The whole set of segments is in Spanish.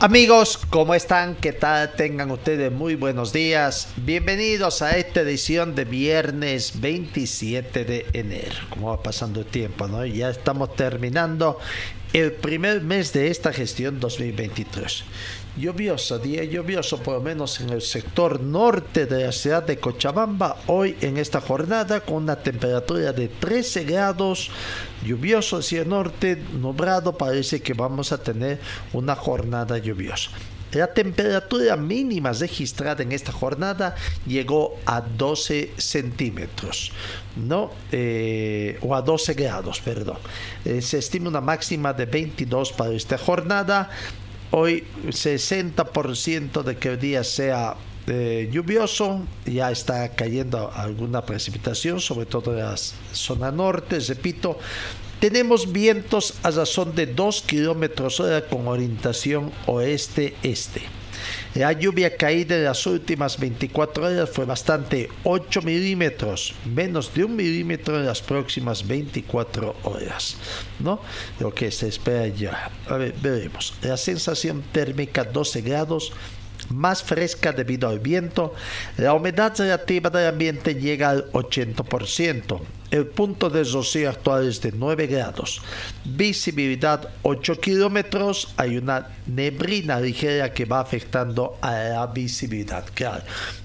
Amigos, ¿cómo están? ¿Qué tal? Tengan ustedes muy buenos días. Bienvenidos a esta edición de viernes 27 de enero. Como va pasando el tiempo, ¿no? Ya estamos terminando el primer mes de esta gestión 2023. Lluvioso, día lluvioso por lo menos en el sector norte de la ciudad de Cochabamba, hoy en esta jornada con una temperatura de 13 grados, lluvioso hacia el norte, nublado, parece que vamos a tener una jornada lluviosa. La temperatura mínima registrada en esta jornada llegó a 12 centímetros, ¿no? Eh, o a 12 grados, perdón. Eh, se estima una máxima de 22 para esta jornada. Hoy 60% de que el día sea eh, lluvioso, ya está cayendo alguna precipitación, sobre todo en la zona norte, repito. Tenemos vientos a razón de 2 kilómetros hora con orientación oeste-este. La lluvia caída en las últimas 24 horas fue bastante, 8 milímetros, menos de un milímetro en las próximas 24 horas, ¿no? Lo que se espera ya. A ver, veremos. La sensación térmica 12 grados, más fresca debido al viento. La humedad relativa del ambiente llega al 80%. El punto de rocío actual es de 9 grados. Visibilidad 8 kilómetros. Hay una neblina ligera que va afectando a la visibilidad. Claro,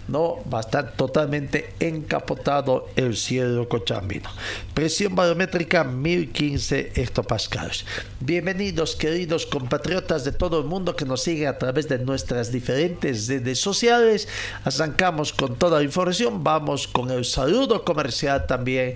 no bastante totalmente encapotado el cielo cochambino. Presión barométrica 1015 hectopascales. Bienvenidos, queridos compatriotas de todo el mundo que nos siguen a través de nuestras diferentes redes sociales. Arrancamos con toda la información. Vamos con el saludo comercial también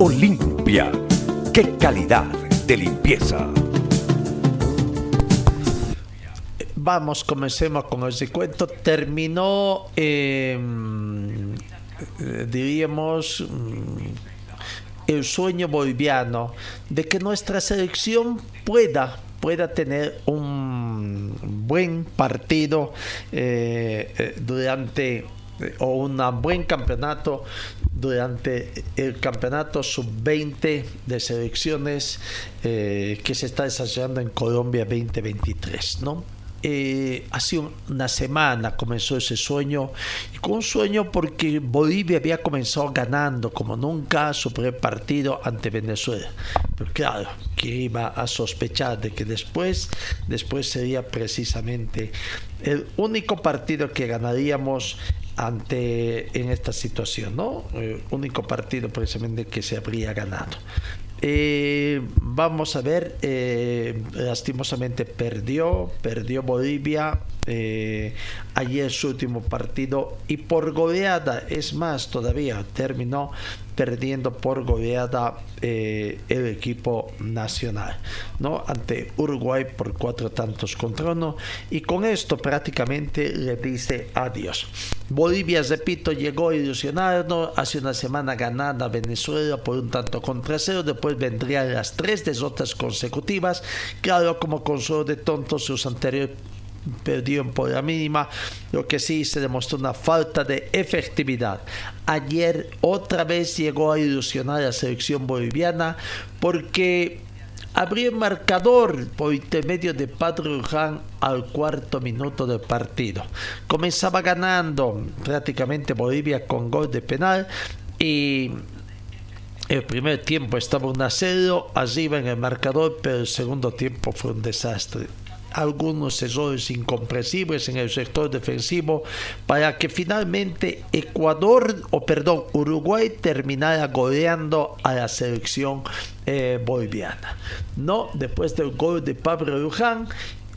Olimpia. ¡Qué calidad de limpieza! Vamos, comencemos con el recuento. Terminó, eh, diríamos, el sueño boliviano de que nuestra selección pueda pueda tener un buen partido eh, durante o un buen campeonato durante el campeonato sub-20 de selecciones eh, que se está desarrollando en Colombia 2023, ¿no? Eh, hace una semana comenzó ese sueño y con un sueño porque Bolivia había comenzado ganando como nunca su primer partido ante Venezuela pero claro que iba a sospechar de que después después sería precisamente el único partido que ganaríamos ante en esta situación, ¿no? El único partido precisamente que se habría ganado. Eh, vamos a ver, eh, lastimosamente perdió, perdió Bolivia eh, ayer su último partido y por goleada, es más, todavía terminó perdiendo por goleada eh, el equipo nacional, ¿no? Ante Uruguay por cuatro tantos contra uno y con esto prácticamente le dice adiós. Bolivia, repito, llegó ilusionado, hace una semana ganada a Venezuela por un tanto contra cero, después vendrían las tres derrotas consecutivas, claro, como consuelo de tontos sus anteriores perdió por la mínima, lo que sí se demostró una falta de efectividad. Ayer otra vez llegó a ilusionar a la selección boliviana porque abrió el marcador por intermedio de Padre Luján al cuarto minuto del partido. Comenzaba ganando prácticamente Bolivia con gol de penal y el primer tiempo estaba un a 0 arriba en el marcador, pero el segundo tiempo fue un desastre algunos errores incomprensibles en el sector defensivo para que finalmente Ecuador, o perdón, Uruguay terminara goleando a la selección eh, boliviana. No, después del gol de Pablo Luján,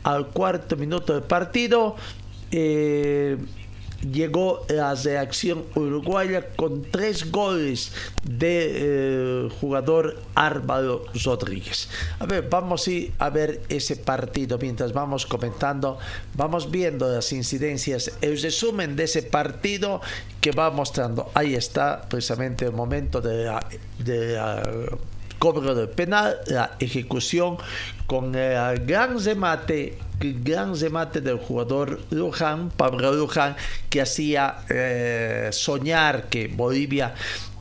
al cuarto minuto del partido, eh, llegó la reacción uruguaya con tres goles de eh, jugador Álvaro Rodríguez. A ver, vamos a ver ese partido mientras vamos comentando, vamos viendo las incidencias, el resumen de ese partido que va mostrando. Ahí está precisamente el momento de de cobro del penal, la ejecución con el gran remate gran remate del jugador Luján, Pablo Luján, que hacía eh, soñar que Bolivia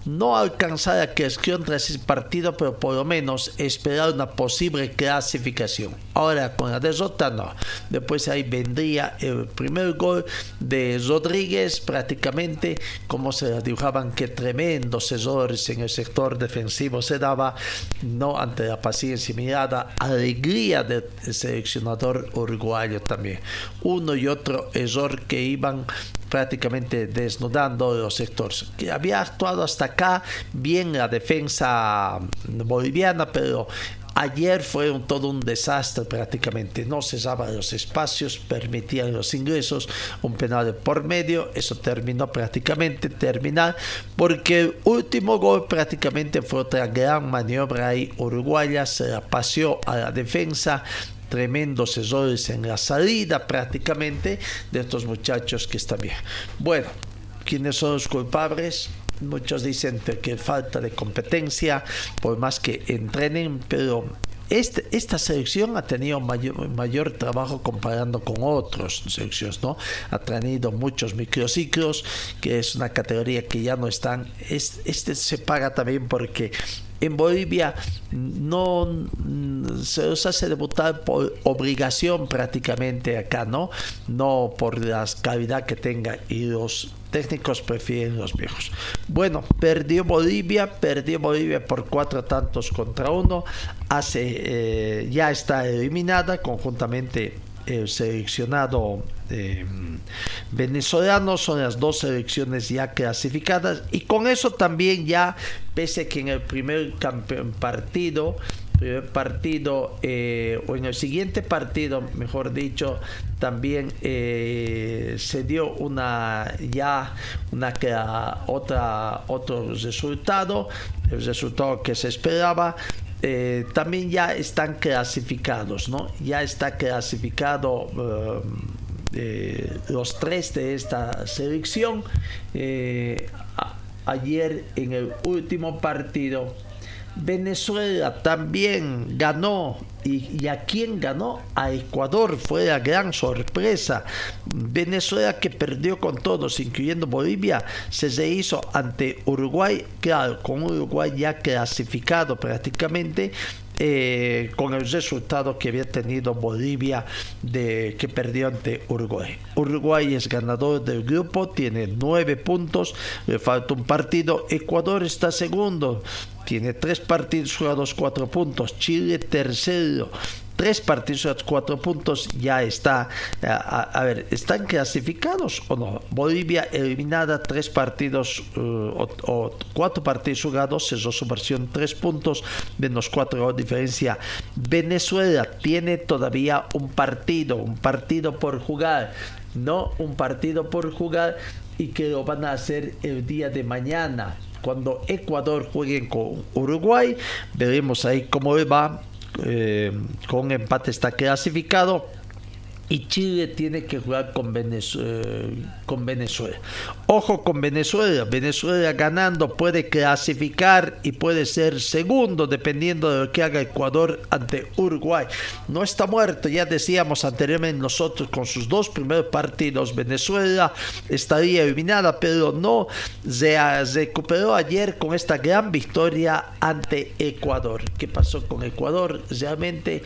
no alcanzar la creación tras ese partido, pero por lo menos esperar una posible clasificación. Ahora con la derrota no. Después ahí vendría el primer gol de Rodríguez, prácticamente como se dibujaban que tremendos errores en el sector defensivo se daba, no ante la paciencia y mirada, alegría del seleccionador uruguayo también. Uno y otro error que iban prácticamente desnudando los sectores. Que había actuado hasta acá bien la defensa boliviana, pero Ayer fue todo un desastre prácticamente, no cesaba los espacios, permitían los ingresos, un penal por medio, eso terminó prácticamente, terminar, porque el último gol prácticamente fue otra gran maniobra ahí uruguaya, se la paseó a la defensa, tremendos errores en la salida prácticamente de estos muchachos que están bien. Bueno, ¿quiénes son los culpables? Muchos dicen que falta de competencia, por más que entrenen, pero este, esta selección ha tenido mayor, trabajo comparando con otras selecciones, ¿no? Ha tenido muchos microciclos, que es una categoría que ya no están. Este, se paga también porque en Bolivia no se los hace debutar por obligación prácticamente acá, ¿no? No por la calidad que tenga y los técnicos prefieren los viejos. Bueno, perdió Bolivia, perdió Bolivia por cuatro tantos contra uno. Hace, eh, ya está eliminada conjuntamente el seleccionado eh, venezolano son las dos selecciones ya clasificadas y con eso también ya pese que en el primer partido primer partido eh, o en el siguiente partido, mejor dicho, también eh, se dio una ya una otra otro resultado, el resultado que se esperaba. Eh, también ya están clasificados, ¿no? Ya está clasificado los tres de esta selección. ayer en el último partido Venezuela también ganó. ¿Y, a quién ganó? A Ecuador. Fue la gran sorpresa. Venezuela que perdió con todos, incluyendo Bolivia, se, se hizo ante Uruguay. Claro, con Uruguay ya clasificado prácticamente. Eh, con el resultado que había tenido Bolivia de que perdió ante Uruguay. Uruguay es ganador del grupo, tiene nueve puntos, le falta un partido. Ecuador está segundo, tiene tres partidos jugados, cuatro puntos. Chile tercero, tres partidos, cuatro puntos, ya está. A, ver, ¿están clasificados o no? Bolivia eliminada, tres partidos uh, o, cuatro partidos jugados, cerró su versión, tres puntos, menos cuatro diferencia. Venezuela tiene todavía un partido, un partido por jugar, no un partido por jugar y que lo van a hacer el día de mañana cuando Ecuador juegue con Uruguay. Veremos ahí cómo va. Eh, con empate está clasificado. Y Chile tiene que jugar con Venezuela, con Venezuela. Ojo con Venezuela, Venezuela ganando puede clasificar y puede ser segundo dependiendo de lo que haga Ecuador ante Uruguay. No está muerto, ya decíamos anteriormente nosotros con sus dos primeros partidos Venezuela estaría eliminada, pero no se recuperó ayer con esta gran victoria ante Ecuador. ¿Qué pasó con Ecuador? Realmente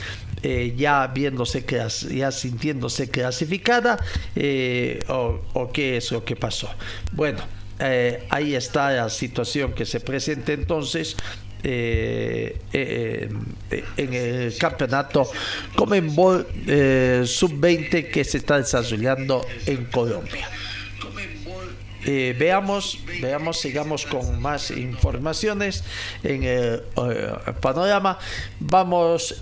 eh, ya viéndose ya sintiéndose clasificada eh, o, qué es lo que pasó. Bueno, eh, ahí está la situación que se presenta entonces. en el campeonato Comenbol sub-20 que se está desarrollando en Colombia. veamos, veamos, sigamos con más informaciones en el panorama. Vamos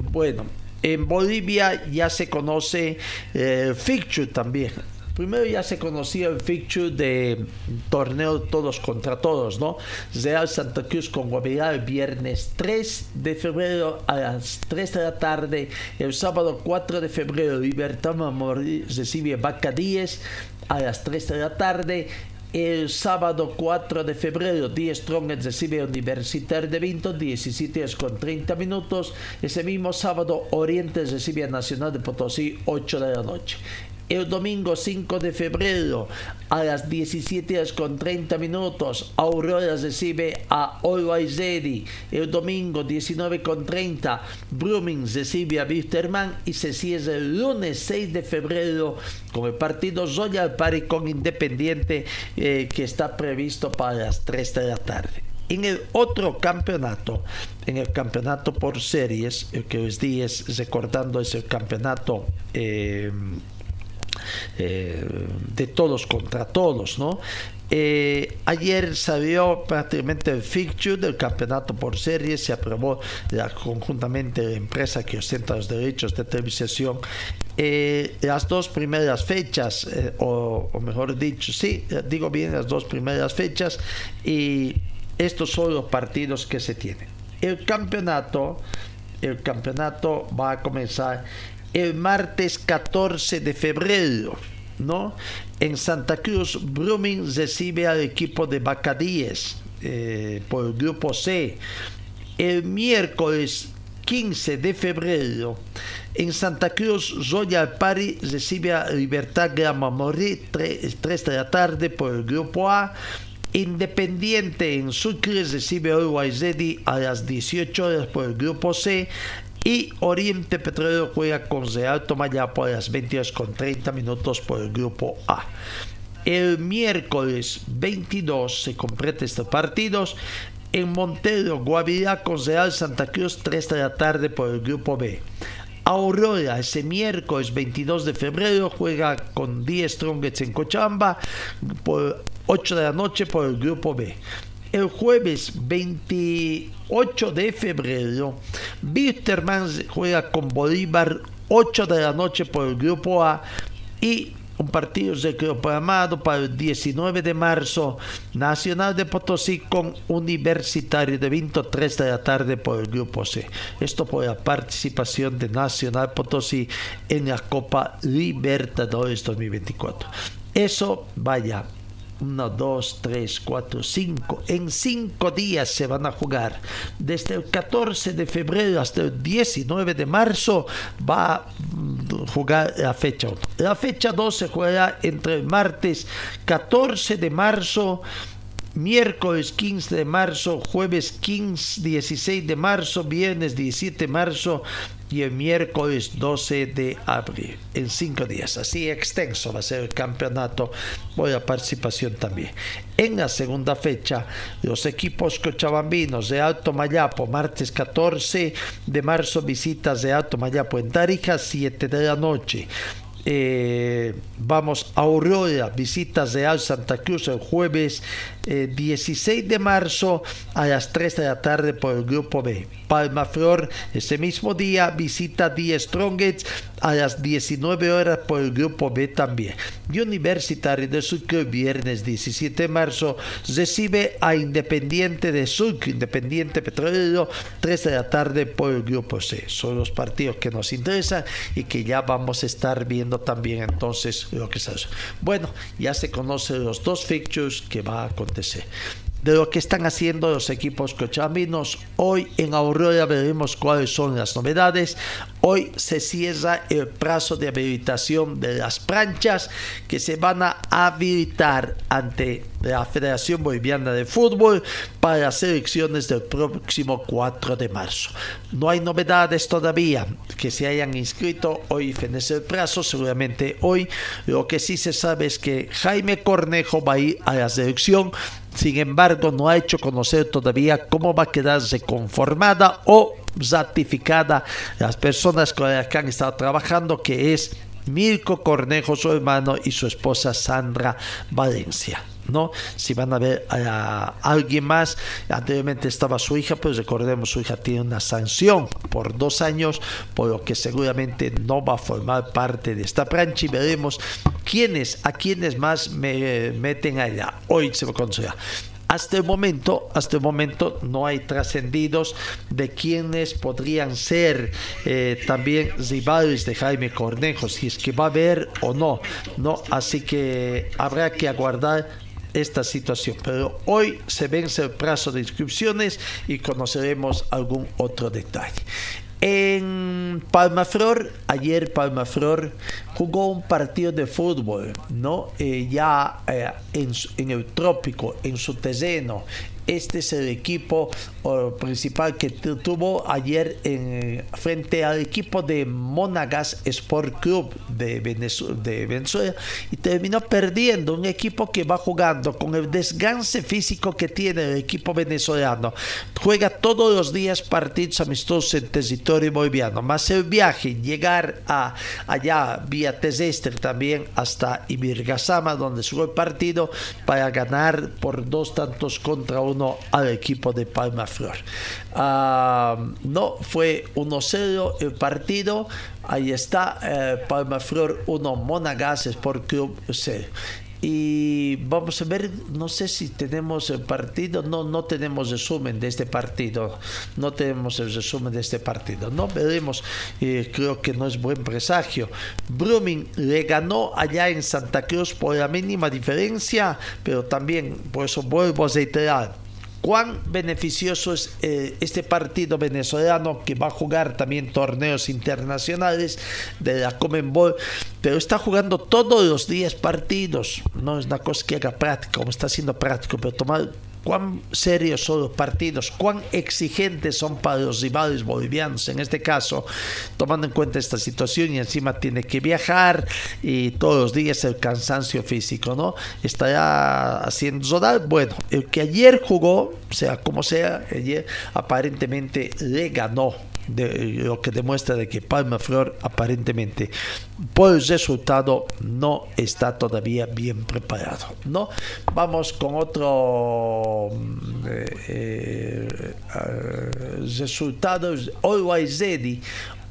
bueno, en Bolivia ya se conoce eh, fixture también. Primero ya se conocía el fixture de torneo todos contra todos, ¿no? Real Santa Cruz con Guavirá el viernes 3 de febrero a las 3 de la tarde. El sábado 4 de febrero Libertad Mamorí recibe Vaca 10 a las 3 de la tarde. El sábado 4 de febrero, 10 Strongest recibe Universitario de Vinto, 17 horas con 30 minutos. Ese mismo sábado, Oriente recibe a Nacional de Potosí, 8 de la noche el domingo 5 de febrero a las 17 horas con 30 minutos. Aurora recibe a Always Ready. El domingo 19 con 30 Blooming recibe a Wisterman y se cierra el lunes 6 de febrero con el partido Royal Party con Independiente eh, que está previsto para las 3 de la tarde. En el otro campeonato, en el campeonato por series, el que os di es recordando es el campeonato eh, eh, de todos contra todos, ¿no? Eh, ayer salió prácticamente el fixture del campeonato por series, se aprobó la, conjuntamente la empresa que ostenta los derechos de televisación. Eh, las dos primeras fechas, o, mejor dicho, sí, digo bien, las dos primeras fechas, y estos son los partidos que se tienen. El campeonato, el campeonato va a comenzar el martes 14 de febrero, ¿no? En Santa Cruz, Brumming recibe al equipo de Bacadíes eh, por el grupo C. El miércoles 15 de febrero, en Santa Cruz, Royal Party recibe a Libertad Grama Morí 3, 3 de la tarde por el grupo A. Independiente en Sucre recibe a Uruguay a las 18 horas por el grupo C y Oriente Petrolero juega con Real Tomayapo a las 22 con 30 minutos por el grupo A. El miércoles 22 se completa estos partidos. En Montero, Guavirá con Real Santa Cruz 3 de la tarde por el grupo B. Aurora ese miércoles 22 de febrero juega con 10 Strongets en Cochamba por 8 de la noche por el grupo B el jueves 28 de febrero, Wisterman juega con Bolívar 8 de la noche por el grupo A y un partido programado para el 19 de marzo, Nacional de Potosí con Universitario de Vinto 3 de la tarde por el grupo C. Esto por la participación de Nacional Potosí en la Copa Libertadores 2024. Eso vaya 1, 2, 3, 4, 5. En cinco días se van a jugar. Desde el 14 de febrero hasta el 19 de marzo va a jugar la fecha 1. La fecha 2 se juega entre el martes 14 de marzo miércoles 15 de marzo, jueves 15, 16 de marzo, viernes 17 de marzo y el miércoles 12 de abril, en cinco días. Así extenso va a ser el campeonato por la participación también. En la segunda fecha, los equipos cochabambinos de Alto Mayapo, martes 14 de marzo, visitas de Alto Mayapo en Tarija, 7 de la noche. Eh, vamos a Aurora, visitas Real Santa Cruz el jueves 16 eh, de marzo a las 3 de la tarde por el grupo B. Palma Flor, ese mismo día, visita Die Strongets a las 19 horas por el grupo B también. Universitario de Sucre, viernes 17 de marzo, recibe a Independiente de Sucre, Independiente Petrolero, 3 de la tarde por el grupo C. Son los partidos que nos interesan y que ya vamos a estar viendo también entonces lo que se hace. Bueno, ya se conocen los dos fixtures que va a acontecer de lo que están haciendo los equipos cochabambinos. Hoy en Aurora veremos cuáles son las novedades. Hoy se cierra el plazo de habilitación de las planchas que se van a habilitar ante la Federación Boliviana de Fútbol para las elecciones del próximo 4 de marzo. No hay novedades todavía que se hayan inscrito. Hoy fenece el plazo, seguramente hoy. Lo que sí se sabe es que Jaime Cornejo va a ir a la selección sin embargo, no ha hecho conocer todavía cómo va a quedarse conformada o ratificada las personas con las que han estado trabajando, que es Mirko Cornejo, su hermano, y su esposa Sandra Valencia. ¿no? Si van a ver a, alguien más, anteriormente estaba su hija, pues recordemos, su hija tiene una sanción por dos años, por lo que seguramente no va a formar parte de esta plancha y veremos quiénes, a quiénes más me meten allá. Hoy se va a hasta el momento, hasta el momento no hay trascendidos de quienes podrían ser eh, también rivales de Jaime Cornejo, si es que va a haber o no, no, así que habrá que aguardar esta situación. Pero hoy se vence el plazo de inscripciones y conoceremos algún otro detalle. En Palmaflor, ayer Palmaflor jugó un partido de fútbol, ¿no? Eh, ya eh, en, en, el trópico, en su terreno, este es el equipo principal que tuvo ayer en, frente al equipo de Monagas Sport Club de Venezuela, de Venezuela y terminó perdiendo un equipo que va jugando con el desganse físico que tiene el equipo venezolano. Juega todos los días partidos amistosos en territorio boliviano, más el viaje, llegar a allá vía terrestre también hasta Ibirgasama, donde jugó el partido para ganar por dos tantos contra uno al equipo de Palma Flor. Ah, no, fue 1-0 el partido. Ahí está, eh, Palma Flor 1, Monagas Sport Club 0 y vamos a ver, no sé si tenemos el partido, no, no tenemos resumen de este partido, no tenemos el resumen de este partido, no veremos, eh, creo que no es buen presagio. Brumming le ganó allá en Santa Cruz por la mínima diferencia, pero también, por eso vuelvo a reiterar, cuán beneficioso es eh, este partido venezolano que va a jugar también torneos internacionales de la Comenbol, pero está jugando todos los días partidos, no es una cosa que haga práctica, como está haciendo práctico, pero tomar cuán serios son los partidos, cuán exigentes son para los rivales bolivianos en este caso, tomando en cuenta esta situación y encima tiene que viajar y todos los días el cansancio físico, ¿no? Estará haciendo rodar. Bueno, el que ayer jugó, sea como sea, ayer aparentemente le ganó lo que demuestra de que Palma Flor aparentemente por el resultado no está todavía bien preparado. ¿no? Vamos con otro mm, eh, eh, eh, resultado. Always Ready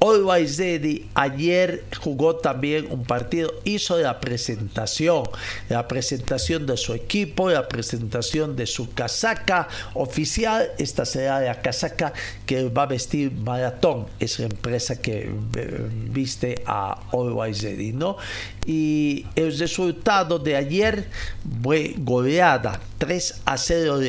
Always Ready ayer jugó también un partido, hizo la presentación, la presentación de su equipo, la presentación de su casaca oficial. Esta será la casaca que va a vestir Maratón, es la empresa que eh, viste a Always Ready, ¿no? Y el resultado de ayer fue goleada 3 a 0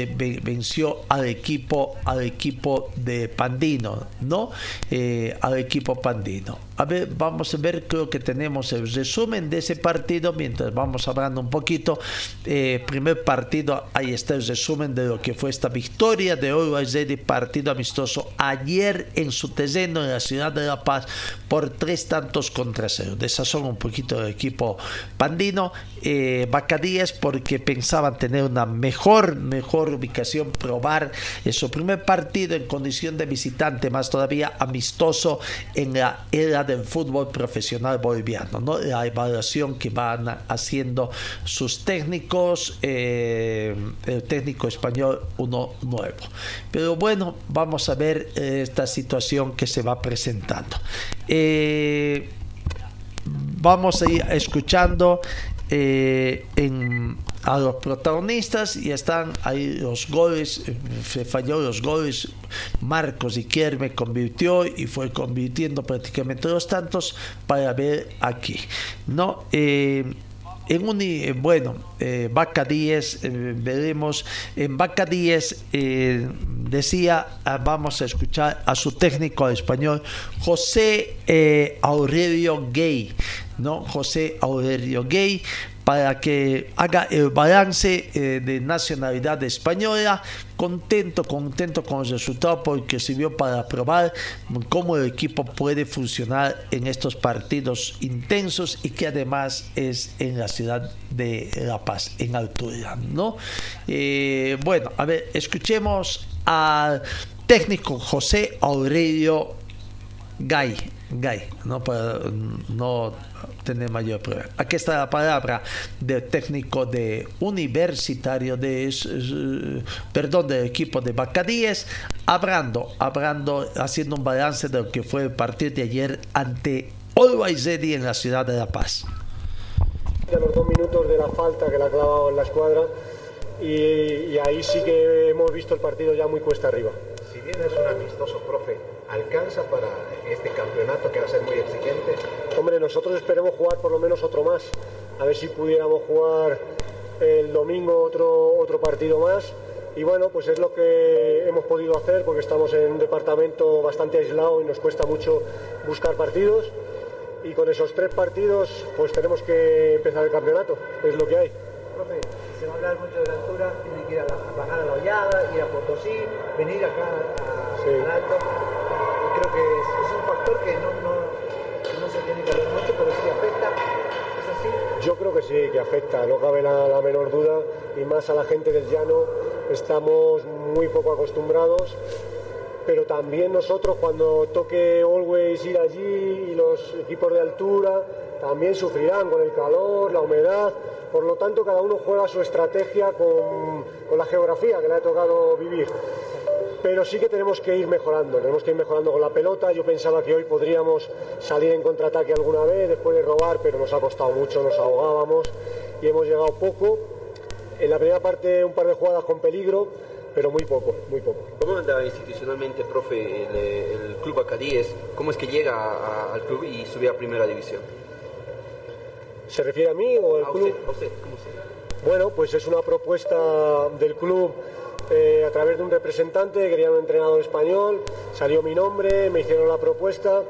venció al equipo al equipo de Pandino, ¿no? Eh, al equipo Pandino. A ver, vamos a ver, creo que tenemos el resumen de ese partido mientras vamos hablando un poquito. Eh, primer partido, ahí está el resumen de lo que fue esta victoria de Always Ready, partido amistoso ayer en su terreno en la ciudad de La Paz por tres tantos contra cero. Desazón un poquito el equipo pandino. Eh, porque pensaban tener una mejor, mejor ubicación, probar su primer partido en condición de visitante, más todavía amistoso en la, en del fútbol profesional boliviano, ¿no? la evaluación que van haciendo sus técnicos, eh, el técnico español, uno nuevo. Pero bueno, vamos a ver eh, esta situación que se va presentando. Eh, vamos a ir escuchando en a los protagonistas y están ahí los goles, se falló los goles, Marcos y me convirtió y fue convirtiendo prácticamente los tantos para ver aquí. ¿no? Eh, en un, eh, bueno, eh, Vaca 10, veremos, en Vaca 10 decía, ah, vamos a escuchar a su técnico español, José Aurelio Gay, ¿no? José Aurelio Gay, para que haga el balance eh, de nacionalidad española. Contento, contento con el resultado porque sirvió para probar cómo el equipo puede funcionar en estos partidos intensos y que además es en la ciudad de La Paz, en altura. ¿no? Eh, bueno, a ver, escuchemos al técnico José Aurelio Gay. Gay, no para no tener mayor prueba. Aquí está la palabra del técnico de universitario de perdón del equipo de Bacadíes, hablando, hablando, haciendo un balance de lo que fue el partido de ayer ante Always en la ciudad de La Paz. De los dos minutos de la falta que la ha clavado en la escuadra y, y ahí sí que hemos visto el partido ya muy cuesta arriba. Si bien es un amistoso, profe, ¿alcanza para este campeonato que va a ser muy exigente? Hombre, nosotros esperemos jugar por lo menos otro más. A ver si pudiéramos jugar el domingo otro, otro partido más. Y bueno, pues es lo que hemos podido hacer porque estamos en un departamento bastante aislado y nos cuesta mucho buscar partidos. Y con esos tres partidos, pues tenemos que empezar el campeonato, es lo que hay. Profe, se va a hablar mucho de la altura, tiene que ir a bajar a la hollada, ir a Potosí, venir acá a, Alto creo que es, un factor que no, se tiene que ver mucho, pero sí afecta. ¿Es así? Yo creo que sí, que afecta, no cabe la, menor duda, y más a la gente del llano, estamos muy poco acostumbrados pero también nosotros cuando toque Always ir allí y los equipos de altura también sufrirán con el calor, la humedad, por lo tanto cada uno juega su estrategia con, con la geografía que le ha tocado vivir pero sí que tenemos que ir mejorando, tenemos que ir mejorando con la pelota. Yo pensaba que hoy podríamos salir en contraataque alguna vez después de robar, pero nos ha costado mucho, nos ahogábamos y hemos llegado poco. En la primera parte un par de jugadas con peligro, pero muy poco, muy poco. ¿Cómo anda institucionalmente, profe, el, club Acadíes? ¿Cómo es que llega al club y sube a primera división? ¿Se refiere a mí o al club? Usted, ¿cómo se? Bueno, pues es una propuesta del club eh, a través de un representante, querían un entrenador español, salió mi nombre, me hicieron la propuesta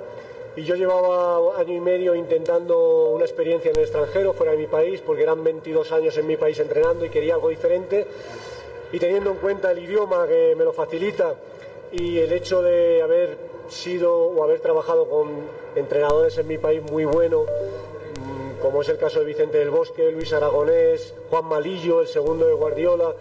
y yo llevaba año y medio intentando una experiencia en el extranjero, fuera de mi país, porque eran 22 años en mi país entrenando y quería algo diferente. Y teniendo en cuenta el idioma que me lo facilita y el hecho de haber sido o haber trabajado con entrenadores en mi país muy buenos, mm, como es el caso de Vicente del Bosque, Luis Aragonés, Juan Malillo, el segundo de Guardiola,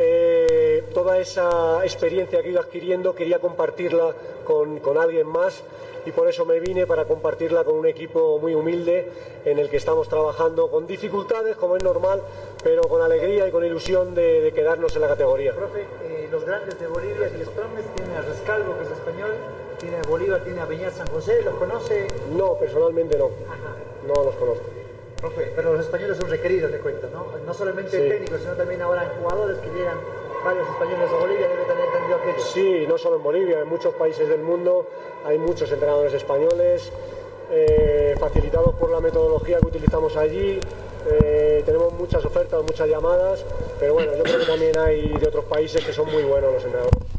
eh, toda esa experiencia que he ido adquiriendo quería compartirla con, con, alguien más y por eso me vine para compartirla con un equipo muy humilde en el que estamos trabajando con dificultades, como es normal, pero con alegría y con ilusión de, quedarnos en la categoría. Profe, eh, los grandes de Bolivia, y Stromes, tiene a Rescalvo, que es español, tiene a Bolívar, tiene a Beñat San José, ¿los conoce? No, personalmente no. No los conozco. Profe, pero los españoles son requeridos, te cuento, ¿no? No solamente técnicos, sino también ahora en jugadores que llegan varios españoles de Bolivia, debe tener entendido aquello. Sí, no solo en Bolivia, en muchos países del mundo hay muchos entrenadores españoles, eh, facilitados por la metodología que utilizamos allí. Eh, tenemos muchas ofertas, muchas llamadas, pero bueno, yo creo que también hay de otros países que son muy buenos los entrenadores.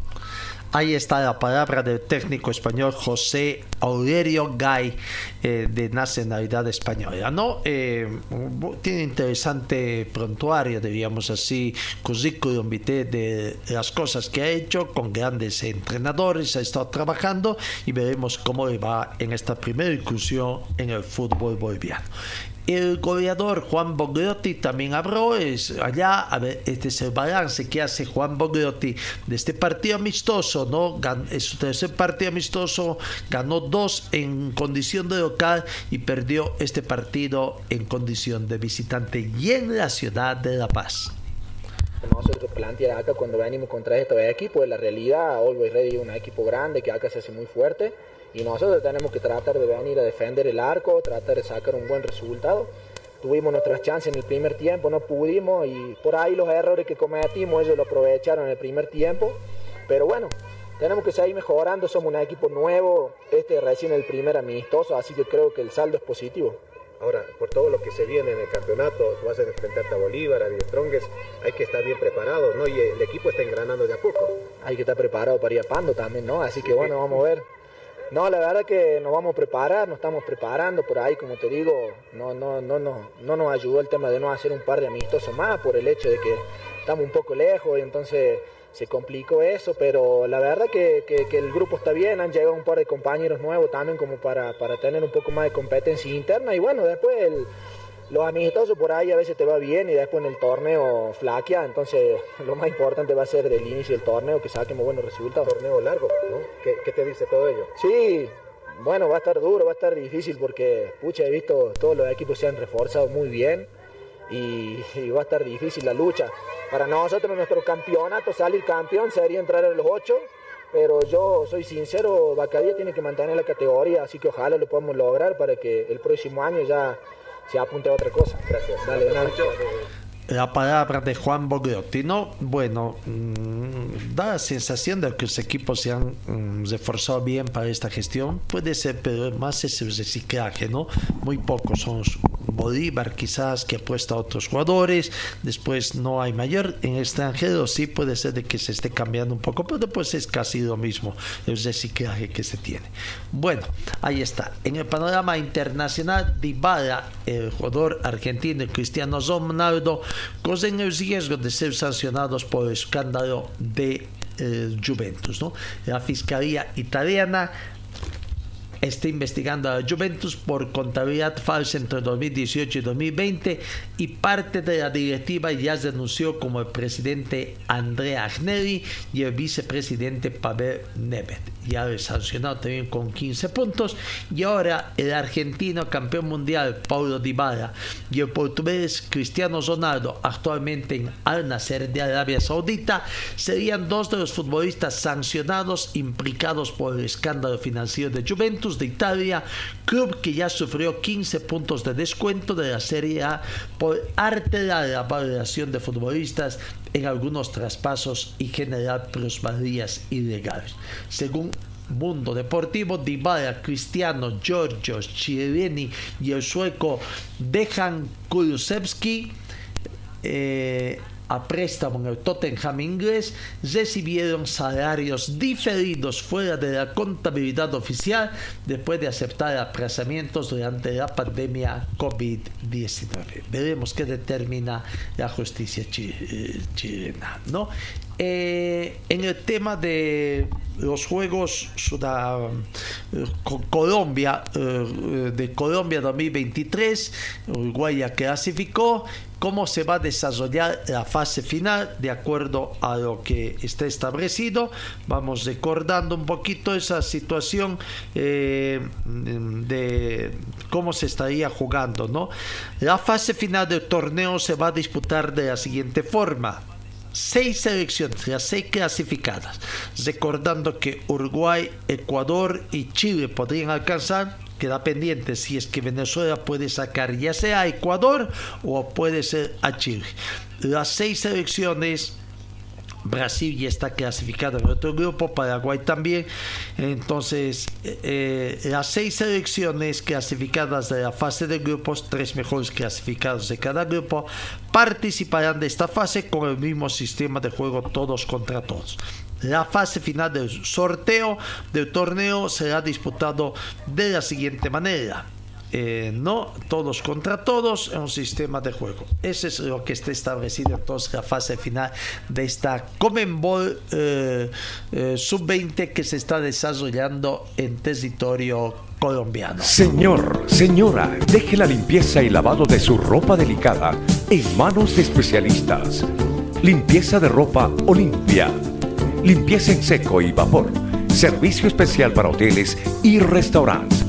Ahí está la palabra del técnico español José Aurelio Gay eh, de nacionalidad española. ¿no? Eh, tiene interesante prontuario, diríamos así, currículum vitae de las cosas que ha hecho con grandes entrenadores, ha estado trabajando y veremos cómo le va en esta primera incursión en el fútbol boliviano. El goleador Juan Bogliotti también habló. Es allá, a ver, este es el balance que hace Juan Bogliotti de este partido amistoso, ¿no? Es su tercer partido amistoso, ganó dos en condición de local y perdió este partido en condición de visitante y en la ciudad de La Paz nosotros plantear acá cuando venimos contra estos equipos, la realidad, Always Ready es un equipo grande que acá se hace muy fuerte y nosotros tenemos que tratar de venir a defender el arco, tratar de sacar un buen resultado. Tuvimos nuestras chances en el primer tiempo, no pudimos y por ahí los errores que cometimos ellos lo aprovecharon en el primer tiempo. Pero bueno, tenemos que seguir mejorando, somos un equipo nuevo, este recién el primer amistoso, así que creo que el saldo es positivo. Ahora, por todo lo que se viene en el campeonato, vas a enfrentarte a Bolívar, a Stronges, hay que estar bien preparado, ¿no? Y el equipo está engranando de a poco. Hay que estar preparado para ir a Pando también, ¿no? Así que bueno, vamos a ver. No, la verdad que nos vamos a preparar, nos estamos preparando por ahí, como te digo, no, no, no, no, no nos ayudó el tema de no hacer un par de amistosos más por el hecho de que estamos un poco lejos y entonces se complicó eso, pero la verdad que, que, el grupo está bien, han llegado un par de compañeros nuevos también como para, para tener un poco más de competencia interna y bueno, después el, los amistosos por ahí a veces te va bien y después en el torneo flaquea, entonces lo más importante va a ser del inicio del torneo que saquemos buenos resultados. Torneo largo, ¿no? ¿Qué, ¿Qué, te dice todo ello? Sí, bueno, va a estar duro, va a estar difícil porque, pucha, he visto todos los equipos se han reforzado muy bien y, va a estar difícil la lucha. Para nosotros, nuestro campeonato, salir campeón sería entrar en los ocho, pero yo soy sincero, Bacadía tiene que mantener la categoría, así que ojalá lo podamos lograr para que el próximo año ya se apunte a otra cosa. Gracias. Dale, la palabra de Juan Bogliotti, ¿no? Bueno, mm, da la sensación de que los equipos se han mm, reforzado bien para esta gestión. Puede ser, pero más es el reciclaje, ¿no? Muy pocos son Bolívar quizás que apuesta a otros jugadores, después no hay mayor, en extranjero sí puede ser de que se esté cambiando un poco, pero después es casi lo mismo el reciclaje que se tiene. Bueno, ahí está. En el panorama internacional, Dybala, el jugador argentino Cristiano Ronaldo, corren el riesgo de ser sancionados por el escándalo de eh, Juventus. ¿no? La Fiscalía italiana está investigando a Juventus por contabilidad falsa entre 2018 y 2020 y parte de la directiva ya denunció como el presidente Andrea Agnelli y el vicepresidente Pavel Nevet. Ya sancionado también con 15 puntos y ahora el argentino campeón mundial Paulo Dybala y el portugués Cristiano Ronaldo actualmente en Al Nasser de Arabia Saudita serían dos de los futbolistas sancionados implicados por el escándalo financiero de Juventus de Italia, club que ya sufrió 15 puntos de descuento de la Serie A por alterar la valoración de futbolistas en algunos traspasos y generar plusvalías ilegales. Según Mundo Deportivo, Dybala, Cristiano, Giorgio, Chiellini y el sueco Dejan Kulusevski eh, a préstamo en el Tottenham inglés recibieron salarios diferidos fuera de la contabilidad oficial después de aceptar aplazamientos durante la pandemia COVID-19. Veremos qué determina la justicia eh, chilena. ¿no? Eh, en el tema de los Juegos eh, Colombia, de Colombia 2023, Uruguay ya clasificó cómo se va a desarrollar la fase final de acuerdo a lo que está establecido. Vamos recordando un poquito esa situación eh, de cómo se estaría jugando. ¿no? La fase final del torneo se va a disputar de la siguiente forma seis selecciones, las seis clasificadas, recordando que Uruguay, Ecuador y Chile podrían alcanzar queda pendiente si es que Venezuela puede sacar ya sea a Ecuador o puede ser a Chile. Las seis selecciones Brasil ya está clasificado en otro grupo, Paraguay también. Entonces, eh, las seis selecciones clasificadas de la fase de grupos, tres mejores clasificados de cada grupo, participarán de esta fase con el mismo sistema de juego todos contra todos. La fase final del sorteo del torneo será disputado de la siguiente manera. Eh, no todos contra todos en un sistema de juego. Eso es lo que está establecido entonces la fase final de esta Comenbol eh, eh, sub-20 que se está desarrollando en territorio colombiano. Señor, señora, deje la limpieza y lavado de su ropa delicada en manos de especialistas. Limpieza de ropa Olimpia. Limpieza en seco y vapor. Servicio especial para hoteles y restaurantes.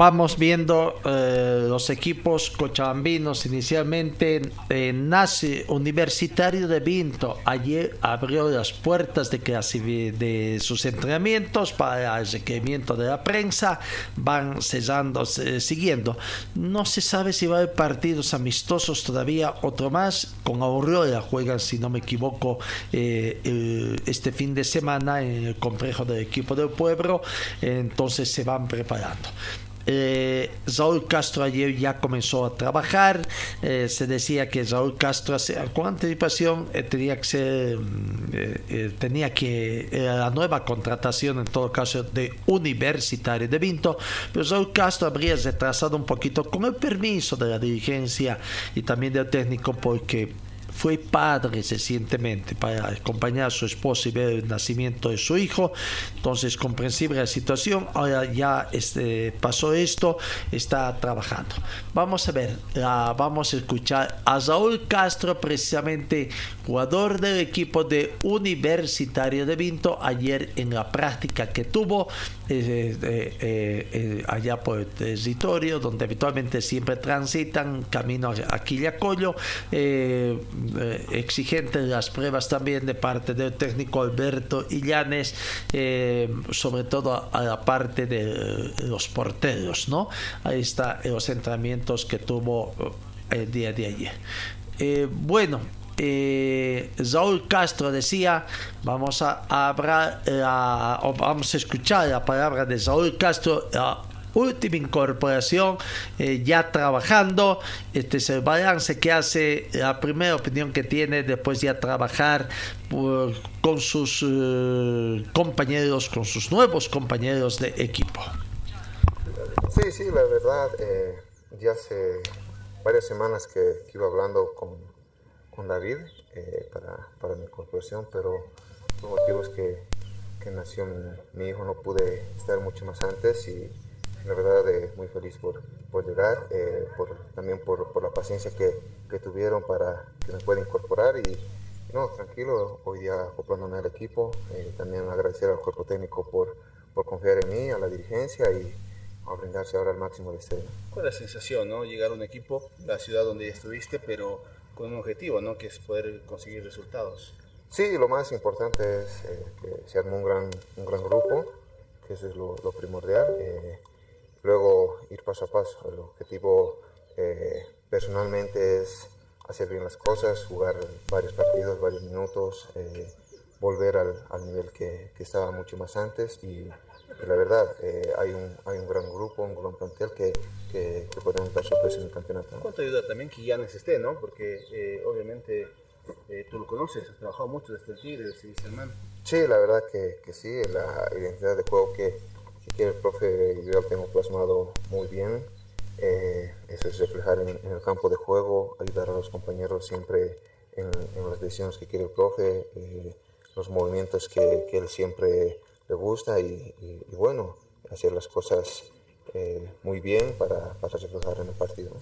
Vamos viendo eh, los equipos cochabambinos inicialmente en Nace Universitario de Vinto. Ayer abrió las puertas de, de sus entrenamientos para el requerimiento de la prensa. Van cesando siguiendo. No se sabe si va a haber partidos amistosos todavía otro más. Con Aurora juegan si no me equivoco eh, este fin de semana en el complejo del equipo del pueblo. Entonces se van preparando eh, Castro ayer ya comenzó a trabajar. Eh, se decía que Raúl Castro con anticipación eh, tenía que ser, mm, tenía que la nueva contratación en todo caso de Universitario de Vinto, pero Raúl Castro habría retrasado un poquito con el permiso de la dirigencia y también del técnico porque fue padre recientemente para acompañar a su esposa y ver el nacimiento de su hijo. Entonces, comprensible la situación. Ahora ya este, pasó esto, está trabajando. Vamos a ver, vamos a escuchar a Raúl Castro, precisamente jugador del equipo de Universitario de Vinto, ayer en la práctica que tuvo eh, eh, eh, allá por el territorio, donde habitualmente siempre transitan camino a Quillacollo. Eh, exigentes las pruebas también de parte del técnico Alberto Illanes, eh, sobre todo a, la parte de los porteros, ¿no? Ahí está los entrenamientos que tuvo eh, el día de ayer. bueno, eh, Raúl Castro decía, vamos a hablar, vamos a escuchar la palabra de Saúl Castro última incorporación, eh, ya trabajando. Este es el balance que hace, la primera opinión que tiene después ya trabajar con sus eh, compañeros, con sus nuevos compañeros de equipo. Sí, sí, la verdad, eh, ya hace varias semanas que, iba hablando con, con David para, para, mi incorporación, pero por motivos que, que nació mi, mi hijo no pude estar mucho más antes y la verdad eh, muy feliz por, por llegar, eh, por, también por, por, la paciencia que, que, tuvieron para que me pueda incorporar y, no, tranquilo, hoy día acoplándome al equipo, eh, también agradecer al cuerpo técnico por, por confiar en mí, a la dirigencia y a brindarse ahora al máximo de estrella. ¿Cuál es la sensación, no? Llegar a un equipo, la ciudad donde ya estuviste, pero con un objetivo, ¿no? Que es poder conseguir resultados. Sí, lo más importante es que se arme un gran, un gran grupo, que eso es lo, lo primordial luego ir paso a paso. El objetivo eh, personalmente es hacer bien las cosas, jugar varios partidos, varios minutos, eh, volver al, al nivel que, que, estaba mucho más antes y, la verdad eh, hay, un, hay un gran grupo, un gran plantel que, que, podemos dar sorpresa en el campeonato. ¿Cuánto ayuda también que ya esté, no? Porque obviamente tú lo conoces, has trabajado mucho desde el Tigre, desde el Sí, la verdad que, que sí, la identidad de juego que, que el profe yo lo tengo plasmado muy bien. Eh, eso es reflejar en, el campo de juego, ayudar a los compañeros siempre en, las decisiones que quiere el profe, eh, los movimientos que, que, él siempre le gusta y, bueno, hacer las cosas eh, muy bien para, para, reflejar en el partido.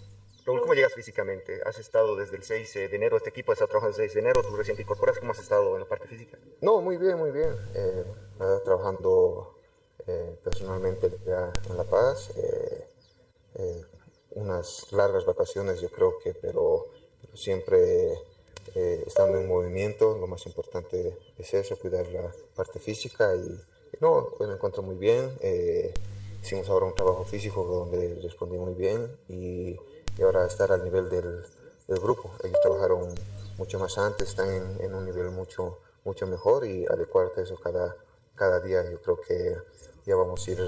¿cómo llegas físicamente? ¿Has estado desde el 6 de enero, este equipo estado trabajando desde el 6 de enero, tú recién te incorporas, ¿cómo has estado en la parte física? No, muy bien, muy bien. trabajando eh, personalmente en La Paz. Eh, eh, unas largas vacaciones yo creo que, pero, siempre estando en movimiento, lo más importante es eso, cuidar la parte física y, no, hoy me encuentro muy bien. hicimos ahora un trabajo físico donde respondí muy bien y, ahora estar al nivel del, grupo. Ellos trabajaron mucho más antes, están en, un nivel mucho, mucho mejor y adecuarte eso cada, cada día yo creo que ya vamos a ir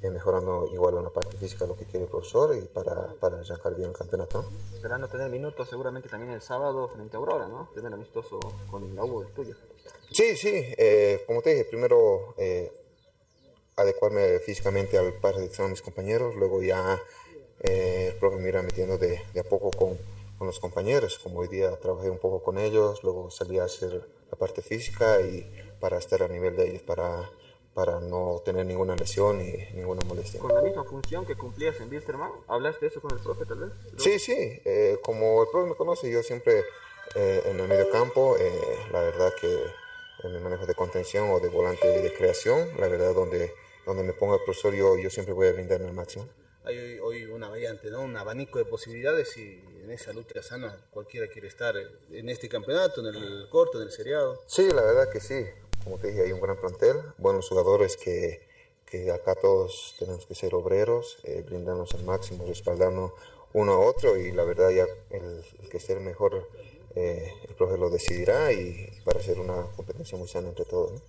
eh, mejorando igual en la parte física lo que quiere el profesor y para, para arrancar bien el campeonato. Esperando tener minutos seguramente también el sábado frente a Aurora, ¿no? Tener amistoso con la U, el tuyo. Sí, sí, eh, como te dije, primero eh, adecuarme físicamente al par de mis compañeros, luego ya el profe me irá metiendo de, de a poco con, con, los compañeros, como hoy día trabajé un poco con ellos, luego salí a hacer la parte física y para estar a nivel de ellos, para para no tener ninguna lesión y ninguna molestia. ¿Con la misma función que cumplías en Wilstermann? ¿Hablaste eso con el profe tal vez? Sí, sí, eh, como el profe me conoce, yo siempre eh, en el medio campo, eh, la verdad que en el manejo de contención o de volante de creación, la verdad donde, donde me ponga el profesor yo, yo siempre voy a brindarme al máximo. Hay hoy una variante, ¿no? un abanico de posibilidades y en esa lucha sana cualquiera quiere estar en este campeonato, en el corto, en el seriado. Sí, la verdad que sí como te dije, hay un gran plantel, buenos jugadores que, que acá todos tenemos que ser obreros, eh, brindarnos al máximo, respaldarnos uno a otro y la verdad ya el, que el mejor, eh, el profe lo decidirá y, para hacer una competencia muy sana entre todos.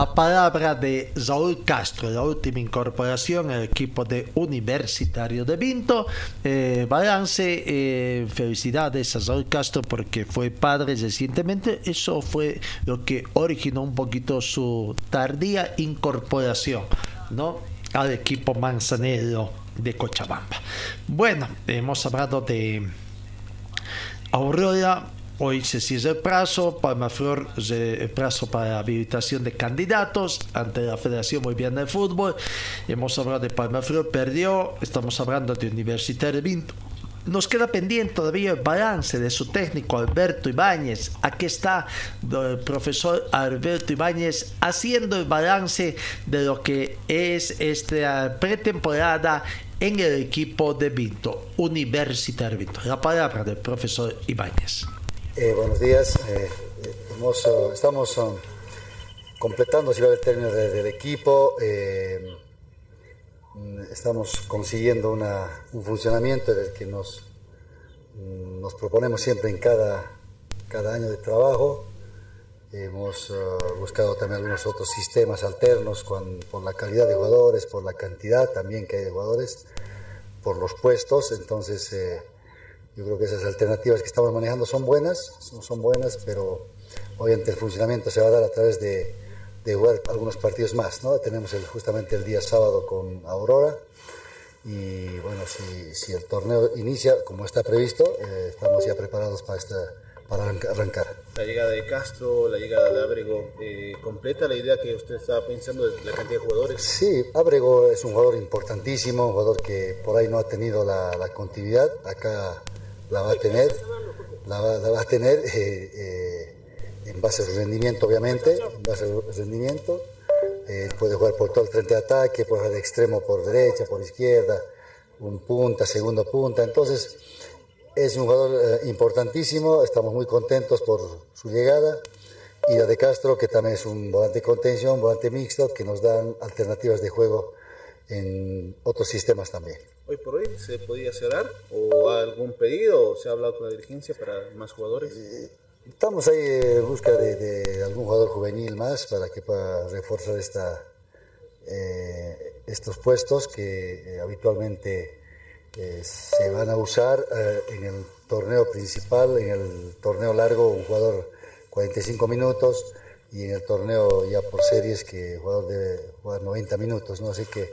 La palabra de Raúl Castro, la última incorporación al equipo de Universitario de Vinto. Eh, balance, eh, felicidades a Raúl Castro porque fue padre recientemente. Eso fue lo que originó un poquito su tardía incorporación ¿no? al equipo manzanero de Cochabamba. Bueno, hemos hablado de Aurora Hoy se cierra el plazo, Palmaflor, el plazo para habilitación de candidatos ante la Federación Boliviana de Fútbol. Hemos hablado de Palmaflor, perdió, estamos hablando de Universitario Vinto. Nos queda pendiente todavía el balance de su técnico Alberto Ibáñez. Aquí está el profesor Alberto Ibáñez haciendo el balance de lo que es esta pretemporada en el equipo de Vinto, Universitario Vinto. La palabra del profesor Ibáñez. Eh, buenos días. Eh, estamos um, completando si va el término del equipo. Eh, estamos consiguiendo un funcionamiento del que nos, nos proponemos siempre en cada, cada año de trabajo. Hemos buscado también algunos otros sistemas alternos por la calidad de jugadores, por la cantidad también que hay de jugadores, por los puestos. Entonces, yo creo que esas alternativas que estamos manejando son buenas, son, buenas, pero obviamente el funcionamiento se va a dar a través de, de jugar algunos partidos más. ¿no? Tenemos el, justamente el día sábado con Aurora y bueno, si, si el torneo inicia como está previsto, eh, estamos ya preparados para, esta, para arrancar. La llegada de Castro, la llegada de Abrego, eh, ¿completa la idea que usted estaba pensando de la cantidad de jugadores? Sí, Abrego es un jugador importantísimo, un jugador que por ahí no ha tenido la, la continuidad. Acá la va a tener, la va, a tener eh, eh, en base a su rendimiento, obviamente, en base a su rendimiento. Eh, puede jugar por todo el frente de ataque, puede jugar de extremo por derecha, por izquierda, un punta, segundo punta. Entonces, es un jugador importantísimo, estamos muy contentos por su llegada. Y la de Castro, que también es un volante de contención, volante mixto, que nos dan alternativas de juego en otros sistemas también hoy por hoy se podía cerrar o algún pedido o se ha hablado con la dirigencia para más jugadores? Eh, estamos ahí en busca de, algún jugador juvenil más para que pueda reforzar esta, eh, estos puestos que eh, habitualmente se van a usar en el torneo principal, en el torneo largo, un jugador 45 minutos y en el torneo ya por series que el jugador debe jugar 90 minutos, ¿no? Así que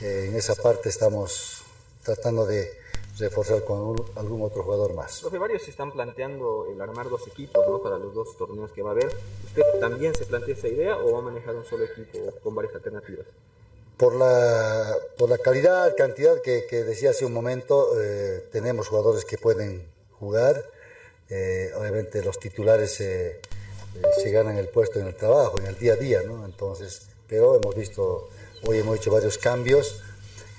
en esa parte estamos tratando de reforzar con algún otro jugador más. Profe, varios se están planteando el armar dos equipos ¿no? para los dos torneos que va a haber. ¿Usted también se plantea esa idea o va a manejar un solo equipo con varias alternativas? Por la, por la calidad, cantidad que, que decía hace un momento, eh, tenemos jugadores que pueden jugar. Eh, obviamente los titulares eh, se ganan el puesto en el trabajo, en el día a día, ¿no? Entonces, pero hemos visto, hoy hemos hecho varios cambios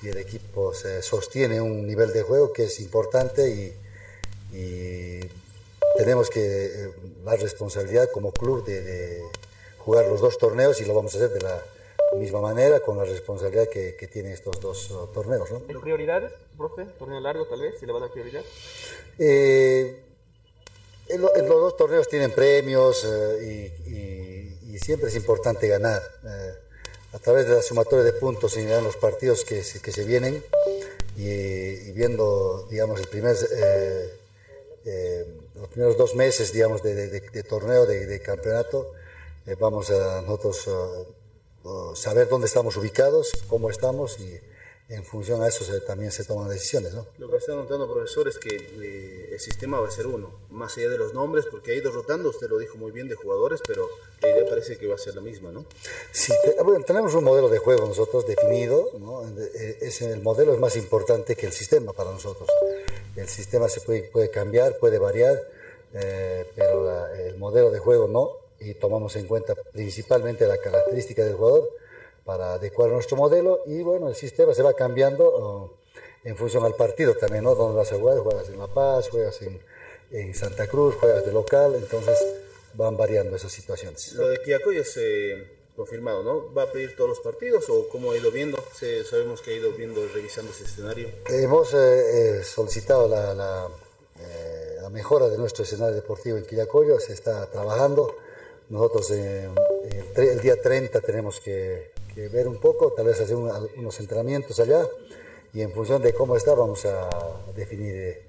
y el equipo se sostiene un nivel de juego que es importante y, tenemos que eh, la responsabilidad como club de, jugar los dos torneos y lo vamos a hacer de la misma manera con la responsabilidad que, tienen estos dos uh, torneos. ¿no? prioridades, profe? ¿Torneo largo tal vez? ¿Se le va a dar prioridad? Eh, en, los dos torneos tienen premios eh, y, y siempre es importante ganar. Eh, a través de la sumatoria de puntos en los partidos que, que se vienen y, viendo, digamos, el primer, eh, eh, los primeros dos meses, digamos, de, de, torneo, de, campeonato, vamos a nosotros saber dónde estamos ubicados, cómo estamos y en función a eso también se toman decisiones. ¿no? Lo que está notando, profesor, es que eh, el sistema va a ser uno, más allá de los nombres, porque ha ido rotando, usted lo dijo muy bien, de jugadores, pero la idea parece que va a ser la misma, ¿no? Sí, tenemos un modelo de juego nosotros definido, ¿no? Eh, es, el modelo es más importante que el sistema para nosotros. El sistema se puede, puede cambiar, puede variar, eh, pero el modelo de juego no, y tomamos en cuenta principalmente la característica del jugador para adecuar nuestro modelo y bueno, el sistema se va cambiando oh, en función al partido también, ¿no? Donde vas a jugar, juegas en La Paz, juegas en, en, Santa Cruz, juegas de local, entonces van variando esas situaciones. Lo de Quiacoy es eh, confirmado, ¿no? ¿Va a pedir todos los partidos o cómo ha ido viendo? sabemos que ha ido viendo, revisando ese escenario. Hemos eh, eh, solicitado la, la, la, mejora de nuestro escenario deportivo en Quillacoyo, se está trabajando. Nosotros el, el día 30 tenemos que que ver un poco, tal vez hacer unos entrenamientos allá y en función de cómo está vamos a definir, eh,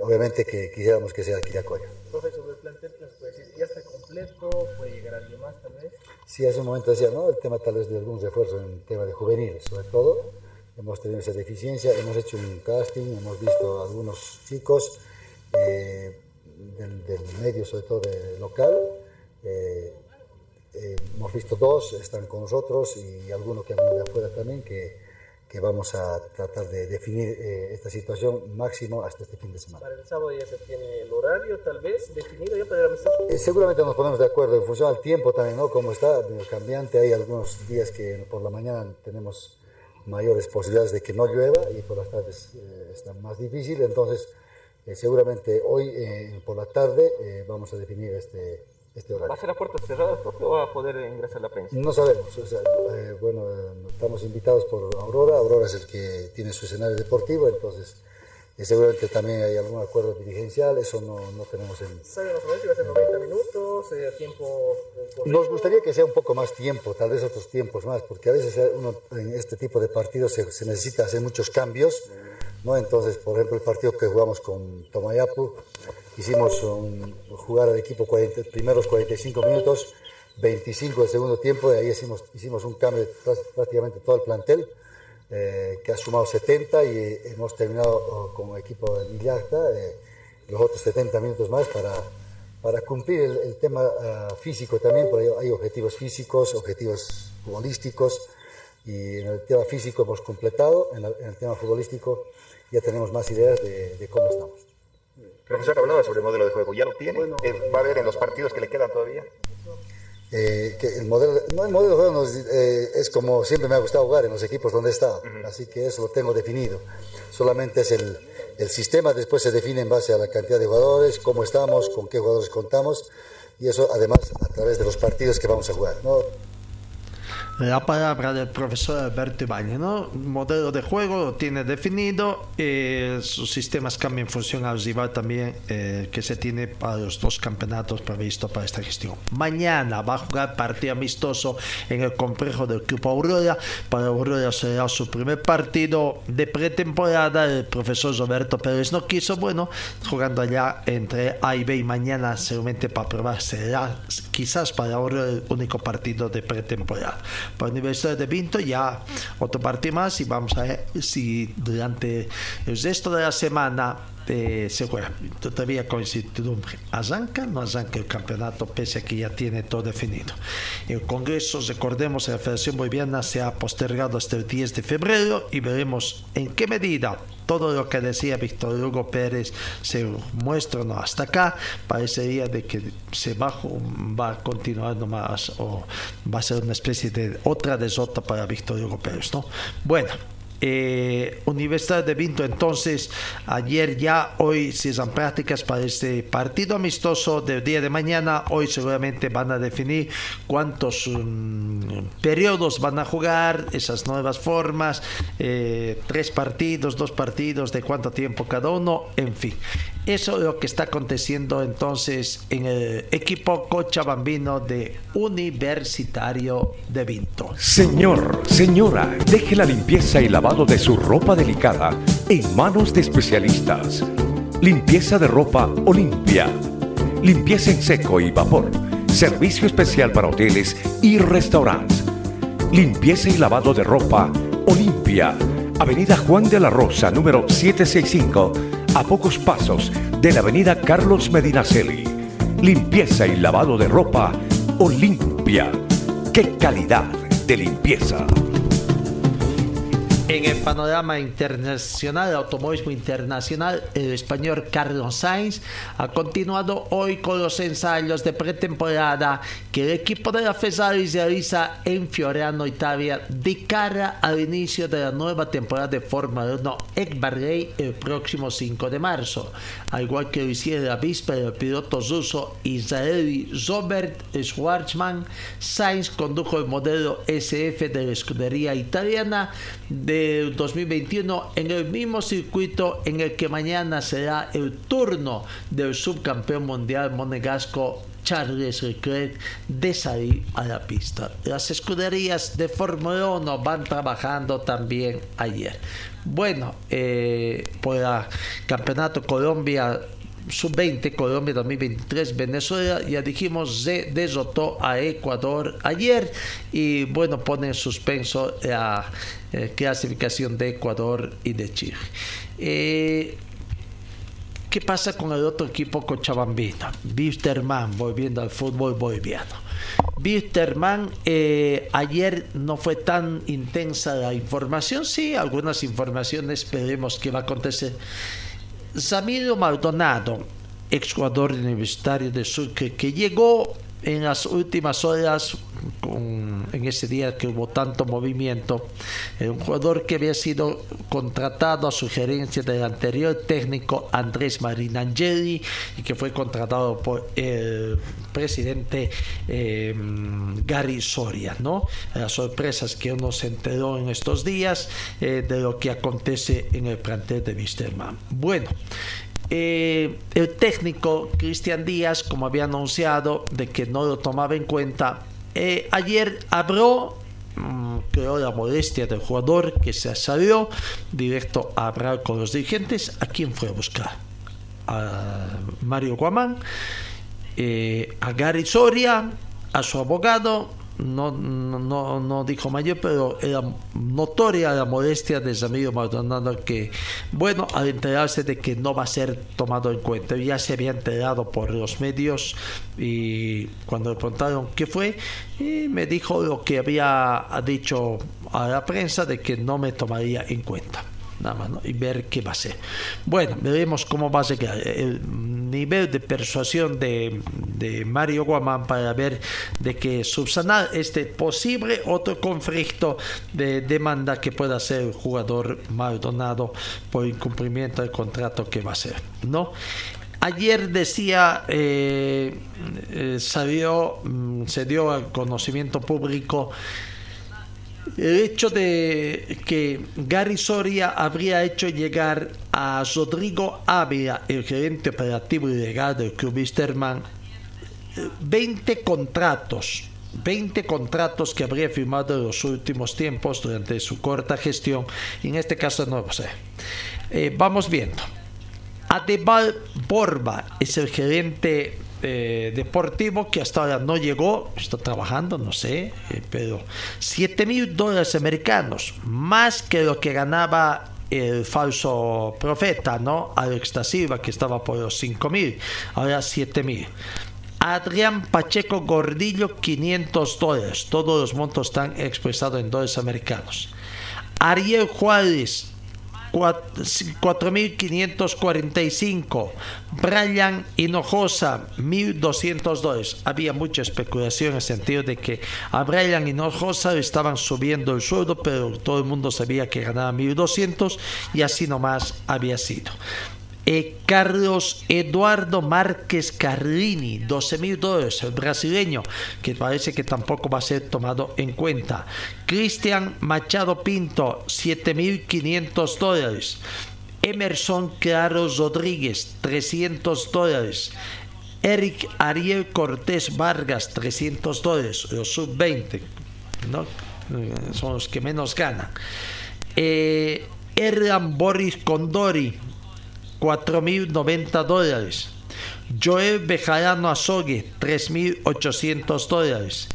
obviamente que quisiéramos que sea Quiracoya. Profesor, el plantel puede decir, ya está completo, puede llegar alguien más tal vez. Sí, hace un momento decía, ¿no? El tema tal vez de algún refuerzo en el tema de juveniles, sobre todo. Hemos tenido esa deficiencia, hemos hecho un casting, hemos visto algunos chicos eh, del, del, medio, sobre todo de local. Eh, eh, hemos visto dos, están con nosotros y algunos que han venido de afuera también, que, que vamos a tratar de definir eh, esta situación máximo hasta este fin de semana. ¿Para el sábado ya se tiene el horario tal vez definido ya para el eh, seguramente nos ponemos de acuerdo en función al tiempo también, ¿no? Como está cambiante, hay algunos días que por la mañana tenemos mayores posibilidades de que no llueva y por las tardes está más difícil, entonces seguramente hoy por la tarde vamos a definir este este ¿Va a ser a puertas cerradas, o va a poder ingresar la prensa? No sabemos. Eh, bueno, estamos invitados por Aurora. Aurora es el que tiene su escenario deportivo, entonces eh, seguramente también hay algún acuerdo dirigencial. Eso no, no tenemos en. ¿Sabemos si va a ser 90 minutos? Eh, ¿Tiempo.? Nos gustaría que sea un poco más tiempo, tal vez otros tiempos más, porque a veces uno en este tipo de partidos se, se necesita hacer muchos cambios. ¿no? Entonces, por ejemplo, el partido que jugamos con Tomayapu hicimos un, jugar al equipo 40, primeros 45 minutos, 25 del segundo tiempo, y ahí hicimos, hicimos un cambio de prácticamente todo el plantel, eh, que ha sumado 70 y hemos terminado oh, el equipo de Millarta eh, los otros 70 minutos más para, para cumplir el, tema ah, físico también, porque hay objetivos físicos, objetivos futbolísticos, y en el tema físico hemos completado, en, el tema futbolístico ya tenemos más ideas de, de cómo estamos. Profesor, hablaba sobre el modelo de juego. ¿Ya lo tiene? Eh, ¿Va a ver en los partidos que le quedan todavía? Eh, que el modelo, no, el modelo de juego eh, es como siempre me ha gustado jugar en los equipos donde he estado, así que eso lo tengo definido. Solamente es el, el, sistema, después se define en base a la cantidad de jugadores, cómo estamos, con qué jugadores contamos, y eso además a través de los partidos que vamos a jugar. ¿no? La palabra del profesor Alberto Ibañez. Modelo de juego lo tiene definido, eh, sus sistemas cambian en función al rival también eh, que se tiene para los dos campeonatos previstos para esta gestión. Mañana va a jugar partido amistoso en el complejo del Club Aurora. Para Aurora será su primer partido de pretemporada. El profesor Roberto Pérez no quiso, bueno, jugando allá entre A y B y mañana seguramente para probar será quizás para Aurora el único partido de pretemporada para Universidad de Vinto ya otro partido más y vamos a ver si durante el resto de la semana eh, se juega. Todavía con incertidumbre. ¿Arranca no arranca el campeonato pese a que ya tiene todo definido? El Congreso, recordemos, la Federación Boliviana se ha postergado hasta el 10 de febrero y veremos en qué medida. Todo lo que decía Víctor Hugo Pérez se muestra no hasta acá parecería de que se va, va a continuar nomás o va a ser una especie de otra desota para Víctor Hugo Pérez no bueno eh, Universidad de Vinto entonces ayer ya hoy se dan prácticas para este partido amistoso del día de mañana. Hoy seguramente van a definir cuántos um, periodos van a jugar esas nuevas formas eh, tres partidos dos partidos de cuánto tiempo cada uno en fin eso es lo que está aconteciendo entonces en el equipo cochabambino de Universitario de Vinto. Señor, señora, deje la limpieza y lavado de su ropa delicada en manos de especialistas. Limpieza de ropa Olimpia. Limpieza en seco y vapor. Servicio especial para hoteles y restaurantes. Limpieza y lavado de ropa Olimpia. Avenida Juan de la Rosa, número 765 a pocos pasos de la avenida Carlos Medinaceli. Limpieza y lavado de ropa Olimpia. ¡Qué calidad de limpieza! En el panorama internacional, automovilismo internacional, el español Carlos Sainz ha continuado hoy con los ensayos de pretemporada que el equipo de la Fesalis realiza en Fiorano, Italia, de cara al inicio de la nueva temporada de Fórmula 1 Ekbarrey el próximo 5 de marzo. Al igual que lo hiciera la víspera el piloto ruso israelí Robert Schwarzman, Sainz condujo el modelo SF de la escudería italiana de 2021 en el mismo circuito en el que mañana será el turno del subcampeón mundial monegasco Charles Leclerc de salir a la pista. Las escuderías de Fórmula 1 van trabajando también ayer. Bueno, eh, por el Campeonato Colombia sub-20 Colombia 2023 Venezuela ya dijimos se derrotó a Ecuador ayer y bueno pone en suspenso la eh, clasificación de Ecuador y de Chile. Eh, ¿qué pasa con el otro equipo cochabambino? Wisterman volviendo al fútbol boliviano. Wisterman, eh, ayer no fue tan intensa la información, sí, algunas informaciones, esperemos que va a acontecer. Zamiro Maldonado, exjugador universitario de Sucre, que llegó en las últimas horas, en ese día que hubo tanto movimiento, un jugador que había sido contratado a sugerencia del anterior técnico Andrés Marinangeli y que fue contratado por el presidente em, Gary Soria, ¿no? Las sorpresas que uno se enteró en estos días eh, de lo que acontece en el plantel de Wisterman. Bueno, eh, el técnico Cristian Díaz, como había anunciado, de que no lo tomaba en cuenta, eh, ayer abrió, mm, creó la modestia del jugador que se salió directo a hablar con los dirigentes. ¿A quién fue a buscar? A Mario Guamán, eh, a Gary Soria, a su abogado no, no, no dijo mayor, pero era notoria la modestia de Ramiro Maldonado que, bueno, al enterarse de que no va a ser tomado en cuenta, ya se había enterado por los medios y cuando le preguntaron qué fue, y me dijo lo que había dicho a la prensa de que no me tomaría en cuenta nada más, y ver qué va a ser. Bueno, veremos cómo va a ser el nivel de persuasión de, de Mario Guamán para ver de que subsanar este posible otro conflicto de demanda que pueda hacer el jugador Maldonado por incumplimiento del contrato que va a ser, ¿no? Ayer decía, eh, eh, mm, se dio al conocimiento público el hecho de que Gary Soria habría hecho llegar a Rodrigo Ávila, el gerente operativo y legal del Club Wisterman, 20 contratos, 20 contratos que habría firmado en los últimos tiempos durante su corta gestión, en este caso no lo sé. Eh, vamos viendo. Adebal Borba es el gerente eh, deportivo que hasta ahora no llegó, está trabajando, no sé, eh, pero 7 mil dólares americanos, más que lo que ganaba el falso profeta, ¿no? Alex da que estaba por los 5 mil, ahora 7 mil. Adrián Pacheco Gordillo, 500 dólares. Todos los montos están expresados en dólares americanos. Ariel Juárez, 4.545. Brian Hinojosa, 1.200 dólares. Había mucha especulación en el sentido de que a Brian Hinojosa estaban subiendo el sueldo, pero todo el mundo sabía que ganaba 1.200 y así nomás había sido. Eh, Carlos Eduardo Márquez Carlini, 12 mil dólares, brasileño, que parece que tampoco va a ser tomado en cuenta. Cristian Machado Pinto, 7 mil 500 dólares. Emerson Claro Rodríguez, 300 dólares. Eric Ariel Cortés Vargas, 300 dólares, los sub-20, ¿no? son los que menos ganan. Eh, Erlan Boris Condori, 4.090 dólares. Joel Bejarano Azogue, 3.800 dólares.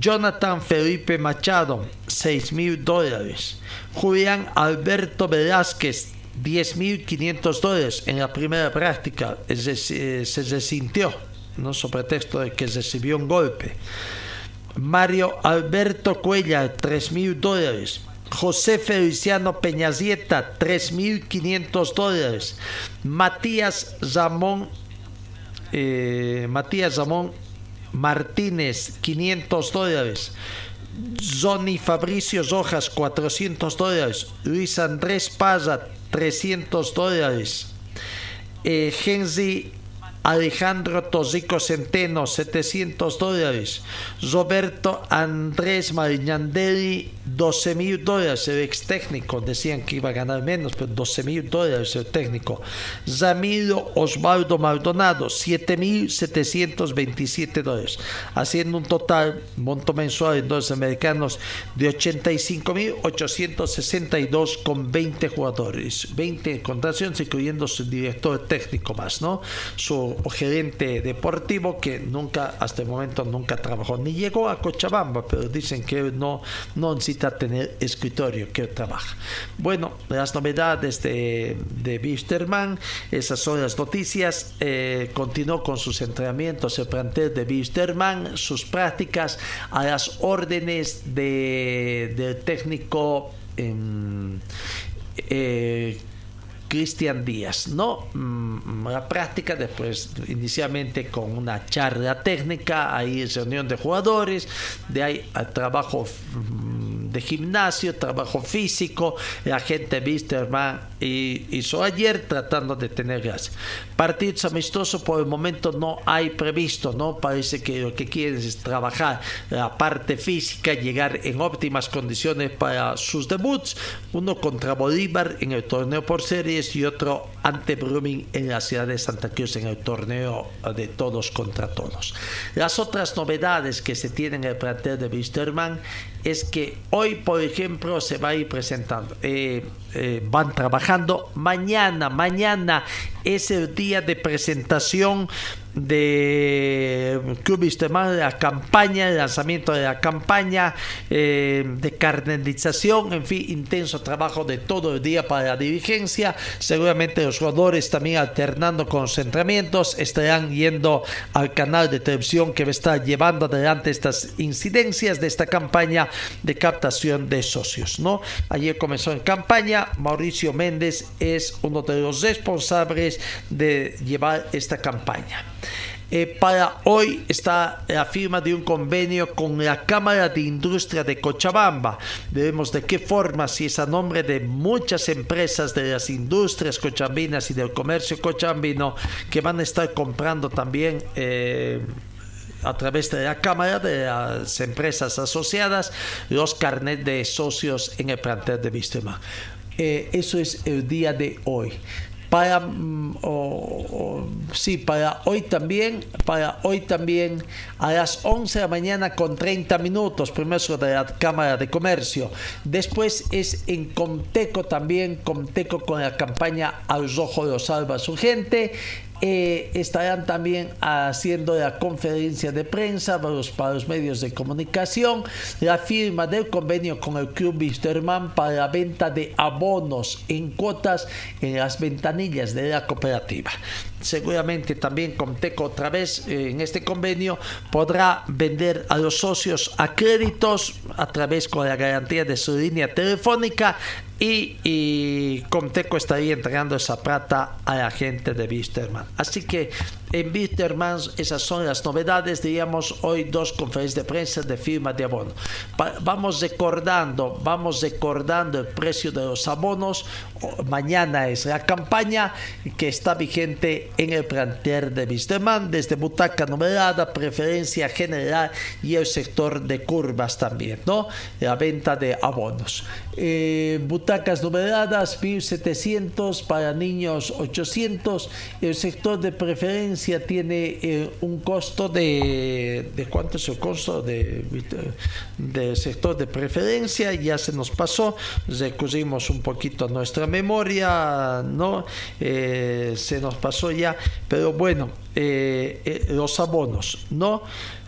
Jonathan Felipe Machado, 6.000 dólares. Julián Alberto Velázquez, 10.500 dólares en la primera práctica. Se, se resintió, no sobre texto de que recibió un golpe. Mario Alberto Cuella, 3.000 dólares. José Feliciano Peñazieta, 3.500 dólares. Matías Ramón, eh, Matías Ramón Martínez, 500 dólares. Zoni Fabricio Rojas, 400 dólares. Luis Andrés Paza, 300 dólares. Eh, Alejandro Tosico Centeno, 700 dólares. Roberto Andrés Mariñandelli, 12 mil dólares. El ex técnico decían que iba a ganar menos, pero 12 mil dólares el técnico. Ramiro Osvaldo Maldonado, 7 mil 727 dólares. Haciendo un total monto mensual en dólares americanos de 85 mil 862 con 20 jugadores. 20 contrataciones, incluyendo su director técnico más, ¿no? Su gerente deportivo que nunca, hasta el momento, nunca trabajó, ni llegó a Cochabamba, pero dicen que no, no necesita tener escritorio, que trabaja. Bueno, las novedades de, de Bisterman, esas son las noticias. Eh, continuó con sus entrenamientos el plantel de Bisterman, sus prácticas a las órdenes de, del técnico. eh, Cristian Díaz, ¿no? Mm, la práctica después inicialmente con una charla técnica, ahí reunión de jugadores, de ahí al trabajo mm, de gimnasio, trabajo físico, la gente Wisterman hizo ayer tratando de tener gas. Partidos amistosos por el momento no hay previsto, ¿no? Parece que lo que quieren es trabajar la parte física, llegar en óptimas condiciones para sus debuts, uno contra Bolívar en el torneo por y otro ante Brumming en la ciudad de Santa Cruz en el torneo de todos contra todos. Las otras novedades que se tienen en el plantel de Wisterman es que hoy, por ejemplo, se va a ir presentando. Eh, eh, van trabajando. Mañana, mañana es el día de presentación de Club la campaña, el lanzamiento de la campaña eh, de carnetización, en fin, intenso trabajo de todo el día para la dirigencia. Seguramente los jugadores también alternando con los entrenamientos estarán yendo al canal de televisión que está llevando adelante estas incidencias de esta campaña de captación de socios. ¿no? Ayer comenzó en campaña, Mauricio Méndez es uno de los responsables de llevar esta campaña. Eh, para hoy está la firma de un convenio con la Cámara de Industria de Cochabamba. Debemos de qué forma, si es a nombre de muchas empresas de las industrias cochabambinas y del comercio cochabambino que van a estar comprando también. Eh, a través de la Cámara de las empresas asociadas los carnet de socios en el plantel de Vistema. Eh, eso es el día de hoy para mm, sí, para hoy también, para hoy también a las 11 de la mañana con 30 minutos, primero de la Cámara de Comercio. Después es en Comteco también, Comteco con la campaña Al Rojo de Salva su gente eh, estarán también haciendo la conferencia de prensa para los, medios de comunicación, la firma del convenio con el Club Wisterman para la venta de abonos en cuotas en las ventanillas de la cooperativa. Seguramente también Comteco otra vez eh, en este convenio podrá vender a los socios a créditos a través con la garantía de su línea telefónica y, y Comteco estaría entregando esa plata a la gente de Wisterman. Así que en Wisterman esas son las novedades, diríamos hoy dos conferencias de prensa de firma de abono. vamos recordando, vamos recordando el precio de los abonos. Mañana es la campaña que está vigente en el plantel de Wisterman desde butaca numerada, preferencia general y el sector de curvas también, ¿no? La venta de abonos. Eh, butacas numeradas 1700 para niños 800 el sector de preferencia tiene eh, un costo de de cuánto es el costo de del sector de preferencia ya se nos pasó recurrimos un poquito nuestra memoria no eh, se nos pasó ya pero bueno los abonos no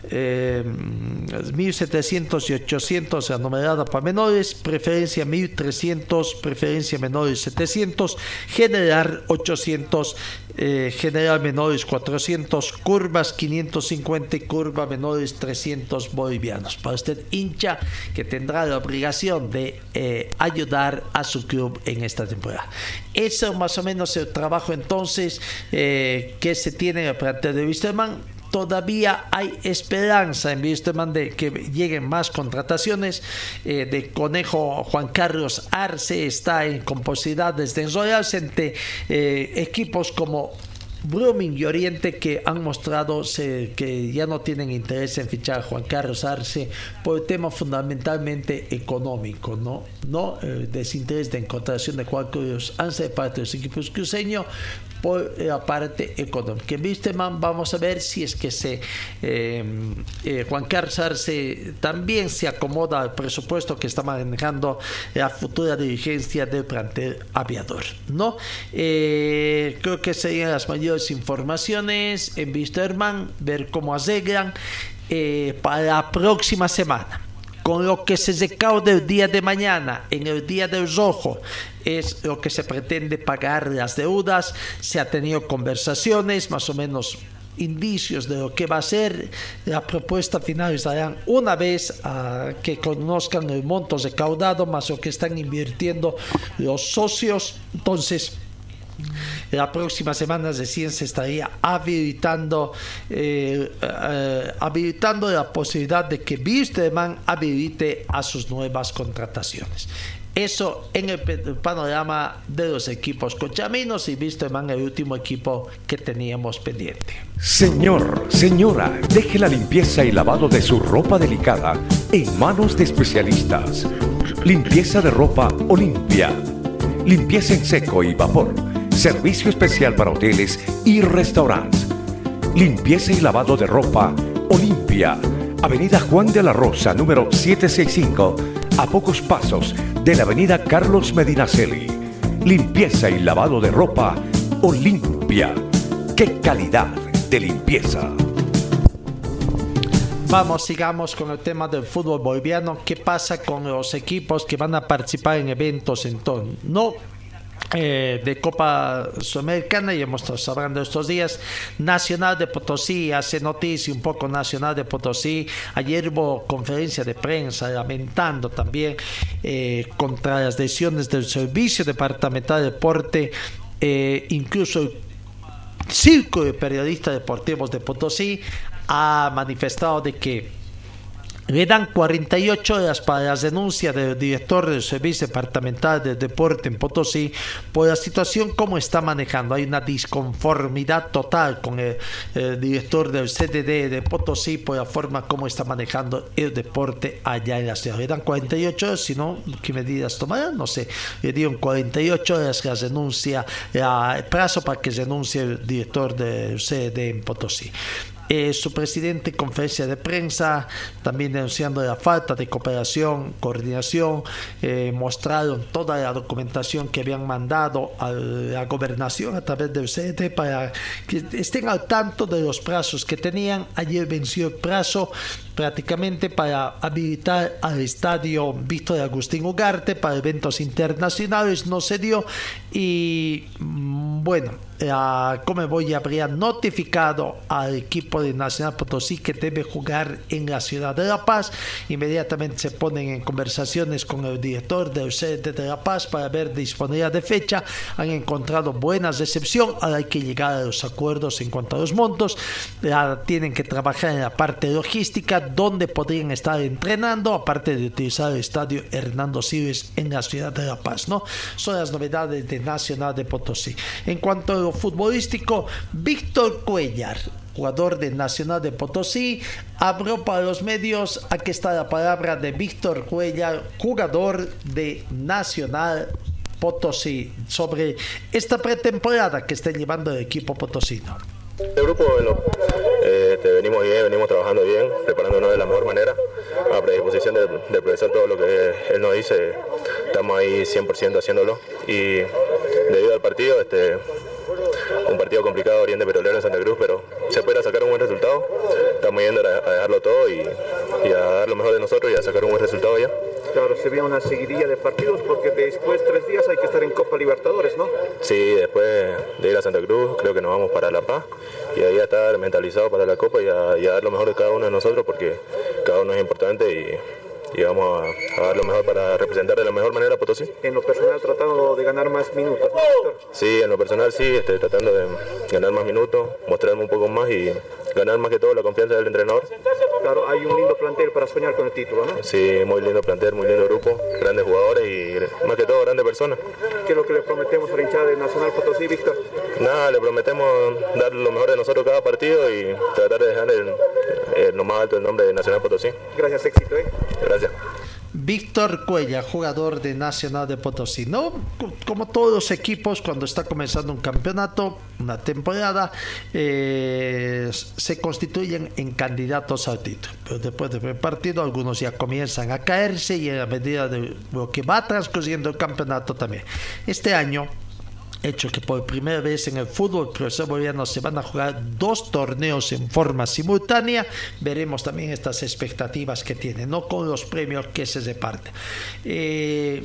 1700 y 800 la numerada para menores preferencia 1300, preferencia menores 700, general 800, eh, general menores 400, curvas 550 y curva menores 300 bolivianos. Para usted hincha que tendrá la obligación de eh, ayudar a su club en esta temporada. Eso más o menos el trabajo entonces eh, que se tiene en el plantel de Wisterman todavía hay esperanza en Wisterman de que lleguen más contrataciones. Eh, de Conejo Juan Carlos Arce está en composibilidades de enrollarse entre eh, equipos como Blooming y Oriente que han mostrado que ya no tienen interés en fichar a Juan Carlos Arce por el tema fundamentalmente económico, no, no eh, desinterés de encontración de Juan Carlos Arce de parte de los equipos cruceños por la parte económica. En man vamos a ver si es que se eh, eh, Juan Carlos Arce también se acomoda al presupuesto que está manejando la futura dirigencia del plantel aviador. ¿no? Eh, creo que serían las mayores informaciones en Wisterman, ver cómo arreglan para la próxima semana con lo que se recaude el día de mañana en el día del rojo es lo que se pretende pagar las deudas. Se ha tenido conversaciones más o menos indicios de lo que va a ser. La propuesta final estarán una vez que conozcan el monto recaudado más lo que están invirtiendo los socios. Entonces la próxima semana recién se estaría habilitando eh, eh, habilitando la posibilidad de que Wisterman habilite a sus nuevas contrataciones. Eso en el panorama de los equipos cochaminos y Wisterman el último equipo que teníamos pendiente. Señor, señora, deje la limpieza y lavado de su ropa delicada en manos de especialistas. Limpieza de ropa Olimpia. Limpieza en seco y vapor Servicio especial para hoteles y restaurantes. Limpieza y lavado de ropa Olimpia. Avenida Juan de la Rosa, número 765, a pocos pasos de la Avenida Carlos Medinaceli. Limpieza y lavado de ropa Olimpia. ¡Qué calidad de limpieza! Vamos, sigamos con el tema del fútbol boliviano. ¿Qué pasa con los equipos que van a participar en eventos en torno? No eh, de Copa Sudamericana y hemos estado hablando estos días. Nacional de Potosí hace noticia un poco Nacional de Potosí. Ayer hubo conferencia de prensa lamentando también eh, contra las decisiones del Servicio Departamental de Deporte, eh, incluso el Círculo de Periodistas Deportivos de Potosí ha manifestado de que le dan 48 horas para la denuncia del director del Servicio Departamental de Deporte en Potosí por la situación como está manejando. Hay una disconformidad total con el, director del CDD de Potosí por la forma como está manejando el deporte allá en la ciudad. Le dan 48 horas, si no, ¿qué medidas tomarán? No sé. Le dieron 48 horas la denuncia, el plazo para que denuncie el director del CDD en Potosí. Eh, su presidente conferencia de prensa, también denunciando la falta de cooperación, coordinación, eh, mostraron toda la documentación que habían mandado a la gobernación a través del CDT para que estén al tanto de los plazos que tenían. Ayer venció el plazo prácticamente para habilitar al estadio Víctor Agustín Ugarte para eventos internacionales, no se dio y mm, bueno, la Comebol habría notificado al equipo de Nacional Potosí que debe jugar en la ciudad de La Paz. Inmediatamente se ponen en conversaciones con el director del CDT de La Paz para ver disponibilidad de fecha. Han encontrado buenas recepción. Ahora hay que llegar a los acuerdos en cuanto a los montos. tienen que trabajar en la parte logística donde podrían estar entrenando, aparte de utilizar el estadio Hernando Siles en la ciudad de La Paz. ¿no? Son las novedades de Nacional de Potosí. En cuanto a lo futbolístico, Víctor Cuellar, jugador de Nacional de Potosí, abrió para los medios, aquí está la palabra de Víctor Cuellar, jugador de Nacional Potosí, sobre esta pretemporada que está llevando el equipo potosino. El grupo, eh, venimos bien, venimos trabajando bien, preparándonos de la mejor manera, a predisposición de, de profesor todo lo que él nos dice, estamos ahí 100% haciéndolo y debido al partido, este, un partido complicado Oriente Petrolero en Santa Cruz, pero se puede sacar un buen resultado, estamos yendo a, dejarlo todo y, y, a dar lo mejor de nosotros y a sacar un buen resultado ya. Claro, se viene una seguidilla de partidos porque después tres días hay que estar en Copa Libertadores, ¿no? Sí, después de ir a Santa Cruz creo que nos vamos para La Paz y ahí a estar mentalizado para la Copa y a, y a dar lo mejor de cada uno de nosotros porque cada uno es importante y y vamos a, dar lo mejor para representar de la mejor manera a Potosí. En lo personal tratando de ganar más minutos, Sí, en lo personal sí, estoy tratando de ganar más minutos, mostrarme un poco más y ganar más que todo la confianza del entrenador. Claro, hay un lindo plantel para soñar con el título, ¿no? Sí, muy lindo plantel, muy lindo grupo, grandes jugadores y más que todo grandes personas. ¿Qué es lo que le prometemos a la hinchada de Nacional Potosí, Víctor? Nada, le prometemos dar lo mejor de nosotros cada partido y tratar de dejar el, lo más alto el nombre de Nacional Potosí. Gracias, éxito, ¿eh? Gracias. Víctor Cuella, jugador de Nacional de Potosí. ¿no? Como todos los equipos, cuando está comenzando un campeonato, una temporada, eh, se constituyen en candidatos al título. Pero después del partido, algunos ya comienzan a caerse y a medida de lo que va transcurriendo el campeonato también. Este año hecho que por primera vez en el fútbol profesor boliviano se van a jugar dos torneos en forma simultánea. Veremos también estas expectativas que tiene, no con los premios que se reparten. Eh,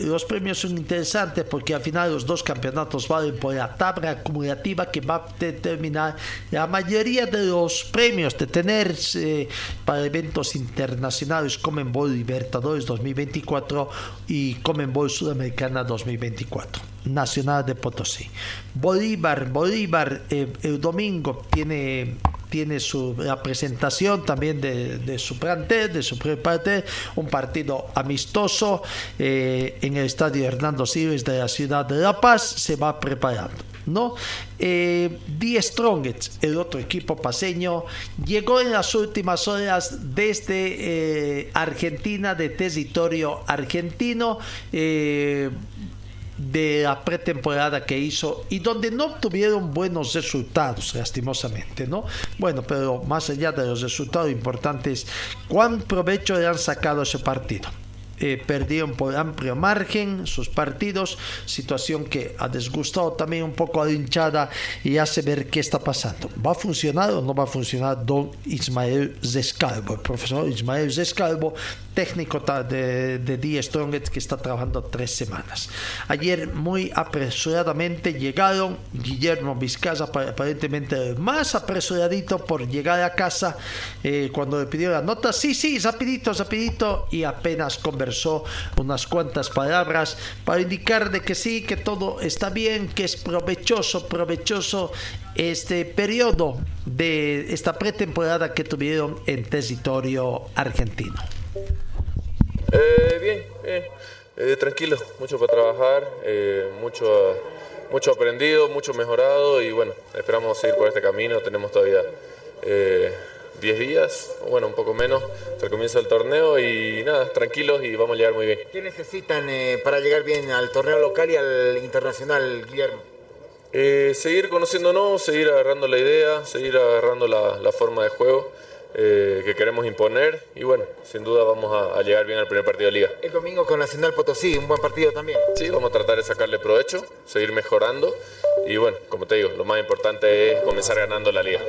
los premios son interesantes porque al final los dos campeonatos valen por la tabla acumulativa que va a determinar la mayoría de los premios de tenerse para eventos internacionales como en Bol Libertadores 2024 y Bol Sudamericana 2024. Nacional de Potosí. Bolívar, Bolívar eh, el domingo tiene tiene su presentación también de, su plantel, de su parte, un partido amistoso eh, en el estadio Hernando Siles de la ciudad de La Paz, se va preparando. ¿no? Eh, Die Strongets, el otro equipo paseño, llegó en las últimas horas desde eh, Argentina, de territorio argentino. De la pretemporada que hizo y donde no obtuvieron buenos resultados, lastimosamente, ¿no? Bueno, pero más allá de los resultados importantes, ¿cuán provecho le han sacado ese partido? Eh, perdieron por amplio margen sus partidos, situación que ha desgustado también un poco a la hinchada y hace ver qué está pasando. ¿Va a funcionar o no va a funcionar don Ismael Zescalvo? El profesor Ismael Zescalvo técnico de, de Die Strongest que está trabajando tres semanas. Ayer muy apresuradamente llegaron Guillermo Vizcaza, aparentemente más apresuradito por llegar a casa eh, cuando le pidió la nota. Sí, sí, rapidito, rapidito y apenas conversó unas cuantas palabras para indicar de que sí, que todo está bien, que es provechoso, provechoso este periodo de esta pretemporada que tuvieron en territorio argentino. Eh, bien, bien. Eh, tranquilo, mucho para trabajar, eh, mucho, mucho aprendido, mucho mejorado y bueno, esperamos seguir por este camino. Tenemos todavía 10 días, bueno, un poco menos, hasta el comienzo del torneo y nada, tranquilos y vamos a llegar muy bien. ¿Qué necesitan para llegar bien al torneo local y al internacional, Guillermo? seguir conociéndonos, seguir agarrando la idea, seguir agarrando la, la forma de juego. Eh, que queremos imponer y bueno, sin duda vamos a, llegar bien al primer partido de liga. El domingo con Nacional Potosí, un buen partido también. Sí, vamos a tratar de sacarle provecho, seguir mejorando y bueno, como te digo, lo más importante es comenzar ganando la liga.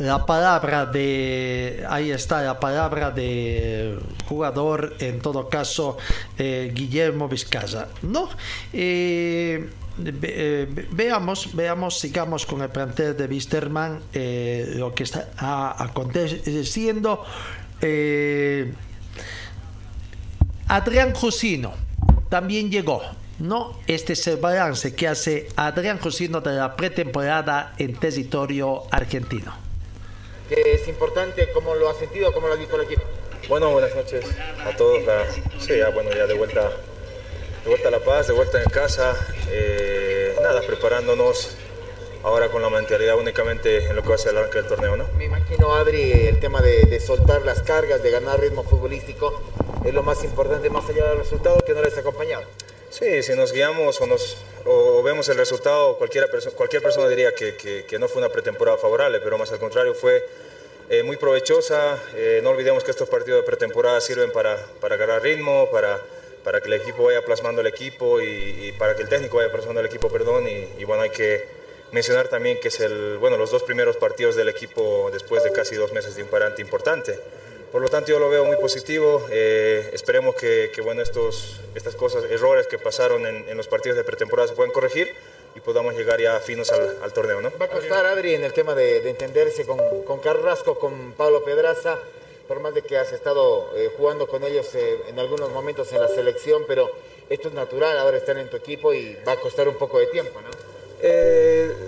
La palabra de, ahí está la palabra de jugador, en todo caso, eh, Guillermo Vizcaya. ¿no? Eh, eh, veamos, veamos, sigamos con el plantel de Wisterman, lo que está aconteciendo. Adrián Jusino también llegó. No, este es el balance que hace Adrián Jusino de la pretemporada en territorio argentino que es importante, ¿cómo lo ha sentido, cómo lo ha visto el equipo? Bueno, buenas noches a todos. sí, ya, bueno, ya de vuelta, de vuelta a La Paz, de vuelta en casa. Eh, nada, preparándonos ahora con la mentalidad únicamente en lo que va a ser el arranque del torneo, ¿no? Me imagino, Adri, el tema de, de, soltar las cargas, de ganar ritmo futbolístico, es lo más importante más allá del resultado que no les ha acompañado. Sí, si nos guiamos o, nos, o vemos el resultado, cualquier persona diría que, que, no fue una pretemporada favorable, pero más al contrario fue eh, muy provechosa. Eh, no olvidemos que estos partidos de pretemporada sirven para, para ganar ritmo, para, para que el equipo vaya plasmando el equipo y, para que el técnico vaya plasmando el equipo, perdón. Y, y, bueno, hay que mencionar también que es el, bueno, los dos primeros partidos del equipo después de casi dos meses de un parante importante. Por lo tanto, yo lo veo muy positivo. Eh, esperemos que, bueno, estos, estas cosas, errores que pasaron en, los partidos de pretemporada se puedan corregir y podamos llegar ya finos al, torneo. ¿no? Va a costar, Adri, en el tema de, entenderse con, con, Carrasco, con Pablo Pedraza, por más de que has estado eh, jugando con ellos eh, en algunos momentos en la selección, pero esto es natural, ahora están en tu equipo y va a costar un poco de tiempo, ¿no?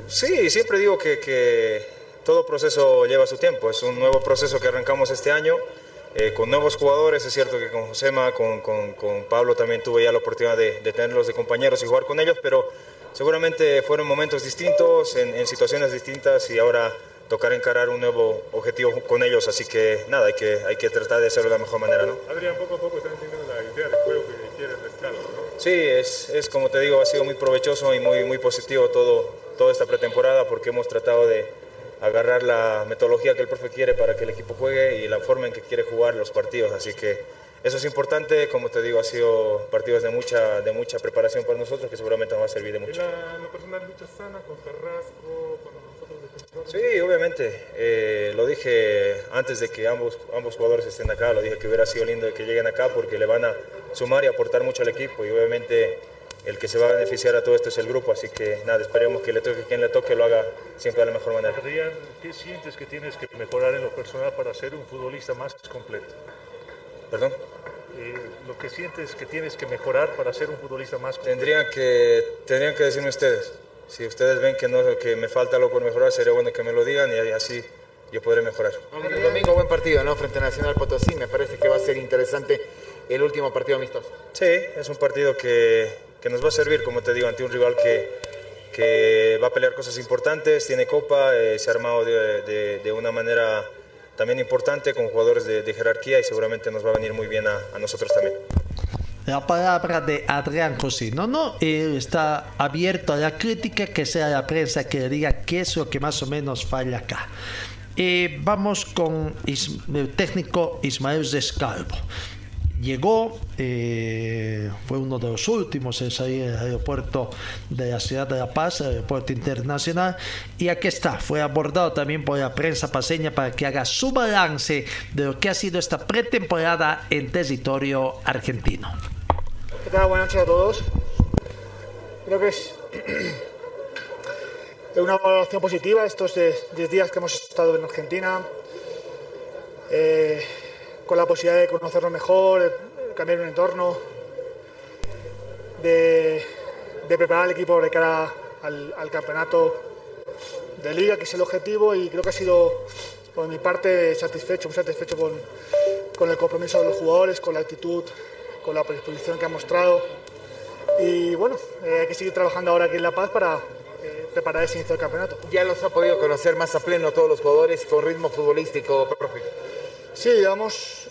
sí, siempre digo que, que todo proceso lleva su tiempo. Es un nuevo proceso que arrancamos este año eh, con nuevos jugadores. Es cierto que con Josema, con, con, con Pablo también tuve ya la oportunidad de, de, tenerlos de compañeros y jugar con ellos, pero seguramente fueron momentos distintos, en, en, situaciones distintas y ahora tocar encarar un nuevo objetivo con ellos. Así que nada, hay que, hay que tratar de hacerlo de la mejor manera. ¿no? Adrián, poco a poco están entendiendo la idea de juego que quieres rescatar, ¿no? Sí, es, es como te digo, ha sido muy provechoso y muy, muy positivo todo, toda esta pretemporada porque hemos tratado de agarrar la metodología que el profe quiere para que el equipo juegue y la forma en que quiere jugar los partidos. Así que eso es importante, como te digo, ha sido partidos de mucha, de mucha preparación para nosotros que seguramente nos va a servir de mucho. ¿En lo personal lucha sana con Carrasco, con nosotros Sí, obviamente. Eh, lo dije antes de que ambos, ambos jugadores estén acá, lo dije que hubiera sido lindo que lleguen acá porque le van a sumar y aportar mucho al equipo y obviamente el que se va a beneficiar a todo esto es el grupo, así que nada, esperemos que le toque quien le toque lo haga siempre de la mejor manera. Adrián, ¿qué sientes que tienes que mejorar en lo personal para ser un futbolista más completo? ¿Perdón? Eh, lo que sientes que tienes que mejorar para ser un futbolista más completo. Tendrían que, tendrían que decirme ustedes. Si ustedes ven que, no, que me falta algo por mejorar, sería bueno que me lo digan y así yo podré mejorar. El domingo buen partido, ¿no? Frente a Nacional Potosí, me parece que va a ser interesante el último partido amistoso. Sí, es un partido que, que nos va a servir, como te digo, ante un rival que, que va a pelear cosas importantes, tiene copa, eh, se ha armado de, de, una manera también importante con jugadores de, jerarquía y seguramente nos va a venir muy bien a, a nosotros también. La palabra de Adrián Cosino, no, él está abierto a la crítica, que sea la prensa que le diga qué es lo que más o menos falla acá. Eh, vamos con el técnico Ismael Descalvo llegó, eh, fue uno de los últimos en salir del aeropuerto de la ciudad de La Paz, el aeropuerto internacional, y aquí está, fue abordado también por la prensa paseña para que haga su balance de lo que ha sido esta pretemporada en territorio argentino. ¿Qué tal? Buenas noches a todos. Creo que es una evaluación positiva estos 10 días que hemos estado en Argentina. Eh, con la posibilidad de conocerlo mejor, cambiar un entorno, de, preparar al equipo de cara al, campeonato de liga, que es el objetivo, y creo que ha sido, por mi parte, satisfecho, muy satisfecho con, con el compromiso de los jugadores, con la actitud, con la predisposición que han mostrado. Y bueno, eh, hay que seguir trabajando ahora aquí en La Paz para eh, preparar ese inicio del campeonato. Ya los ha podido conocer más a pleno todos los jugadores con ritmo futbolístico, profe. Sí, llevamos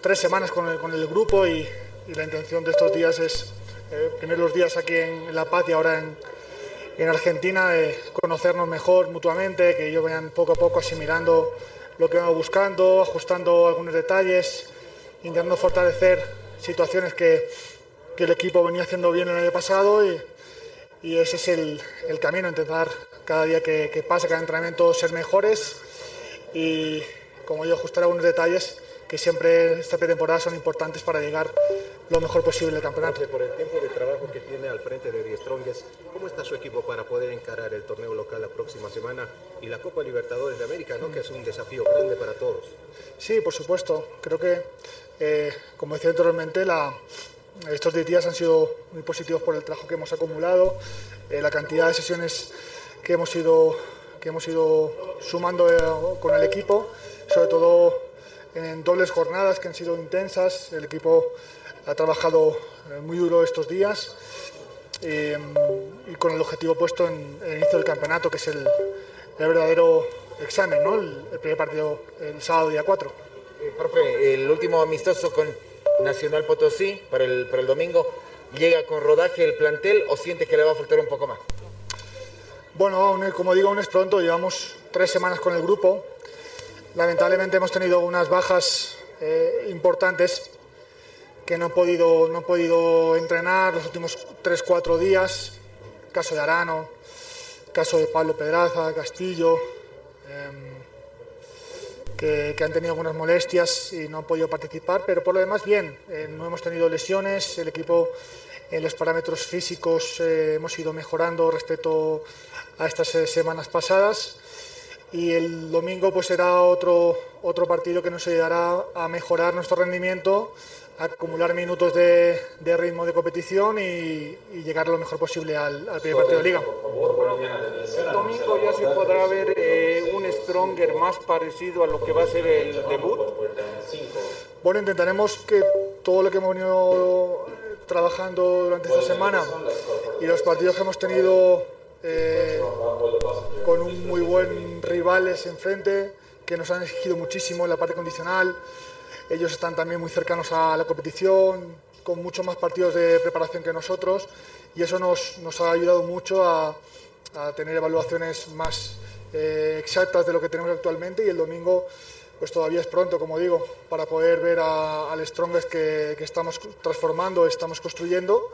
tres semanas con el, con el grupo y, la intención de estos días es, eh, primero los días aquí en La Paz y ahora en, en Argentina, eh, conocernos mejor mutuamente, que ellos vayan poco a poco asimilando lo que vamos buscando, ajustando algunos detalles, intentando fortalecer situaciones que, que el equipo venía haciendo bien el año pasado y, y ese es el, el, camino, intentar cada día que, que pasa, cada entrenamiento ser mejores y como yo ajustar algunos detalles que siempre esta pretemporada son importantes para llegar lo mejor posible al campeonato. Por el tiempo de trabajo que tiene al frente de Die Strongest, ¿cómo está su equipo para poder encarar el torneo local la próxima semana y la Copa Libertadores de América, ¿no? que es un desafío grande para todos? Sí, por supuesto. Creo que, eh, como decía anteriormente, la, estos 10 días han sido muy positivos por el trabajo que hemos acumulado, eh, la cantidad de sesiones que hemos ido, que hemos ido sumando eh, con el equipo, sobre todo en dobles jornadas que han sido intensas. El equipo ha trabajado eh, muy duro estos días eh, y con el objetivo puesto en, el inicio del campeonato, que es el, verdadero examen, ¿no? el, primer partido el sábado día 4. Eh, profe, el último amistoso con Nacional Potosí para el, para el domingo, ¿llega con rodaje el plantel o siente que le va a faltar un poco más? Bueno, como digo, aún es pronto, llevamos tres semanas con el grupo, Lamentablemente hemos tenido unas bajas eh, importantes que no he podido, no podido entrenar los últimos 3-4 días. Caso de Arano, caso de Pablo Pedraza, Castillo, em, que, han tenido algunas molestias y no han podido participar, pero por lo demás bien, eh, no hemos tenido lesiones, el equipo en los parámetros físicos eh, hemos ido mejorando respecto a estas semanas pasadas y el domingo pues será otro, otro partido que nos ayudará a mejorar nuestro rendimiento, a acumular minutos de, de ritmo de competición y, llegar lo mejor posible al, primer partido de liga. El domingo ya se podrá ver eh, un Stronger más parecido a lo que va a ser el debut. Bueno, intentaremos que todo lo que hemos venido trabajando durante esta semana y los partidos que hemos tenido eh, con un muy buen rivales enfrente que nos han exigido muchísimo en la parte condicional. Ellos están también muy cercanos a la competición, con muchos más partidos de preparación que nosotros y eso nos, nos ha ayudado mucho a, a tener evaluaciones más eh, exactas de lo que tenemos actualmente y el domingo pues todavía es pronto, como digo, para poder ver al Strongest que, que estamos transformando, estamos construyendo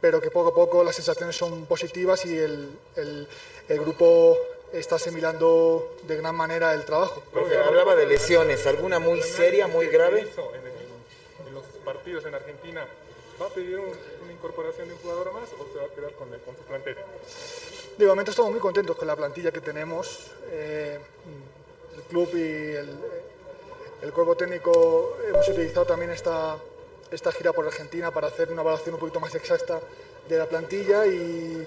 pero que poco a poco las sensaciones son positivas y el, el, grupo está asimilando de gran manera el trabajo. Hablaba de lesiones, ¿alguna muy seria, muy grave? En, los partidos en Argentina, ¿va a pedir una incorporación de un jugador más o se va a quedar con, el, con su plantel? De momento estamos muy contentos con la plantilla que tenemos. Eh, el club y el, el cuerpo técnico hemos utilizado también esta esta gira por Argentina para hacer una evaluación un poquito más exacta de la plantilla y,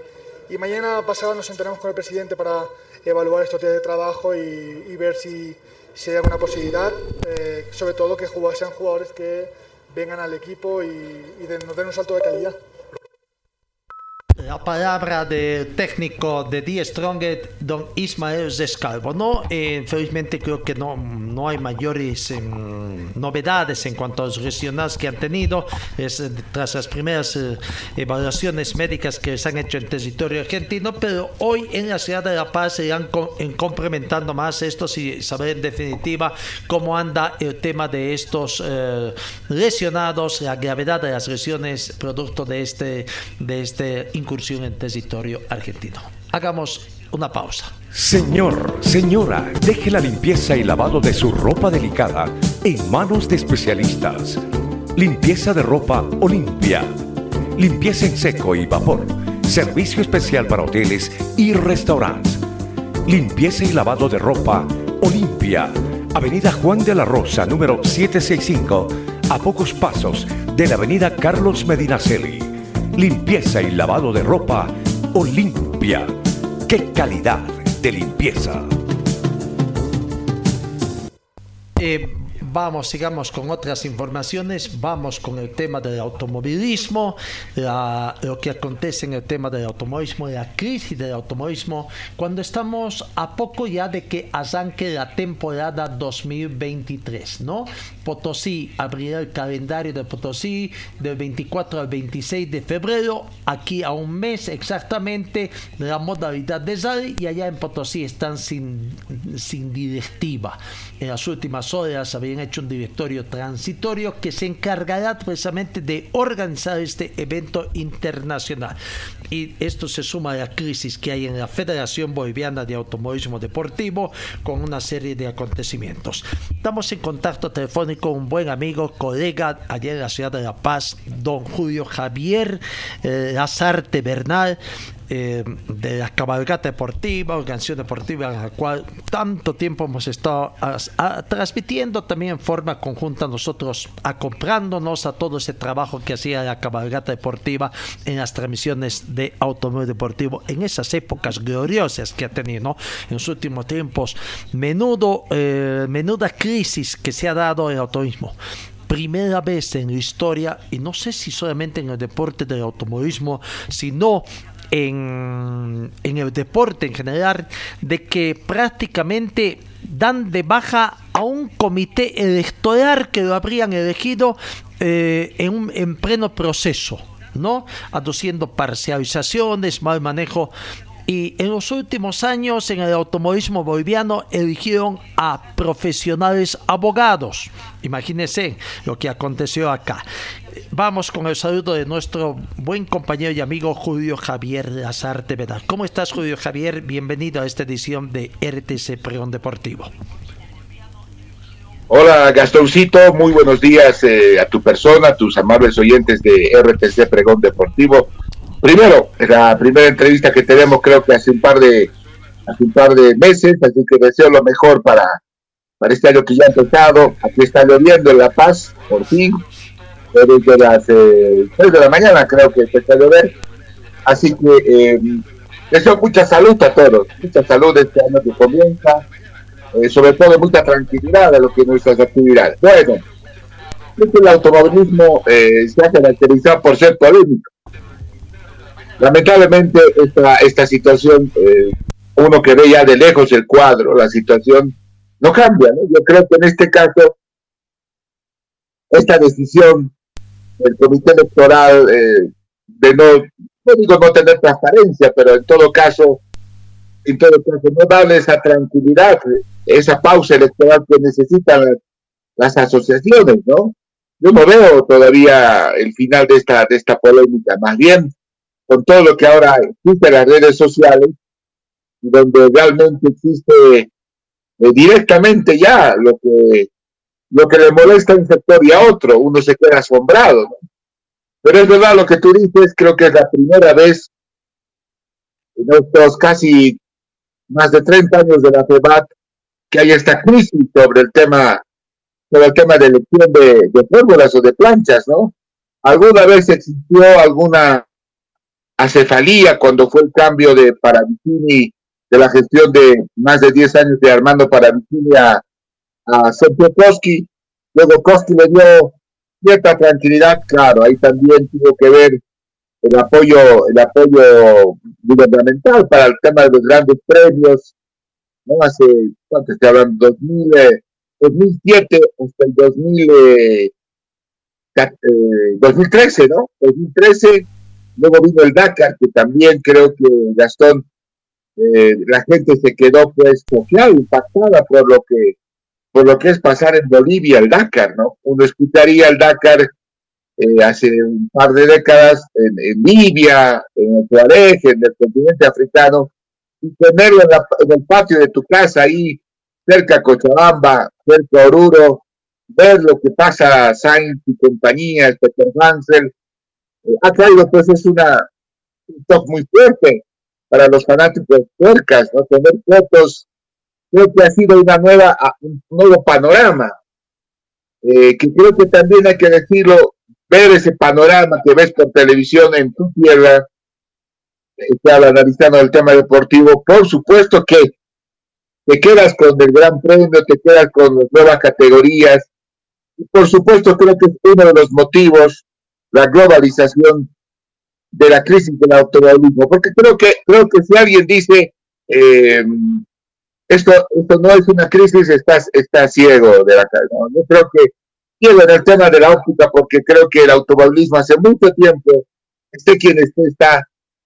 mañana pasado nos sentaremos con el presidente para evaluar estos días de trabajo y, ver si, si, hay alguna posibilidad, eh, sobre todo que sean jugadores que vengan al equipo y nos den un salto de calidad. La palabra del técnico de Die Strongest, don Ismael Zescalvo. ¿no? Eh, felizmente creo que no, no hay mayores em, novedades en cuanto a los lesionados que han tenido eh, tras las primeras eh, evaluaciones médicas que se han hecho en territorio argentino, pero hoy en la ciudad de La Paz se irán complementando más esto y saber en definitiva cómo anda el tema de estos lesionados, la gravedad de las lesiones producto de este, de este en territorio argentino. Hagamos una pausa. Señor, señora, deje la limpieza y lavado de su ropa delicada en manos de especialistas. Limpieza de ropa Olimpia. Limpieza en seco y vapor. Servicio especial para hoteles y restaurantes. Limpieza y lavado de ropa Olimpia. Avenida Juan de la Rosa, número 765, a pocos pasos de la Avenida Carlos Medinaceli limpieza y lavado de ropa Olimpia. ¡Qué calidad de limpieza! Eh, Vamos, sigamos con otras informaciones. Vamos con el tema del automovilismo, lo que acontece en el tema del automovilismo, la crisis del automovilismo, cuando estamos a poco ya de que arranque la temporada 2023, ¿no? Potosí abrirá el calendario de Potosí del 24 al 26 de febrero, aquí a un mes exactamente la modalidad de rally y allá en Potosí están sin, sin directiva. En las últimas horas habían hecho un directorio transitorio que se encargará precisamente de organizar este evento internacional. y esto se suma a la crisis que hay en la Federación Boliviana de Automovilismo Deportivo con una serie de acontecimientos. Estamos en contacto telefónico con un buen amigo, colega allá en la ciudad de La Paz, don Julio Javier eh, Lazarte Bernal, eh, de la cabalgata deportiva, organización deportiva en la cual tanto tiempo hemos estado transmitiendo también en forma conjunta nosotros, acomprándonos a todo ese trabajo que hacía la cabalgata deportiva en las transmisiones de automóvil deportivo en esas épocas gloriosas que ha tenido en los últimos tiempos. Menudo, eh, menuda crisis que se ha dado en el automovilismo primera vez en la historia, y no sé si solamente en el deporte del automovilismo, sino en, el deporte en general de que prácticamente dan de baja a un comité electoral que lo habrían elegido eh, en, un, en pleno proceso. ¿no? Aduciendo parcializaciones, mal manejo y en los últimos años en el automovilismo boliviano eligieron a profesionales abogados. Imagínense lo que aconteció acá. Vamos con el saludo de nuestro buen compañero y amigo Julio Javier Lazarte Vedal. ¿Cómo estás, Julio Javier? Bienvenido a esta edición de RTC Pregón Deportivo. Hola Gastoncito, muy buenos días eh, a tu persona, a tus amables oyentes de RTC Pregón Deportivo. Primero, la primera entrevista que tenemos creo que hace un par de hace un par de meses, así que deseo lo mejor para, para este año que ya ha empezado. Aquí está lloviendo en La Paz, por fin, desde las eh, 6 de la mañana creo que empieza a llover. Así que eh, deseo mucha salud a todos, mucha salud este año que comienza, eh, sobre todo mucha tranquilidad a lo que nuestras actividades. Bueno, el automovilismo eh, se ha caracterizado por ser polémico lamentablemente esta, esta situación, eh, uno que ve ya de lejos el cuadro, la situación no cambia. Yo creo que en este caso, esta decisión del comité electoral eh, de no, no digo no tener transparencia, pero en todo caso, en todo caso, no darle esa tranquilidad, esa pausa electoral que necesitan las, asociaciones, ¿no? Yo no veo todavía el final de esta, de esta polémica, más bien con todo lo que ahora existe en las redes sociales, donde realmente existe eh, directamente ya lo que, lo que le molesta a un sector y a otro, uno se queda asombrado. Pero es verdad lo que tú dices, creo que es la primera vez en estos casi más de 30 años de la FEBAT que hay esta crisis sobre el tema sobre el tema de elección de, de fórmulas o de planchas, ¿no? Alguna vez existió alguna acefalía cuando fue el cambio de Paravicini, de la gestión de más de 10 años de Armando Paravicini a, a Sergio Koski. Luego Koski le dio cierta tranquilidad, claro, ahí también tuvo que ver el apoyo, el apoyo gubernamental para el tema de los grandes premios, ¿no? Hace, ¿cuánto estoy hablando? 2000, 2007 hasta el 2000, eh, 2013, ¿no? 2013 Luego vino el Dakar, que también creo que Gastón, eh, la gente se quedó pues social, impactada por lo que por lo que es pasar en Bolivia el Dakar, ¿no? Uno escucharía el Dakar eh, hace un par de décadas en, Libia, en el Tuareg, en el continente africano, y tenerlo en, el patio de tu casa ahí, cerca a Cochabamba, cerca a Oruro, ver lo que pasa Sainz y compañía, Peter Hansel, ha traído pues es una un toque muy fuerte para los fanáticos cercas, ¿no? Tener fotos, creo que ha sido una nueva, un nuevo panorama, eh, que creo que también hay que decirlo, ver ese panorama que ves por televisión en tu tierra, eh, analizando el tema deportivo, por supuesto que te quedas con el gran premio, te quedas con las nuevas categorías, por supuesto creo que es uno de los motivos la globalización de la crisis del automovilismo, porque creo que creo que si alguien dice eh, esto esto no es una crisis, está, está ciego de la ¿no? Yo creo que ciego en el tema de la óptica, porque creo que el automovilismo hace mucho tiempo, este quien esté, está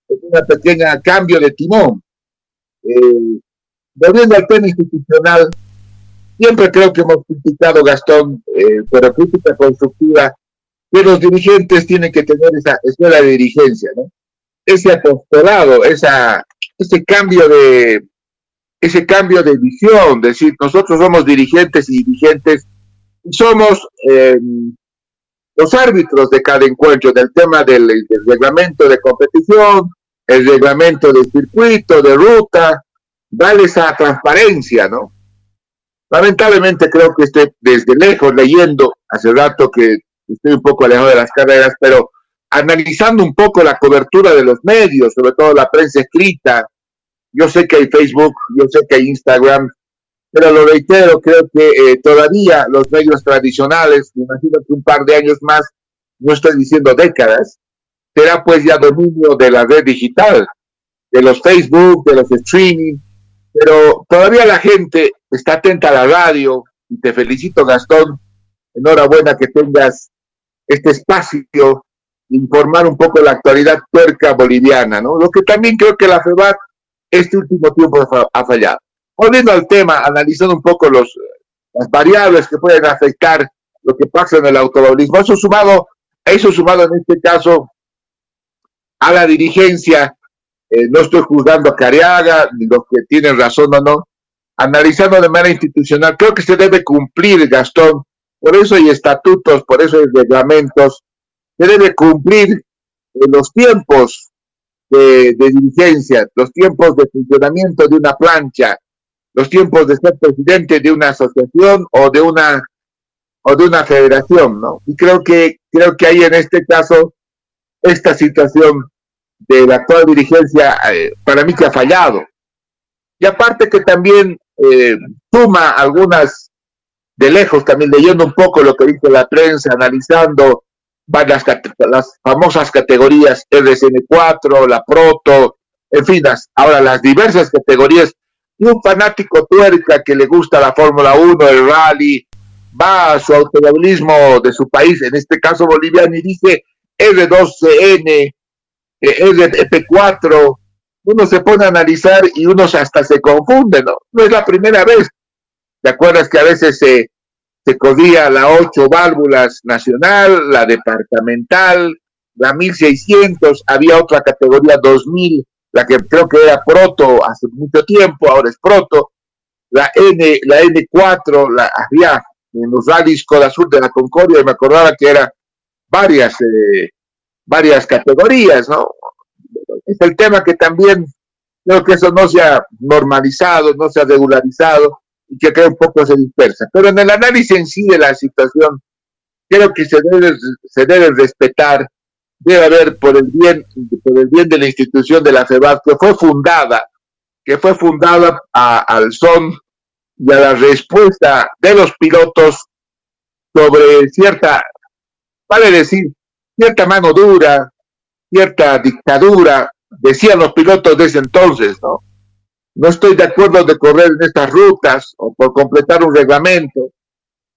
en una pequeña cambio de timón. Eh, volviendo al tema institucional, siempre creo que hemos criticado, Gastón, eh, pero crítica constructiva, que los dirigentes tienen que tener esa escuela de dirigencia, ¿no? ese apostolado, esa, ese cambio de ese cambio de visión, decir, nosotros somos dirigentes y dirigentes, somos eh, los árbitros de cada encuentro, del tema del, reglamento de competición, el reglamento de circuito, de ruta, darle esa transparencia, ¿no? Lamentablemente creo que estoy desde lejos leyendo, hace rato que estoy un poco alejado de las carreras, pero analizando un poco la cobertura de los medios, sobre todo la prensa escrita. Yo sé que hay Facebook, yo sé que hay Instagram, pero lo reitero, creo que eh, todavía los medios tradicionales, me imagino que un par de años más, no estoy diciendo décadas, será pues ya dominio de la red digital, de los Facebook, de los streaming, pero todavía la gente está atenta a la radio y te felicito Gastón, enhorabuena que tengas este espacio informar un poco la actualidad tuerca boliviana, ¿no? Lo que también creo que la FEBAT este último tiempo ha fallado. Volviendo al tema, analizando un poco los, las variables que pueden afectar lo que pasa en el automovilismo, eso sumado, eso sumado en este caso a la dirigencia, eh, no estoy juzgando a Cariaga, ni los que tienen razón o no, analizando de manera institucional, creo que se debe cumplir, Gastón, por eso hay estatutos, por eso hay reglamentos, se debe cumplir en los tiempos de, dirigencia, los tiempos de funcionamiento de una plancha, los tiempos de ser presidente de una asociación o de una o de una federación, ¿no? Y creo que creo que ahí en este caso esta situación de la actual dirigencia eh, para mí que ha fallado. Y aparte que también eh, suma algunas de lejos, también leyendo un poco lo que dice la prensa, analizando las, las famosas categorías RCN4, la Proto, en fin, ahora las diversas categorías. Y un fanático tuerca que le gusta la Fórmula 1, el rally, va a su automovilismo de su país, en este caso boliviano, y dice R2CN, RP4, uno se pone a analizar y uno hasta se confunde, ¿no? No es la primera vez. ¿Te acuerdas que a veces se, se codía la 8 válvulas nacional, la departamental, la 1600, había otra categoría 2000, la que creo que era proto hace mucho tiempo, ahora es proto, la N, la N4, la había en los rallies Coda Sur de la Concordia, y me acordaba que era varias, eh, varias categorías, ¿no? Es el tema que también creo que eso no se ha normalizado, no se ha regularizado, y que creo un poco se dispersa. Pero en el análisis en sí de la situación, creo que se debe, se debe respetar, debe haber por el bien, por el bien de la institución de la FEBAT, que fue fundada, que fue fundada al son y a la respuesta de los pilotos sobre cierta, vale decir, cierta mano dura, cierta dictadura, decían los pilotos de ese entonces, ¿no? No estoy de acuerdo de correr en estas rutas o por completar un reglamento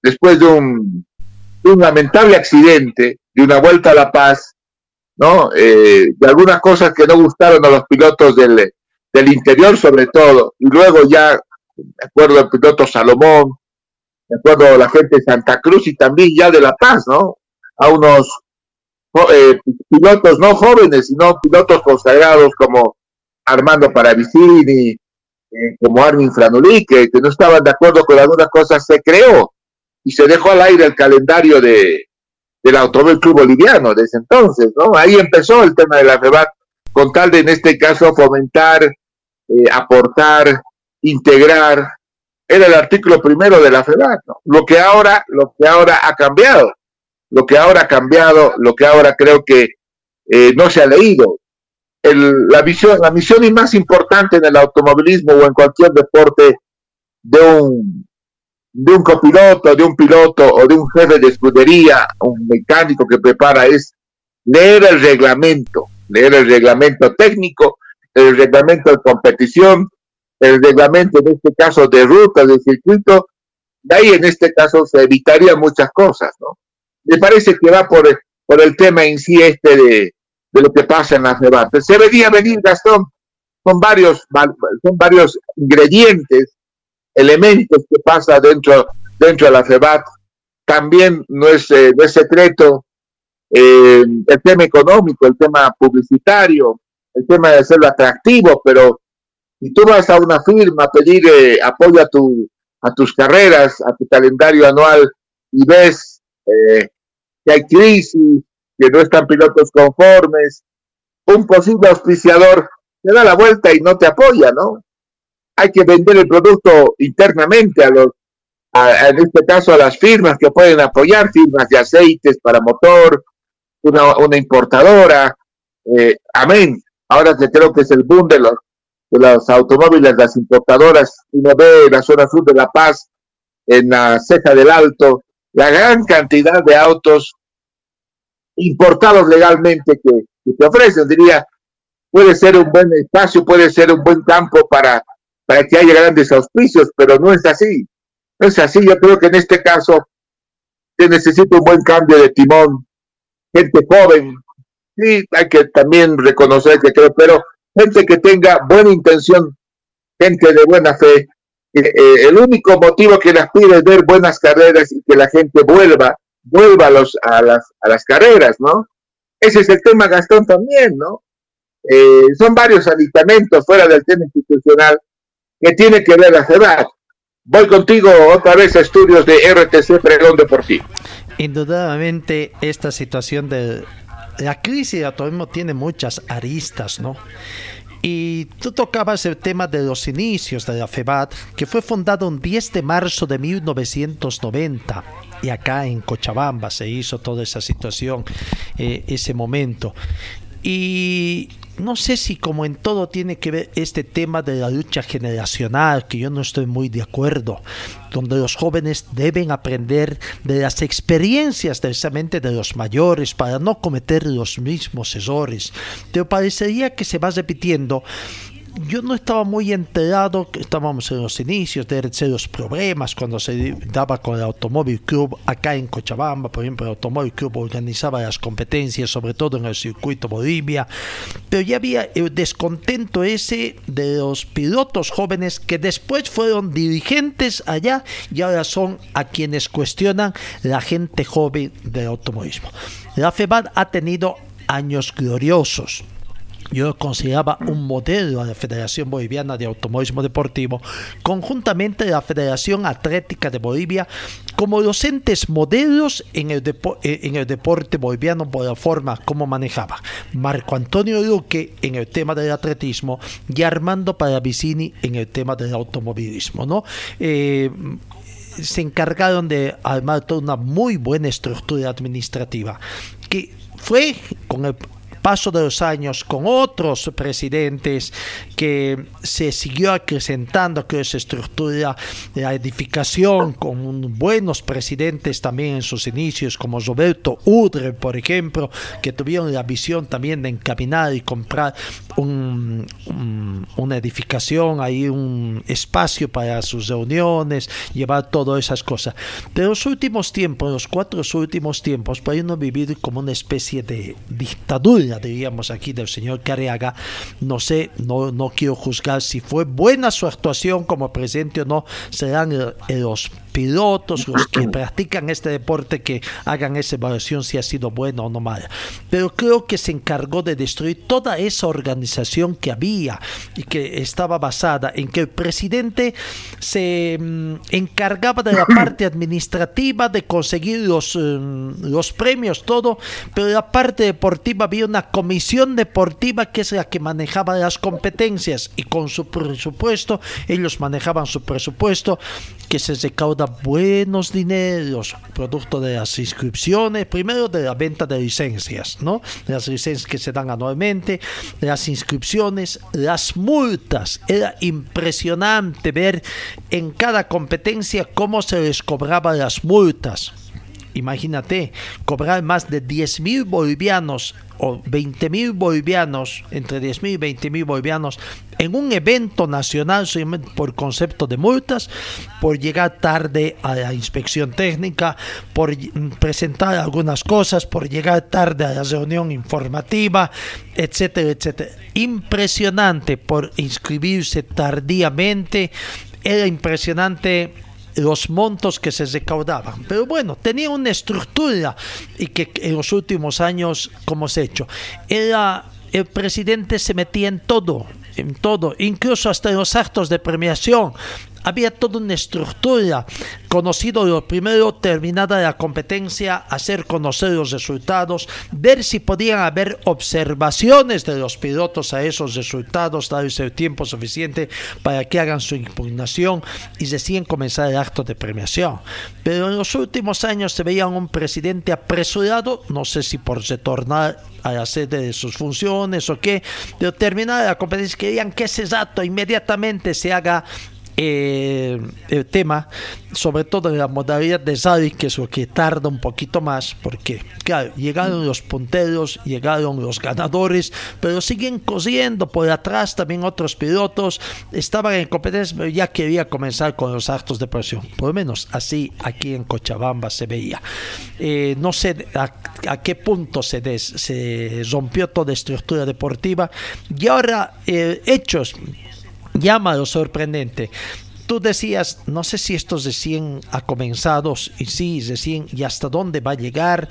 después de un, lamentable accidente, de una vuelta a La Paz, ¿no? Eh, de algunas cosas que no gustaron a los pilotos del, del interior sobre todo, y luego ya, me acuerdo del piloto Salomón, me acuerdo la gente de Santa Cruz y también ya de La Paz, ¿no? A unos eh, pilotos no jóvenes, sino pilotos consagrados como Armando Paravicini, eh, como Armin Franulí, que, no estaban de acuerdo con algunas cosas, se creó y se dejó al aire el calendario de, del Automóvil Club Boliviano desde entonces, ¿no? Ahí empezó el tema de la FEBAT, con tal de en este caso fomentar, eh, aportar, integrar, era el artículo primero de la FEBAT, ¿no? Lo que ahora, lo que ahora ha cambiado, lo que ahora ha cambiado, lo que ahora creo que eh, no se ha leído, la, visión, la misión más importante en el automovilismo o en cualquier deporte de un, de un copiloto, de un piloto o de un jefe de escudería, un mecánico que prepara es leer el reglamento, leer el reglamento técnico, el reglamento de competición, el reglamento en este caso de ruta, de circuito, de ahí en este caso se evitaría muchas cosas, ¿no? Me parece que va por, por el tema en sí este de, de lo que pasa en las debates. Se venía venir, Gastón, son varios, son varios ingredientes, elementos que pasa dentro, dentro de la FEBAT. También no es, eh, no es secreto eh, el tema económico, el tema publicitario, el tema de hacerlo atractivo, pero si tú vas a una firma a pedir eh, apoyo a, tu, a tus carreras, a tu calendario anual y ves eh, que hay crisis, que no están pilotos conformes, un posible auspiciador te da la vuelta y no te apoya, ¿no? Hay que vender el producto internamente a los, en este caso a las firmas que pueden apoyar, firmas de aceites para motor, una, una importadora, eh, amén. Ahora que creo que es el boom de los, de los automóviles, las importadoras, uno ve la zona sur de La Paz, en la ceja del Alto, la gran cantidad de autos importados legalmente que, que te ofrecen. Diría, puede ser un buen espacio, puede ser un buen campo para, para que haya grandes auspicios, pero no es así. No es así. Yo creo que en este caso se necesita un buen cambio de timón, gente joven, sí, hay que también reconocer que creo, pero gente que tenga buena intención, gente de buena fe. Eh, el único motivo que las pide es ver buenas carreras y que la gente vuelva, vuelva a, los, a, las, a las carreras, ¿no? Ese es el tema, Gastón, también, ¿no? Eh, son varios aditamentos fuera del tema institucional que tiene que ver la CEDAC. Voy contigo otra vez a estudios de RTC Pregón Deportivo. Indudablemente esta situación de la crisis de turismo tiene muchas aristas, ¿no? Y tú tocabas el tema de los inicios de la FEBAT, que fue fundado un 10 de marzo de 1990. Y acá en Cochabamba se hizo toda esa situación, eh, ese momento. Y no sé si como en todo tiene que ver este tema de la lucha generacional, que yo no estoy muy de acuerdo, donde los jóvenes deben aprender de las experiencias precisamente de los mayores para no cometer los mismos errores. Te parecería que se va repitiendo yo no estaba muy enterado, estábamos en los inicios de los problemas cuando se daba con el Automóvil Club acá en Cochabamba, por ejemplo, el Automóvil Club organizaba las competencias, sobre todo en el circuito Bolivia, pero ya había el descontento ese de los pilotos jóvenes que después fueron dirigentes allá y ahora son a quienes cuestionan la gente joven del automovilismo. La FEBAD ha tenido años gloriosos yo consideraba un modelo a la Federación Boliviana de Automovilismo Deportivo, conjuntamente la Federación Atlética de Bolivia, como los entes modelos en el, eh, en el deporte boliviano por la forma como manejaba. Marco Antonio Luque en el tema del atletismo y Armando Paravicini en el tema del automovilismo. ¿no? Eh, se encargaron de armar toda una muy buena estructura administrativa que fue con el paso de los años con otros presidentes que se siguió acrecentando que esa estructura, la edificación con buenos presidentes también en sus inicios como Roberto Udre, por ejemplo, que tuvieron la visión también de encaminar y comprar un, una edificación, ahí un espacio para sus reuniones, llevar todas esas cosas. Pero los últimos tiempos, los cuatro últimos tiempos, para uno vivir como una especie de dictadura diríamos aquí, del señor Careaga. No sé, no, no quiero juzgar si fue buena su actuación como presidente o no. Serán los pilotos, los que practican este deporte, que hagan esa evaluación si ha sido buena o no mala. Pero creo que se encargó de destruir toda esa organización que había y que estaba basada en que el presidente se mm, encargaba de la parte administrativa, de conseguir los, mm, los premios, todo, pero la parte deportiva había una comisión deportiva que es la que manejaba las competencias y con su presupuesto, ellos manejaban su presupuesto que se recauda buenos dineros producto de las inscripciones, primero de la venta de licencias, ¿no? Las licencias que se dan anualmente, las inscripciones, las multas. Era impresionante ver en cada competencia cómo se les cobraba las multas. Imagínate, cobrar más de 10 mil bolivianos o 20 mil bolivianos, entre 10 mil y 20 mil bolivianos, en un evento nacional por concepto de multas, por llegar tarde a la inspección técnica, por presentar algunas cosas, por llegar tarde a la reunión informativa, etcétera, etcétera. Impresionante por inscribirse tardíamente, era impresionante los montos que se recaudaban. Pero bueno, tenía una estructura y que en los últimos años, como se ha hecho, el presidente se metía en todo, en todo, incluso hasta en los actos de premiación había toda una estructura. Conocido lo primero, terminada la competencia, hacer conocer los resultados, ver si podían haber observaciones de los pilotos a esos resultados, darles el tiempo suficiente para que hagan su impugnación y recién comenzar el acto de premiación. Pero en los últimos años se veía un presidente apresurado, no sé si por retornar a la sede de sus funciones o qué, pero terminada la competencia querían que ese dato inmediatamente se haga eh, el tema, sobre todo en la modalidad de Zari, que es lo que tarda un poquito más, porque, claro, llegaron los punteros, llegaron los ganadores, pero siguen corriendo por atrás también otros pilotos, estaban en competencia, pero ya quería comenzar con los actos de presión, por lo menos así aquí en Cochabamba se veía. Eh, no sé a, qué punto se, se rompió toda estructura deportiva. Y ahora eh, hechos llama lo sorprendente. Tú decías, no sé si estos recién ha comenzado, y sí, recién, y hasta dónde va a llegar,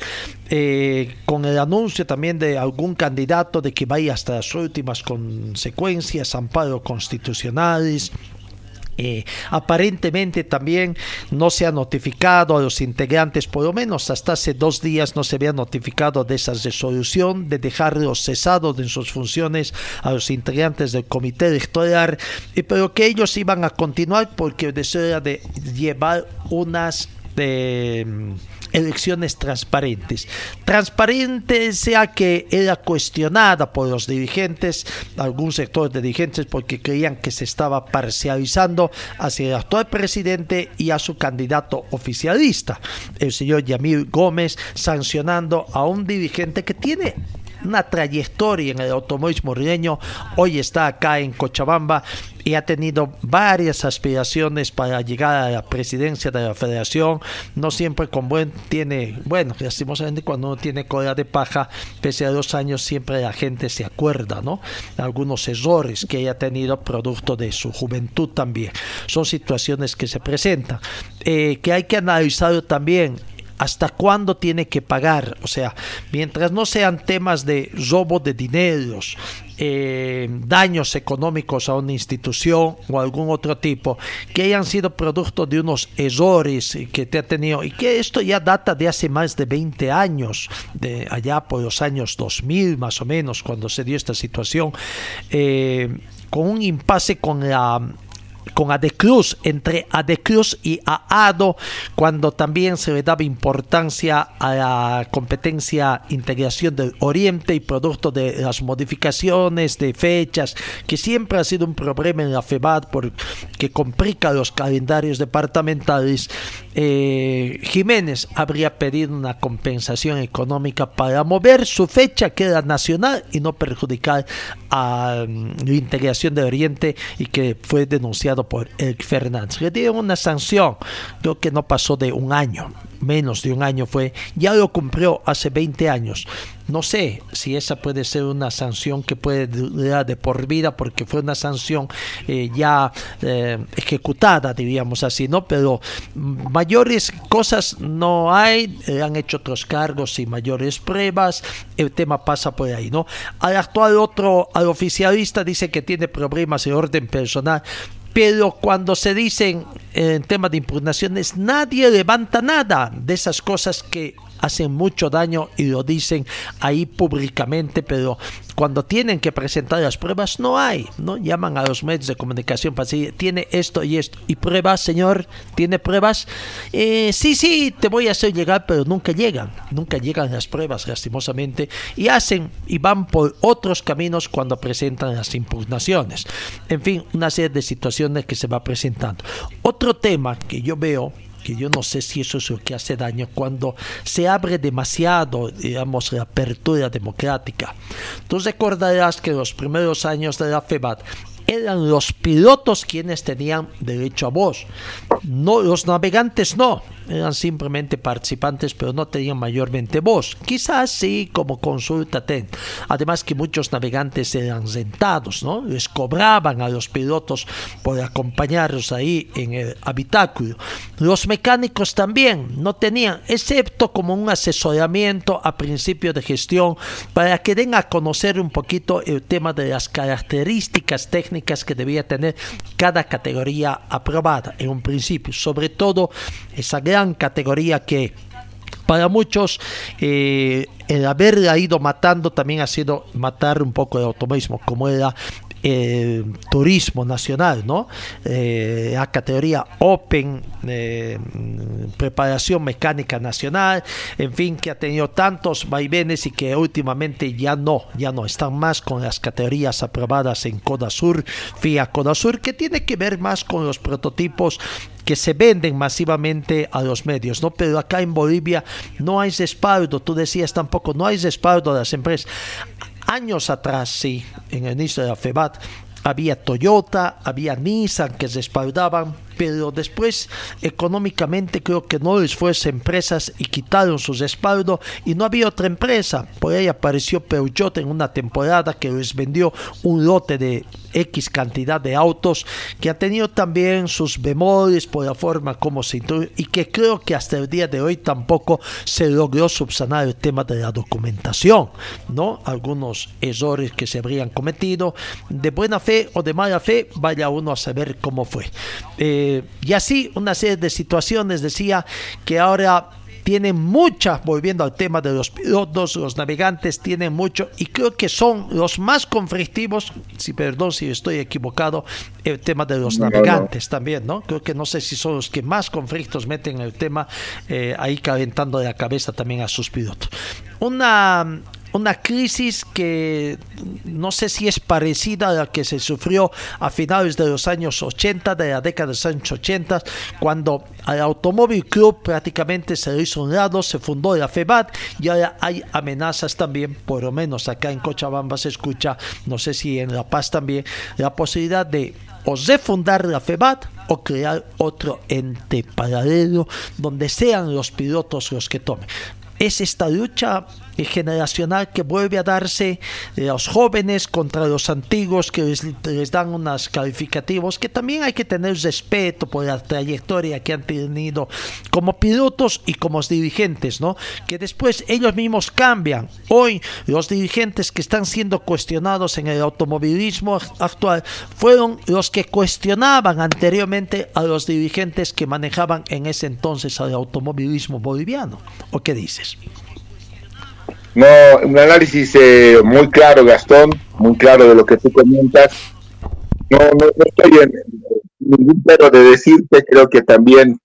eh, con el anuncio también de algún candidato de que vaya hasta las últimas consecuencias, amparo constitucionales, eh, aparentemente también no se ha notificado a los integrantes, por lo menos hasta hace dos días no se había notificado de esa resolución de dejarlos cesados en sus funciones a los integrantes del comité electoral, pero que ellos iban a continuar porque el de llevar unas de elecciones transparentes. Transparente sea que era cuestionada por los dirigentes, algún sector de dirigentes, porque creían que se estaba parcializando hacia el actual presidente y a su candidato oficialista, el señor Yamil Gómez, sancionando a un dirigente que tiene una trayectoria en el automovilismo rireño, hoy está acá en Cochabamba y ha tenido varias aspiraciones para llegar a la presidencia de la federación, no siempre con buen, tiene, bueno, lastimosamente cuando uno tiene cola de paja, pese a dos años siempre la gente se acuerda, ¿no? Algunos errores que haya tenido producto de su juventud también. Son situaciones que se presentan, eh, que hay que analizar también hasta cuándo tiene que pagar. O sea, mientras no sean temas de robo de dineros, eh, daños económicos a una institución o algún otro tipo, que hayan sido producto de unos errores que te ha tenido, y que esto ya data de hace más de 20 años, de allá por los años 2000 más o menos, cuando se dio esta situación, eh, con un impasse con la con Adecruz, entre Adecruz y AADO, cuando también se le daba importancia a la competencia integración del Oriente y producto de las modificaciones de fechas, que siempre ha sido un problema en la FEBAD porque complica los calendarios departamentales. Eh, Jiménez habría pedido una compensación económica para mover su fecha que era nacional y no perjudicar a mm, la integración del Oriente y que fue denunciado por Eric Fernández. Le dieron una sanción, creo que no pasó de un año, menos de un año fue, ya lo cumplió hace 20 años. No sé si esa puede ser una sanción que puede durar de por vida porque fue una sanción eh, ya eh, ejecutada, diríamos así, ¿no? Pero mayores cosas no hay, han hecho otros cargos y mayores pruebas, el tema pasa por ahí, ¿no? Al actual otro, al oficialista dice que tiene problemas de orden personal, pero cuando se dicen en temas de impugnaciones, nadie levanta nada de esas cosas que hacen mucho daño y lo dicen ahí públicamente, pero cuando tienen que presentar las pruebas no hay, no llaman a los medios de comunicación para decir tiene esto y esto y pruebas, señor, tiene pruebas, eh, sí, sí, te voy a hacer llegar, pero nunca llegan, nunca llegan las pruebas lastimosamente y hacen y van por otros caminos cuando presentan las impugnaciones. En fin, una serie de situaciones que se va presentando. Otro tema que yo veo que yo no sé si eso es lo que hace daño cuando se abre demasiado, digamos, la apertura democrática. Tú recordarás que en los primeros años de la FEBAT eran los pilotos quienes tenían derecho a voz. No, los navegantes no, eran simplemente participantes, pero no tenían mayormente voz. Quizás sí, como consulta TEN. Además que muchos navegantes eran rentados, ¿no? Les cobraban a los pilotos por acompañarlos ahí en el habitáculo. Los mecánicos también no tenían, excepto como un asesoramiento a principio de gestión para que den a conocer un poquito el tema de las características técnicas que debía tener cada categoría aprobada en un principio, sobre todo esa gran categoría que para muchos eh, el haberla ido matando también ha sido matar un poco el automovilismo, como era eh, turismo nacional, ¿no? Eh, la categoría Open, eh, preparación mecánica nacional, en fin, que ha tenido tantos vaivenes y que últimamente ya no, ya no, están más con las categorías aprobadas en Codasur, FIA Codasur, que tiene que ver más con los prototipos que se venden masivamente a los medios, ¿no? Pero acá en Bolivia no hay respaldo, tú decías tampoco, no hay respaldo de las empresas. Años atrás, sí, en el inicio de la FEBAT, había Toyota, había Nissan que respaldaban, pero después económicamente creo que no les fue empresas y quitaron su respaldo y no había otra empresa. Por ahí apareció Peugeot en una temporada que les vendió un lote de X cantidad de autos que ha tenido también sus bemoles por la forma como se introdujo y que creo que hasta el día de hoy tampoco se logró subsanar el tema de la documentación, ¿no? Algunos errores que se habrían cometido de buena fe o de mala fe, vaya uno a saber cómo fue. Eh, y así una serie de situaciones decía que ahora tienen muchas, volviendo al tema de los pilotos, los navegantes tienen mucho y creo que son los más conflictivos, si perdón si estoy equivocado, el tema de los navegantes también, ¿no? Creo que no sé si son los que más conflictos meten en el tema, eh, ahí calentando la cabeza también a sus pilotos. Una una crisis que no sé si es parecida a la que se sufrió a finales de los años 80, de la década de los años 80, cuando al Automóvil Club prácticamente se le hizo un lado, se fundó la FEBAT y ahora hay amenazas también, por lo menos acá en Cochabamba se escucha, no sé si en La Paz también, la posibilidad de o refundar la FEBAT o crear otro ente paralelo donde sean los pilotos los que tomen. Es esta lucha generacional que vuelve a darse de los jóvenes contra los antiguos que les, dan unos calificativos que también hay que tener respeto por la trayectoria que han tenido como pilotos y como dirigentes, ¿no? Que después ellos mismos cambian. Hoy los dirigentes que están siendo cuestionados en el automovilismo actual fueron los que cuestionaban anteriormente a los dirigentes que manejaban en ese entonces el automovilismo boliviano. ¿O qué dices? No, un análisis eh, muy claro, Gastón, muy claro de lo que tú comentas. No, no, estoy en ningún pero de decirte, creo que también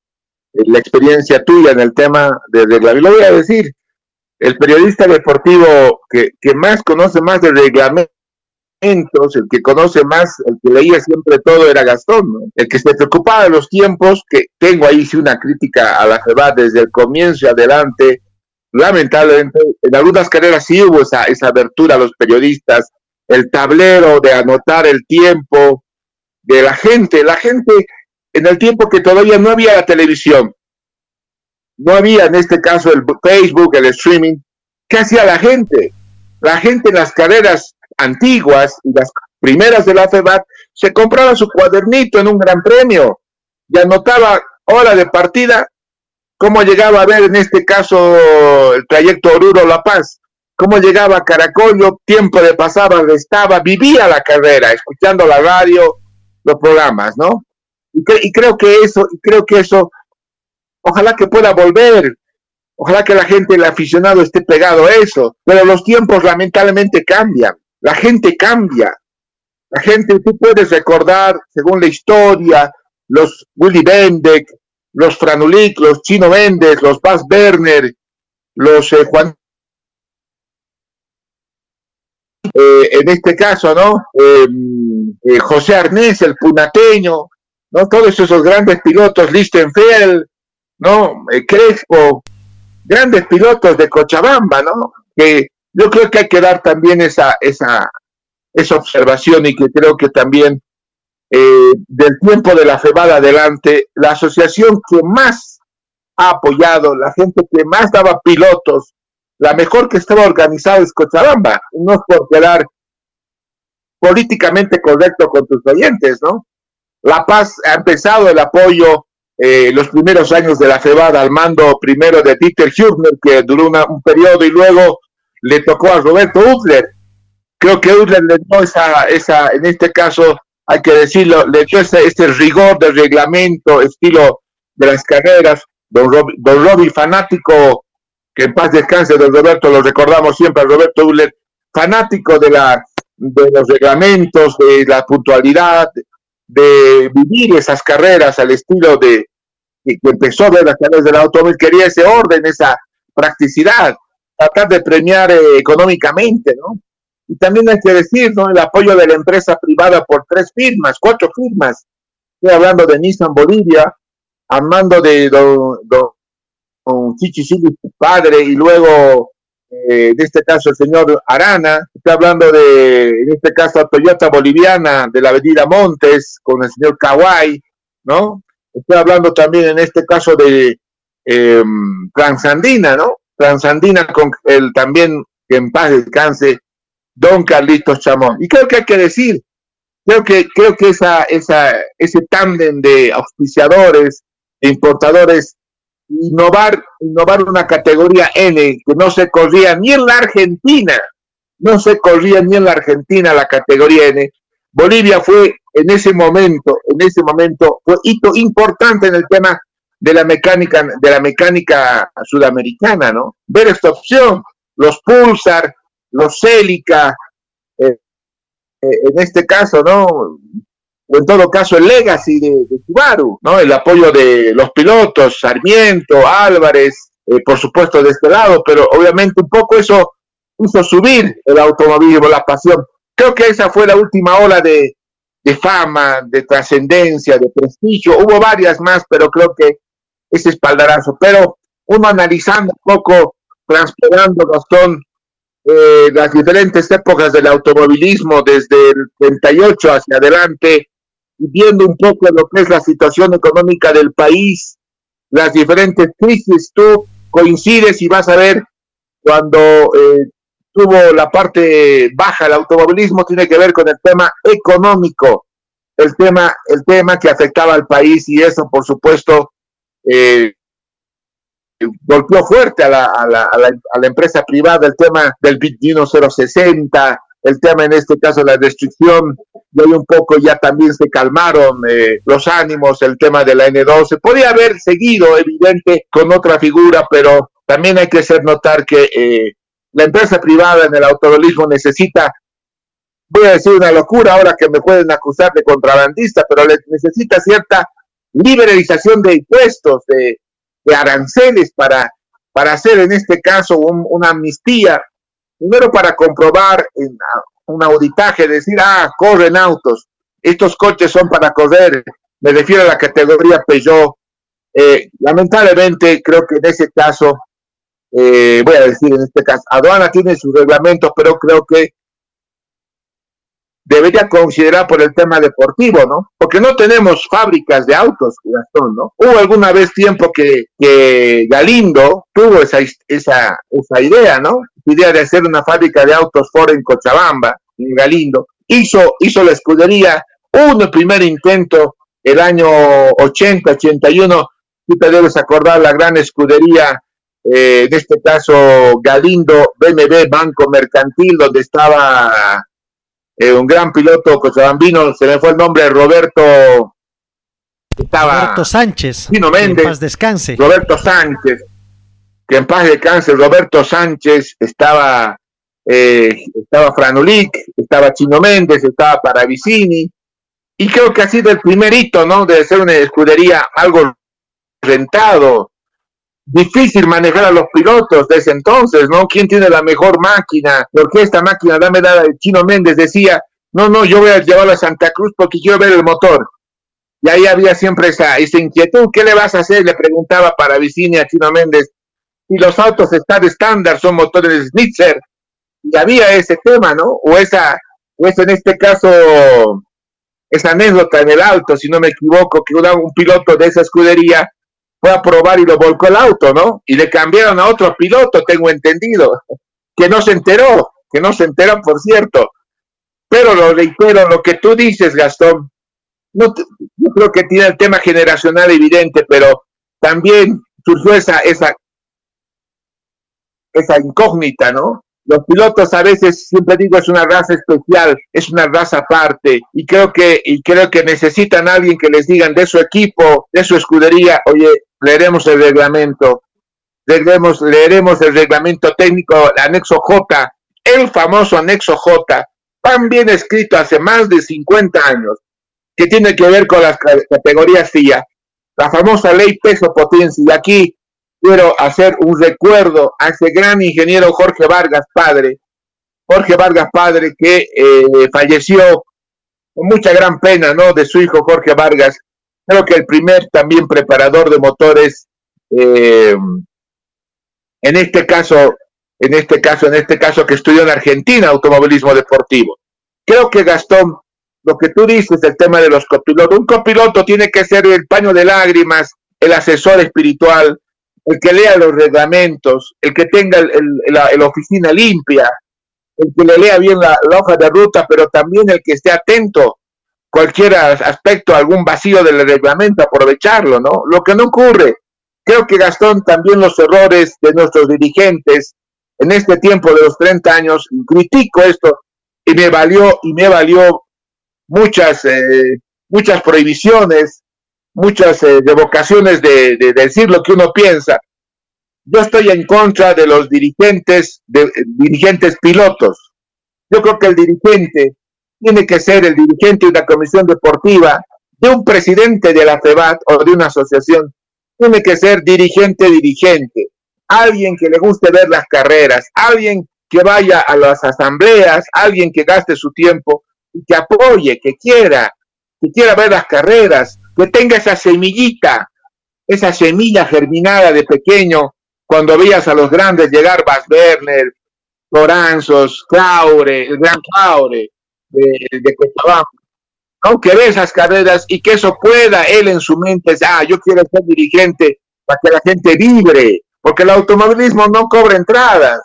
eh, la experiencia tuya en el tema de reglamento, lo voy a decir, el periodista deportivo que, que más conoce más de reglamentos, el que conoce más, el que leía siempre todo era Gastón, el que se preocupaba de los tiempos, que tengo ahí sí una crítica a la FEBA desde el comienzo adelante, lamentablemente, en algunas carreras sí hubo esa, esa abertura a los periodistas, el tablero de anotar el tiempo de la gente, la gente en el tiempo que todavía no había la televisión, no había en este caso el Facebook, el streaming, ¿qué hacía la gente? La gente en las carreras antiguas y las primeras de la FEBAT se compraba su cuadernito en un gran premio y anotaba hora de partida cómo llegaba a ver en este caso el trayecto Oruro-La Paz, cómo llegaba a Caracollo, tiempo de pasaba, estaba, vivía la carrera, escuchando la radio, los programas, ¿no? Y, y creo que eso, y creo que eso, ojalá que pueda volver, ojalá que la gente, el aficionado esté pegado a eso, pero los tiempos lamentablemente cambian, la gente cambia, la gente, tú puedes recordar, según la historia, los Willy Bendek, los Franulik, los Chino Méndez, los Paz Werner, los eh, Juan. Eh, en este caso, ¿no? Em, eh, José Arnés, el punateño, ¿no? Todos esos grandes pilotos, Lichtenfeld, ¿no? Crespo, grandes pilotos de Cochabamba, ¿no? Que yo creo que hay que dar también esa, esa, esa observación y que creo que también eh, del tiempo de la FEBAD adelante, la asociación que más ha apoyado, la gente que más daba pilotos, la mejor que estaba organizada es Cochabamba, no es por quedar políticamente correcto con tus oyentes, ¿no? La Paz ha empezado el apoyo eh, los primeros años de la FEBAD al mando primero de Dieter Hübner, que duró un periodo y luego le tocó a Roberto Udler. Creo que Udler le dio esa, esa, en este caso, hay que decirlo, le dio ese, ese rigor del reglamento, estilo de las carreras. Don, Rob, fanático, que en paz descanse, don Roberto, lo recordamos siempre, Roberto Udler, fanático de, la, de los reglamentos, de la puntualidad, de vivir esas carreras al estilo de que, empezó a ver las carreras del automóvil, quería ese orden, esa practicidad, tratar de premiar eh, económicamente, ¿no? Y también hay que decir, ¿no? El apoyo de la empresa privada por tres firmas, cuatro firmas. Estoy hablando de Nissan Bolivia, Armando de Don, don, Chichi padre, y luego eh, en este caso el señor Arana, está hablando de, en este caso, Toyota Boliviana de la Avenida Montes, con el señor Kawai, ¿no? Estoy hablando también en este caso de eh, Transandina, ¿no? Transandina con el también, que en paz descanse, don Carlitos Chamón. Y creo que hay que decir, creo que, creo que esa, esa, ese tándem de auspiciadores, de importadores, innovar, innovar una categoría N que no se corría ni en la Argentina, no se corría ni en la Argentina la categoría N. Bolivia fue en ese momento, en ese momento fue hito importante en el tema de la mecánica, de la mecánica sudamericana, ¿no? Ver esta opción, los Pulsar, los Celica, eh, eh, en este caso, ¿no? o en todo caso el legacy de, de ¿no? El apoyo de los pilotos, Sarmiento, Álvarez, eh, por supuesto de este lado, pero obviamente un poco eso hizo subir el automovilismo, la pasión. Creo que esa fue la última ola de, de fama, de trascendencia, de prestigio. Hubo varias más, pero creo que ese espaldarazo. Pero uno analizando un poco, transparando, Gastón, eh, las diferentes épocas del automovilismo, desde el 38 hacia adelante, viendo un poco lo que es la situación económica del país, las diferentes crisis, tú coincides y vas a ver cuando eh, tuvo la parte baja el automovilismo, tiene que ver con el tema económico, el tema, el tema que afectaba al país y eso, por supuesto, eh, golpeó fuerte a la, a, la, a, la, a la, empresa privada, el tema del Bitcoin 060, el tema en este caso de la restricción, y hoy un poco ya también se calmaron eh, los ánimos, el tema de la N12. Podría haber seguido, evidente, con otra figura, pero también hay que hacer notar que eh, la empresa privada en el automovilismo necesita, voy a decir una locura ahora que me pueden acusar de contrabandista, pero necesita cierta liberalización de impuestos, de, de aranceles para, para hacer en este caso un, una amnistía Primero para comprobar en un auditaje, decir, ah, corren autos, estos coches son para correr, me refiero a la categoría Peugeot. Eh, lamentablemente, creo que en ese caso, eh, voy a decir en este caso, aduana tiene sus reglamentos, pero creo que debería considerar por el tema deportivo, ¿no? Porque no tenemos fábricas de autos, Gastón, ¿no? Hubo alguna vez tiempo que, que Galindo tuvo esa, esa, esa idea, ¿no? Idea de hacer una fábrica de autos Ford en Cochabamba, en Galindo. Hizo, hizo la escudería, uno primer intento el año 80, 81, tú te debes acordar la gran escudería, eh, en este caso Galindo, BMW, Banco Mercantil, donde estaba eh, un gran piloto cochabambino, se me fue el nombre, Roberto. Estaba Roberto Sánchez. Pino Méndez. Que en paz descanse. Roberto Sánchez. Que en paz descanse. Roberto Sánchez estaba. Eh, estaba Franulic, estaba Chino Méndez, estaba Paravicini. Y creo que ha sido el primer hito, ¿no? De ser una escudería algo rentado, difícil manejar a los pilotos desde entonces, ¿no? ¿Quién tiene la mejor máquina? ¿Por qué esta máquina? Dame la de Chino Méndez decía, no, no, yo voy a llevarla a Santa Cruz porque quiero ver el motor. Y ahí había siempre esa, esa inquietud. ¿Qué le vas a hacer? Le preguntaba para Vicini a Chino Méndez. Y los autos están estándar, son motores Schnitzer. Y había ese tema, ¿no? O esa, o esa en este caso, esa anécdota en el auto, si no me equivoco, que un piloto de esa escudería fue a probar y lo volcó el auto, ¿no? Y le cambiaron a otro piloto, tengo entendido, que no se enteró, que no se enteró, por cierto. Pero lo reitero, lo que tú dices, Gastón, no yo creo que tiene el tema generacional evidente, pero también surgió esa, esa, esa incógnita, ¿no? Los pilotos a veces, siempre digo, es una raza especial, es una raza aparte, y creo que, y creo que necesitan a alguien que les digan de su equipo, de su escudería, oye, leeremos el reglamento, leeremos, el reglamento técnico, el anexo J, el famoso anexo J, tan bien escrito hace más de 50 años, que tiene que ver con las categorías FIA, la famosa ley peso potencia, y aquí quiero hacer un recuerdo a ese gran ingeniero Jorge Vargas Padre, Jorge Vargas Padre que eh, falleció con mucha gran pena, ¿no? De su hijo Jorge Vargas, creo que el primer también preparador de motores, eh, en este caso, en este caso, en este caso que estudió en Argentina automovilismo deportivo. Creo que Gastón, lo que tú dices, el tema de los copilotos, un copiloto tiene que ser el paño de lágrimas, el asesor espiritual, el que lea los reglamentos, el que tenga la, oficina limpia, el que le lea bien la, hoja de ruta, pero también el que esté atento cualquier aspecto, algún vacío del reglamento, aprovecharlo, ¿no? Lo que no ocurre. Creo que Gastón también los errores de nuestros dirigentes en este tiempo de los 30 años, critico esto y me valió y me valió muchas eh, muchas prohibiciones, muchas eh, revocaciones de, decir lo que uno piensa. Yo estoy en contra de los dirigentes, de, dirigentes pilotos. Yo creo que el dirigente tiene que ser el dirigente de una comisión deportiva, de un presidente de la FEBAT o de una asociación. Tiene que ser dirigente, dirigente. Alguien que le guste ver las carreras, alguien que vaya a las asambleas, alguien que gaste su tiempo y que apoye, que quiera, que quiera ver las carreras, que tenga esa semillita, esa semilla germinada de pequeño, cuando veías a los grandes llegar, Bas Werner, Loranzos, Claure, el gran Claure de, de Cochabamba, aunque ve esas carreras y que eso pueda él en su mente, ah, yo quiero ser dirigente para que la gente vibre, porque el automovilismo no cobra entradas.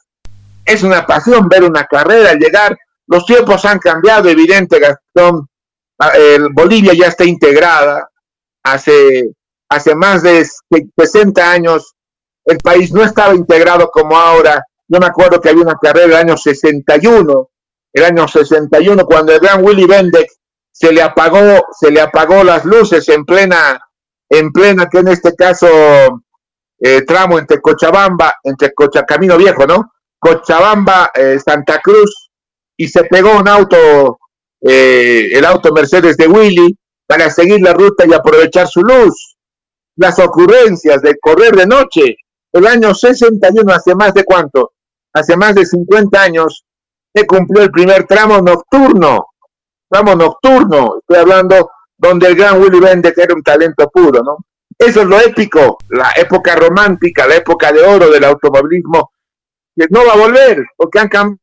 Es una pasión ver una carrera, llegar. Los tiempos han cambiado, evidente, Gastón. Ah, el Bolivia ya está integrada, hace, hace más de 60 años el país no estaba integrado como ahora. Yo me acuerdo que había una carrera el año 61, el año 61, cuando el gran Willy Bendek se le apagó, se le apagó las luces en plena, en plena, que en este caso, eh, tramo entre Cochabamba, entre Cocha, Camino Viejo, ¿no? Cochabamba, eh, Santa Cruz, y se pegó un auto, eh, el auto Mercedes de Willy, para seguir la ruta y aprovechar su luz. Las ocurrencias de correr de noche. El año 61, hace más de cuánto? Hace más de 50 años, se cumplió el primer tramo nocturno. Tramo nocturno, estoy hablando donde el gran Willy Bende, que era un talento puro, ¿no? Eso es lo épico, la época romántica, la época de oro del automovilismo, que no va a volver, porque han cambiado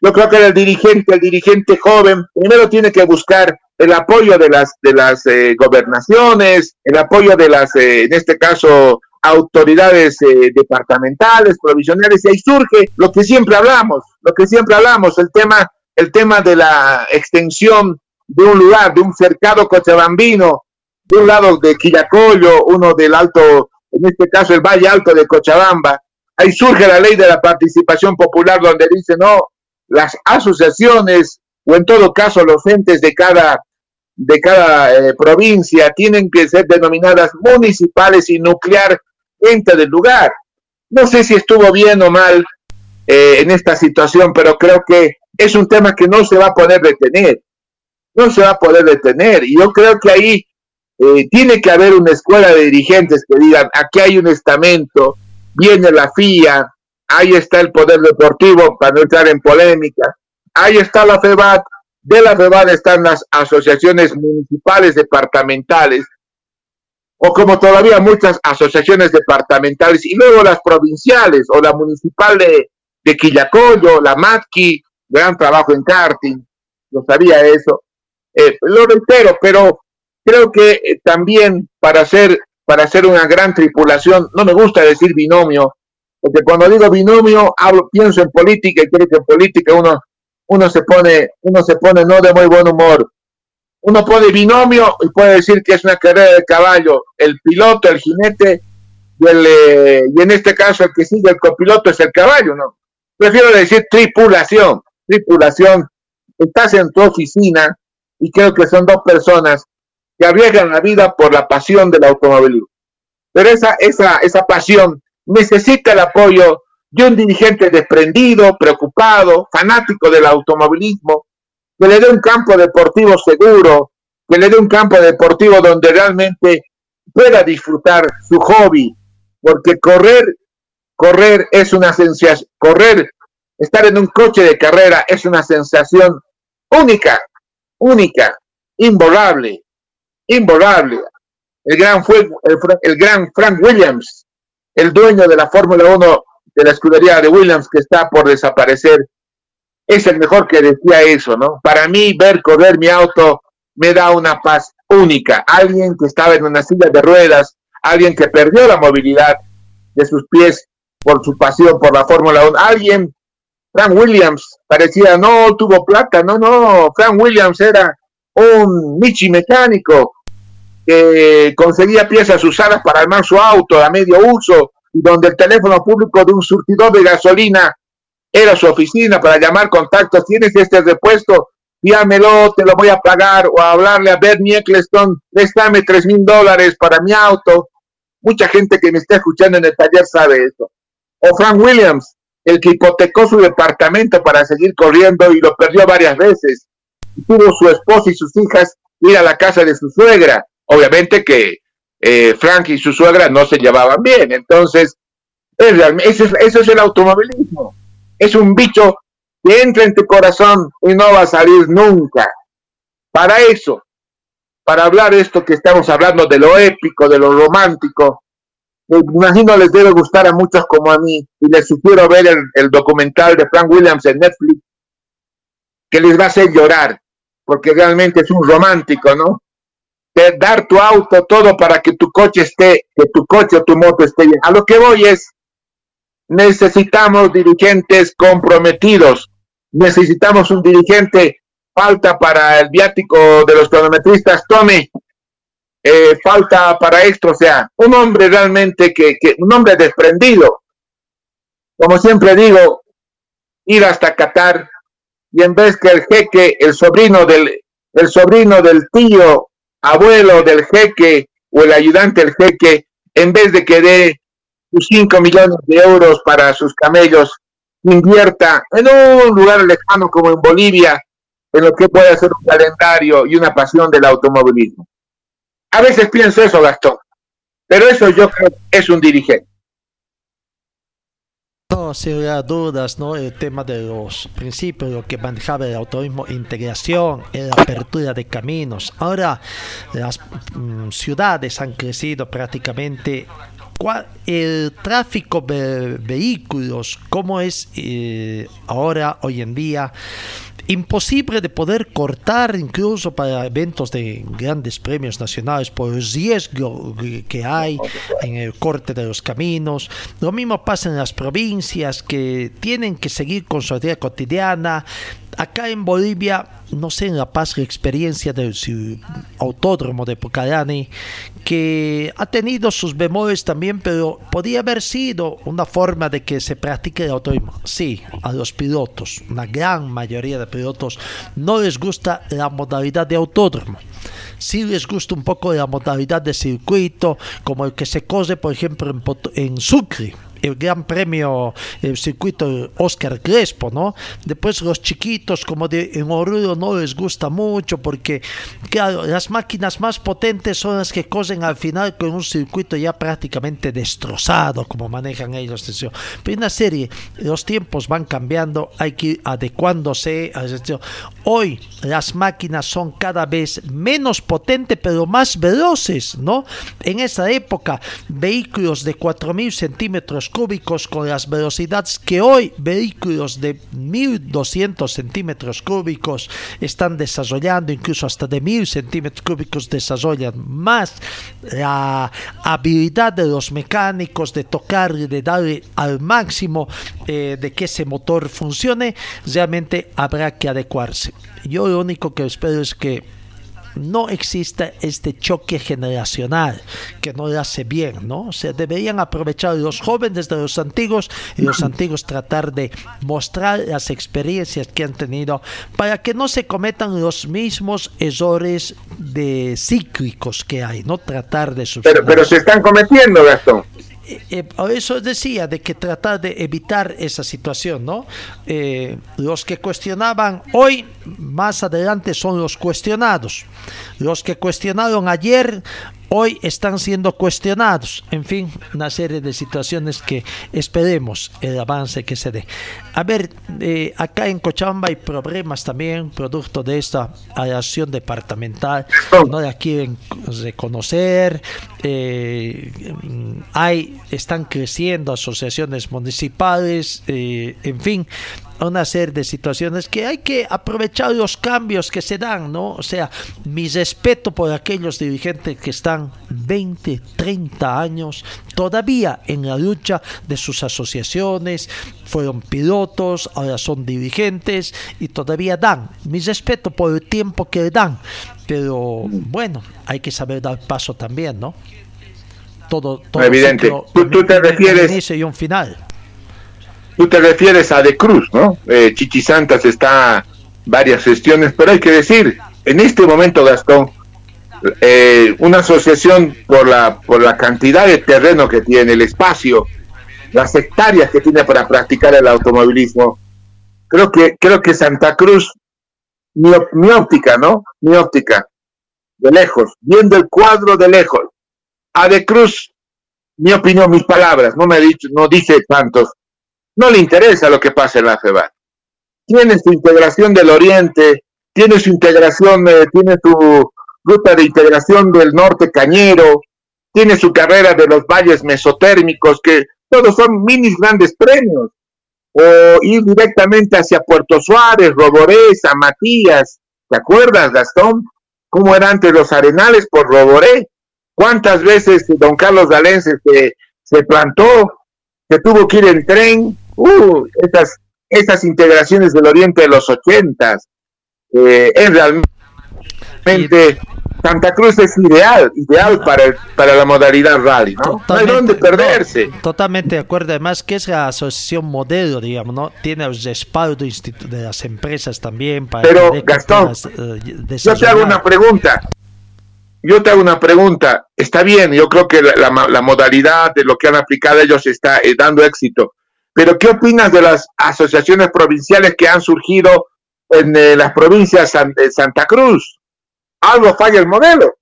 yo creo que el dirigente, el dirigente joven, primero tiene que buscar el apoyo de las de las eh, gobernaciones, el apoyo de las, eh, en este caso, autoridades eh, departamentales, provisionales, y ahí surge lo que siempre hablamos, lo que siempre hablamos, el tema, el tema de la extensión de un lugar, de un cercado cochabambino, de un lado de Quillacollo, uno del alto, en este caso el Valle Alto de Cochabamba, ahí surge la ley de la participación popular donde dice, no, las asociaciones o en todo caso los entes de cada, de cada eh, provincia tienen que ser denominadas municipales y nuclear ente del lugar. No sé si estuvo bien o mal eh, en esta situación, pero creo que es un tema que no se va a poder detener. No se va a poder detener. Y yo creo que ahí eh, tiene que haber una escuela de dirigentes que digan, aquí hay un estamento, viene la FIA, ahí está el poder deportivo para no entrar en polémica, ahí está la FEBAT, de la FEBAT están las asociaciones municipales departamentales, o como todavía muchas asociaciones departamentales, y luego las provinciales, o la municipal de, de Quillacollo, la MATQui, gran trabajo en karting, yo sabía eso. Eh, lo reitero, pero creo que eh, también para hacer, para hacer una gran tripulación, no me gusta decir binomio, porque cuando digo binomio, hablo, pienso en política y creo que en política uno, uno se pone, uno se pone no de muy buen humor. Uno pone binomio y puede decir que es una carrera de caballo. El piloto, el jinete y, el, eh, y en este caso el que sigue el copiloto es el caballo, ¿no? Prefiero decir tripulación. Tripulación. Estás en tu oficina y creo que son dos personas que arriesgan la vida por la pasión del automovilismo. Pero esa, esa, esa pasión necesita el apoyo de un dirigente desprendido, preocupado, fanático del automovilismo, que le dé un campo deportivo seguro, que le dé un campo deportivo donde realmente pueda disfrutar su hobby, porque correr, correr es una sensación, correr, estar en un coche de carrera es una sensación única, única, involable, involable. El gran, el, el gran Frank Williams el dueño de la Fórmula 1 de la escudería de Williams que está por desaparecer, es el mejor que decía eso, ¿no? Para mí ver correr mi auto me da una paz única. Alguien que estaba en una silla de ruedas, alguien que perdió la movilidad de sus pies por su pasión por la Fórmula 1, alguien, Frank Williams, parecía, no tuvo plata, no, no, Frank Williams era un Michi mecánico, que conseguía piezas usadas para armar su auto a medio uso y donde el teléfono público de un surtidor de gasolina era su oficina para llamar contactos. ¿Tienes este repuesto? Llámelo, te lo voy a pagar. O hablarle a Bernie Eccleston, préstame tres mil dólares para mi auto. Mucha gente que me está escuchando en el taller sabe eso. O Frank Williams, el que hipotecó su departamento para seguir corriendo y lo perdió varias veces. Y tuvo su esposa y sus hijas ir a la casa de su suegra obviamente que eh, Frank y su suegra no se llevaban bien. Entonces, es, eso es el automovilismo. Es un bicho que entra en tu corazón y no va a salir nunca. Para eso, para hablar esto que estamos hablando de lo épico, de lo romántico, me imagino les debe gustar a muchos como a mí y les sugiero ver el documental de Frank Williams en Netflix que les va a hacer llorar porque realmente es un romántico, ¿no? De dar tu auto, todo para que tu coche esté, que tu coche o tu moto esté bien. A lo que voy es, necesitamos dirigentes comprometidos, necesitamos un dirigente, falta para el viático de los cronometristas, tome, eh, falta para esto, o sea, un hombre realmente que, que, un hombre desprendido, como siempre digo, ir hasta Qatar y en vez que el jeque, el sobrino del, el sobrino del tío abuelo del jeque o el ayudante del jeque, en vez de que dé sus 5 millones de euros para sus camellos, invierta en un lugar lejano como en Bolivia, en lo que puede ser un calendario y una pasión del automovilismo. A veces pienso eso, Gastón, pero eso yo creo que es un dirigente. No, sin dudas, ¿no? El tema de los principios, lo que manejaba el autorismo, integración, la apertura de caminos. Ahora las mm, ciudades han crecido prácticamente el tráfico de vehículos, como es eh, ahora, hoy en día, imposible de poder cortar incluso para eventos de grandes premios nacionales por el riesgo que hay en el corte de los caminos. Lo mismo pasa en las provincias que tienen que seguir con su vida cotidiana, acá en Bolivia, no sé en La Paz la experiencia del autódromo de Pucarani, que ha tenido sus bemoles también, pero podría haber sido una forma de que se practique el autódromo. Sí, a los pilotos, una gran mayoría de pilotos, no les gusta la modalidad de autódromo. Sí les gusta un poco la modalidad de circuito, como el que se cose, por ejemplo, en, en Sucre el gran premio, el circuito Oscar Crespo, ¿no? Después los chiquitos como de en Oruro no les gusta mucho porque, claro, las máquinas más potentes son las que cosen al final con un circuito ya prácticamente destrozado, como manejan ellos. Pero en la serie, los tiempos van cambiando, hay que ir adecuándose. Hoy las máquinas son cada vez menos potentes, pero más veloces, ¿no? En esa época, vehículos de 4.000 centímetros cúbicos con las velocidades que hoy vehículos de 1200 centímetros cúbicos están desarrollando, incluso hasta de 1000 centímetros cúbicos desarrollan, más la habilidad de los mecánicos de tocar, de darle al máximo eh, de que ese motor funcione, realmente habrá que adecuarse. Yo lo único que espero es que no exista este choque generacional que no le hace bien, ¿no? O sea, deberían aprovechar los jóvenes de los antiguos y los antiguos tratar de mostrar las experiencias que han tenido para que no se cometan los mismos errores de cíclicos que hay, ¿no? Tratar de pero, pero se están cometiendo, Gastón. Eh, eh, eso decía de que tratar de evitar esa situación, ¿no? Eh, los que cuestionaban hoy, más adelante son los cuestionados. Los que cuestionaron ayer, hoy están siendo cuestionados. En fin, una serie de situaciones que esperemos el avance que se dé. A ver, eh, acá en Cochabamba hay problemas también, producto de esta acción departamental, no la quieren reconocer. Eh, hay, están creciendo asociaciones municipales, eh, en fin, una serie de situaciones que hay que aprovechar los cambios que se dan, ¿no? O sea, mi respeto por aquellos dirigentes que están 20, 30 años todavía en la lucha de sus asociaciones, fueron pilotos, ahora son dirigentes y todavía dan. Mi respeto por el tiempo que dan, pero bueno, hay que saber dar paso también, ¿no? Todo, todo evidente. tú, te refieres un inicio y un final. Tú te refieres a De Cruz, ¿no? Eh, Chichi Santas está varias gestiones, pero hay que decir, en este momento, Gastón, eh, una asociación por la, por la cantidad de terreno que tiene, el espacio, las hectáreas que tiene para practicar el automovilismo, creo que, creo que Santa Cruz, mi, mi óptica, ¿no? Mi óptica, de lejos, viendo el cuadro de lejos, a De Cruz, mi opinión, mis palabras, no me ha dicho, no dice tantos, no le interesa lo que pasa en la FEBA. Tiene su integración del Oriente, tiene su integración, eh, tiene su ruta de integración del norte cañero, tiene su carrera de los valles mesotérmicos, que todos son minis grandes premios. O ir directamente hacia Puerto Suárez, Roboré, San Matías. ¿Te acuerdas, Gastón? ¿Cómo eran antes los arenales por Roboré? ¿Cuántas veces don Carlos Dalense se, se plantó, se tuvo que ir en tren uh, estas, estas integraciones del Oriente de los ochentas, eh, es realmente Santa Cruz es ideal, ideal para, para la modalidad rally, ¿no? no hay dónde perderse. totalmente de acuerdo, además que es la asociación modelo, digamos, ¿no? Tiene el respaldo de las empresas también para... Pero, Gastón, eh, yo te hago una pregunta. Yo te hago una pregunta. Está bien, yo creo que la, la, modalidad de lo que han aplicado ellos está eh, dando éxito. Pero ¿qué opinas de las asociaciones provinciales que han surgido en eh, las provincias de Santa Cruz? Algo falla el modelo.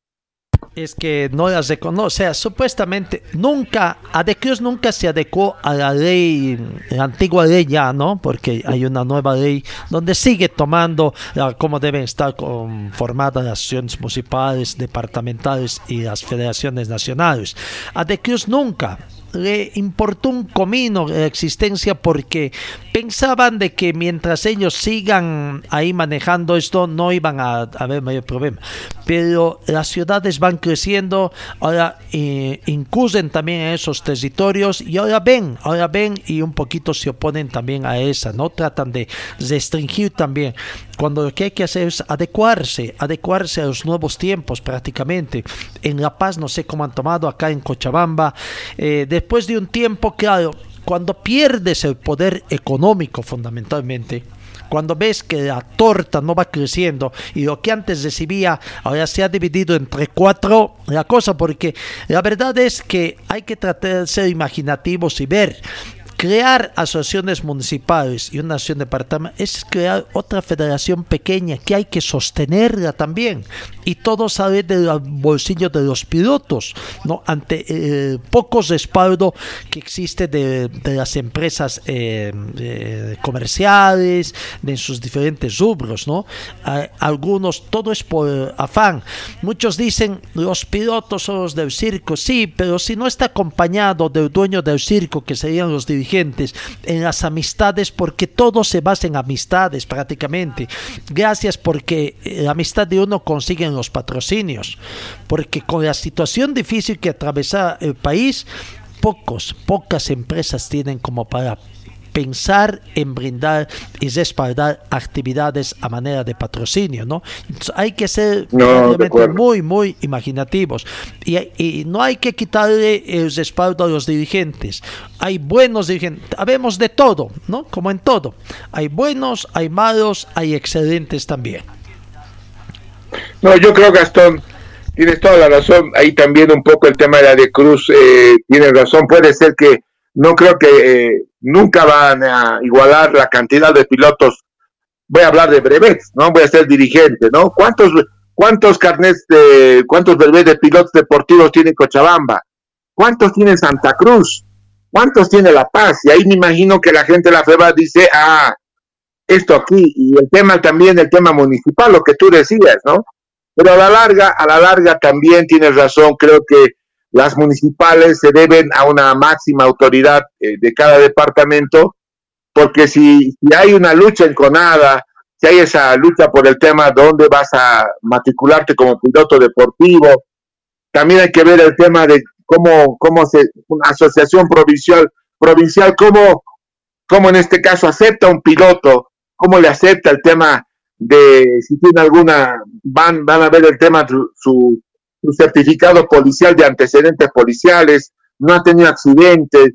Es que no las reconoce, o sea, supuestamente nunca, Adecruz nunca se adecuó a la ley, la antigua ley ya, ¿no? Porque hay una nueva ley donde sigue tomando cómo deben estar conformadas las acciones municipales, departamentales y las federaciones nacionales. Adecruz nunca le importó un comino la existencia porque pensaban de que mientras ellos sigan ahí manejando esto no iban a, haber mayor problema. Pero las ciudades van creciendo, ahora eh, también en esos territorios y ahora ven, ahora ven y un poquito se oponen también a esa, ¿no? Tratan de restringir también cuando lo que hay que hacer es adecuarse, adecuarse a los nuevos tiempos prácticamente. En La Paz no sé cómo han tomado acá en Cochabamba, eh, después de un tiempo, claro, cuando pierdes el poder económico fundamentalmente, cuando ves que la torta no va creciendo y lo que antes recibía ahora se ha dividido entre cuatro, la cosa, porque la verdad es que hay que tratar de ser imaginativos y ver crear asociaciones municipales y una asociación departamental es crear otra federación pequeña que hay que sostenerla también y todo sale del bolsillo de los pilotos, ¿no? Ante eh, pocos respaldo que existe de, las empresas eh, comerciales, de sus diferentes rubros, ¿no? algunos, todo es por afán. Muchos dicen, los pilotos son los del circo, sí, pero si no está acompañado del dueño del circo, que serían los dirigentes, en las amistades, porque todo se basa en amistades prácticamente. Gracias porque la amistad de uno consigue los patrocinios, porque con la situación difícil que atraviesa el país, pocos, pocas empresas tienen como para pensar en brindar y respaldar actividades a manera de patrocinio, ¿no? hay que ser muy, muy imaginativos y, no hay que quitarle el respaldo a los dirigentes. Hay buenos dirigentes, habemos de todo, ¿no? Como en todo. Hay buenos, hay malos, hay excelentes también. No, yo creo, Gastón, tienes toda la razón. Ahí también un poco el tema de la de Cruz, eh, tienes razón. Puede ser que no creo que eh, nunca van a igualar la cantidad de pilotos. Voy a hablar de brevets, ¿no? Voy a ser dirigente, ¿no? ¿Cuántos, cuántos carnets de, cuántos brevets de pilotos deportivos tiene Cochabamba? ¿Cuántos tiene Santa Cruz? ¿Cuántos tiene La Paz? Y ahí me imagino que la gente de la FEBA dice, ah, esto aquí, y el tema también, el tema municipal, lo que tú decías, ¿no? Pero a la larga, a la larga también tienes razón, creo que las municipales se deben a una máxima autoridad eh, de cada departamento, porque si, hay una lucha enconada, si hay esa lucha por el tema de dónde vas a matricularte como piloto deportivo, también hay que ver el tema de cómo, cómo se, una asociación provincial, provincial, cómo, cómo en este caso acepta un piloto, cómo le acepta el tema de si tiene alguna, van, van a ver el tema de su certificado policial de antecedentes policiales, no ha tenido accidentes.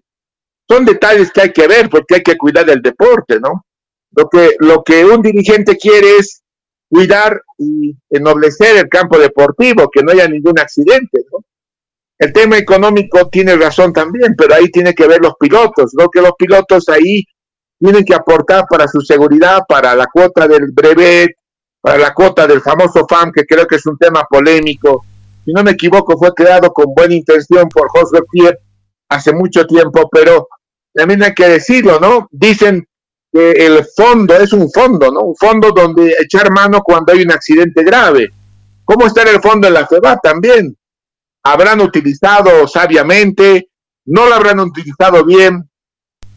Son detalles que hay que ver porque hay que cuidar del deporte, ¿no? Lo que, lo que un dirigente quiere es cuidar y ennoblecer el campo deportivo, que no haya ningún accidente, ¿no? El tema económico tiene razón también, pero ahí tiene que ver los pilotos, ¿no? Que los pilotos ahí tienen que aportar para su seguridad, para la cuota del brevet, para la cuota del famoso FAM, que creo que es un tema polémico, si no me equivoco, fue creado con buena intención por José Pierre hace mucho tiempo, pero también hay que decirlo, ¿no? Dicen que el fondo es un fondo, ¿no? Un fondo donde echar mano cuando hay un accidente grave. ¿Cómo está en el fondo en la FEBA también? ¿Habrán utilizado sabiamente? ¿No lo habrán utilizado bien?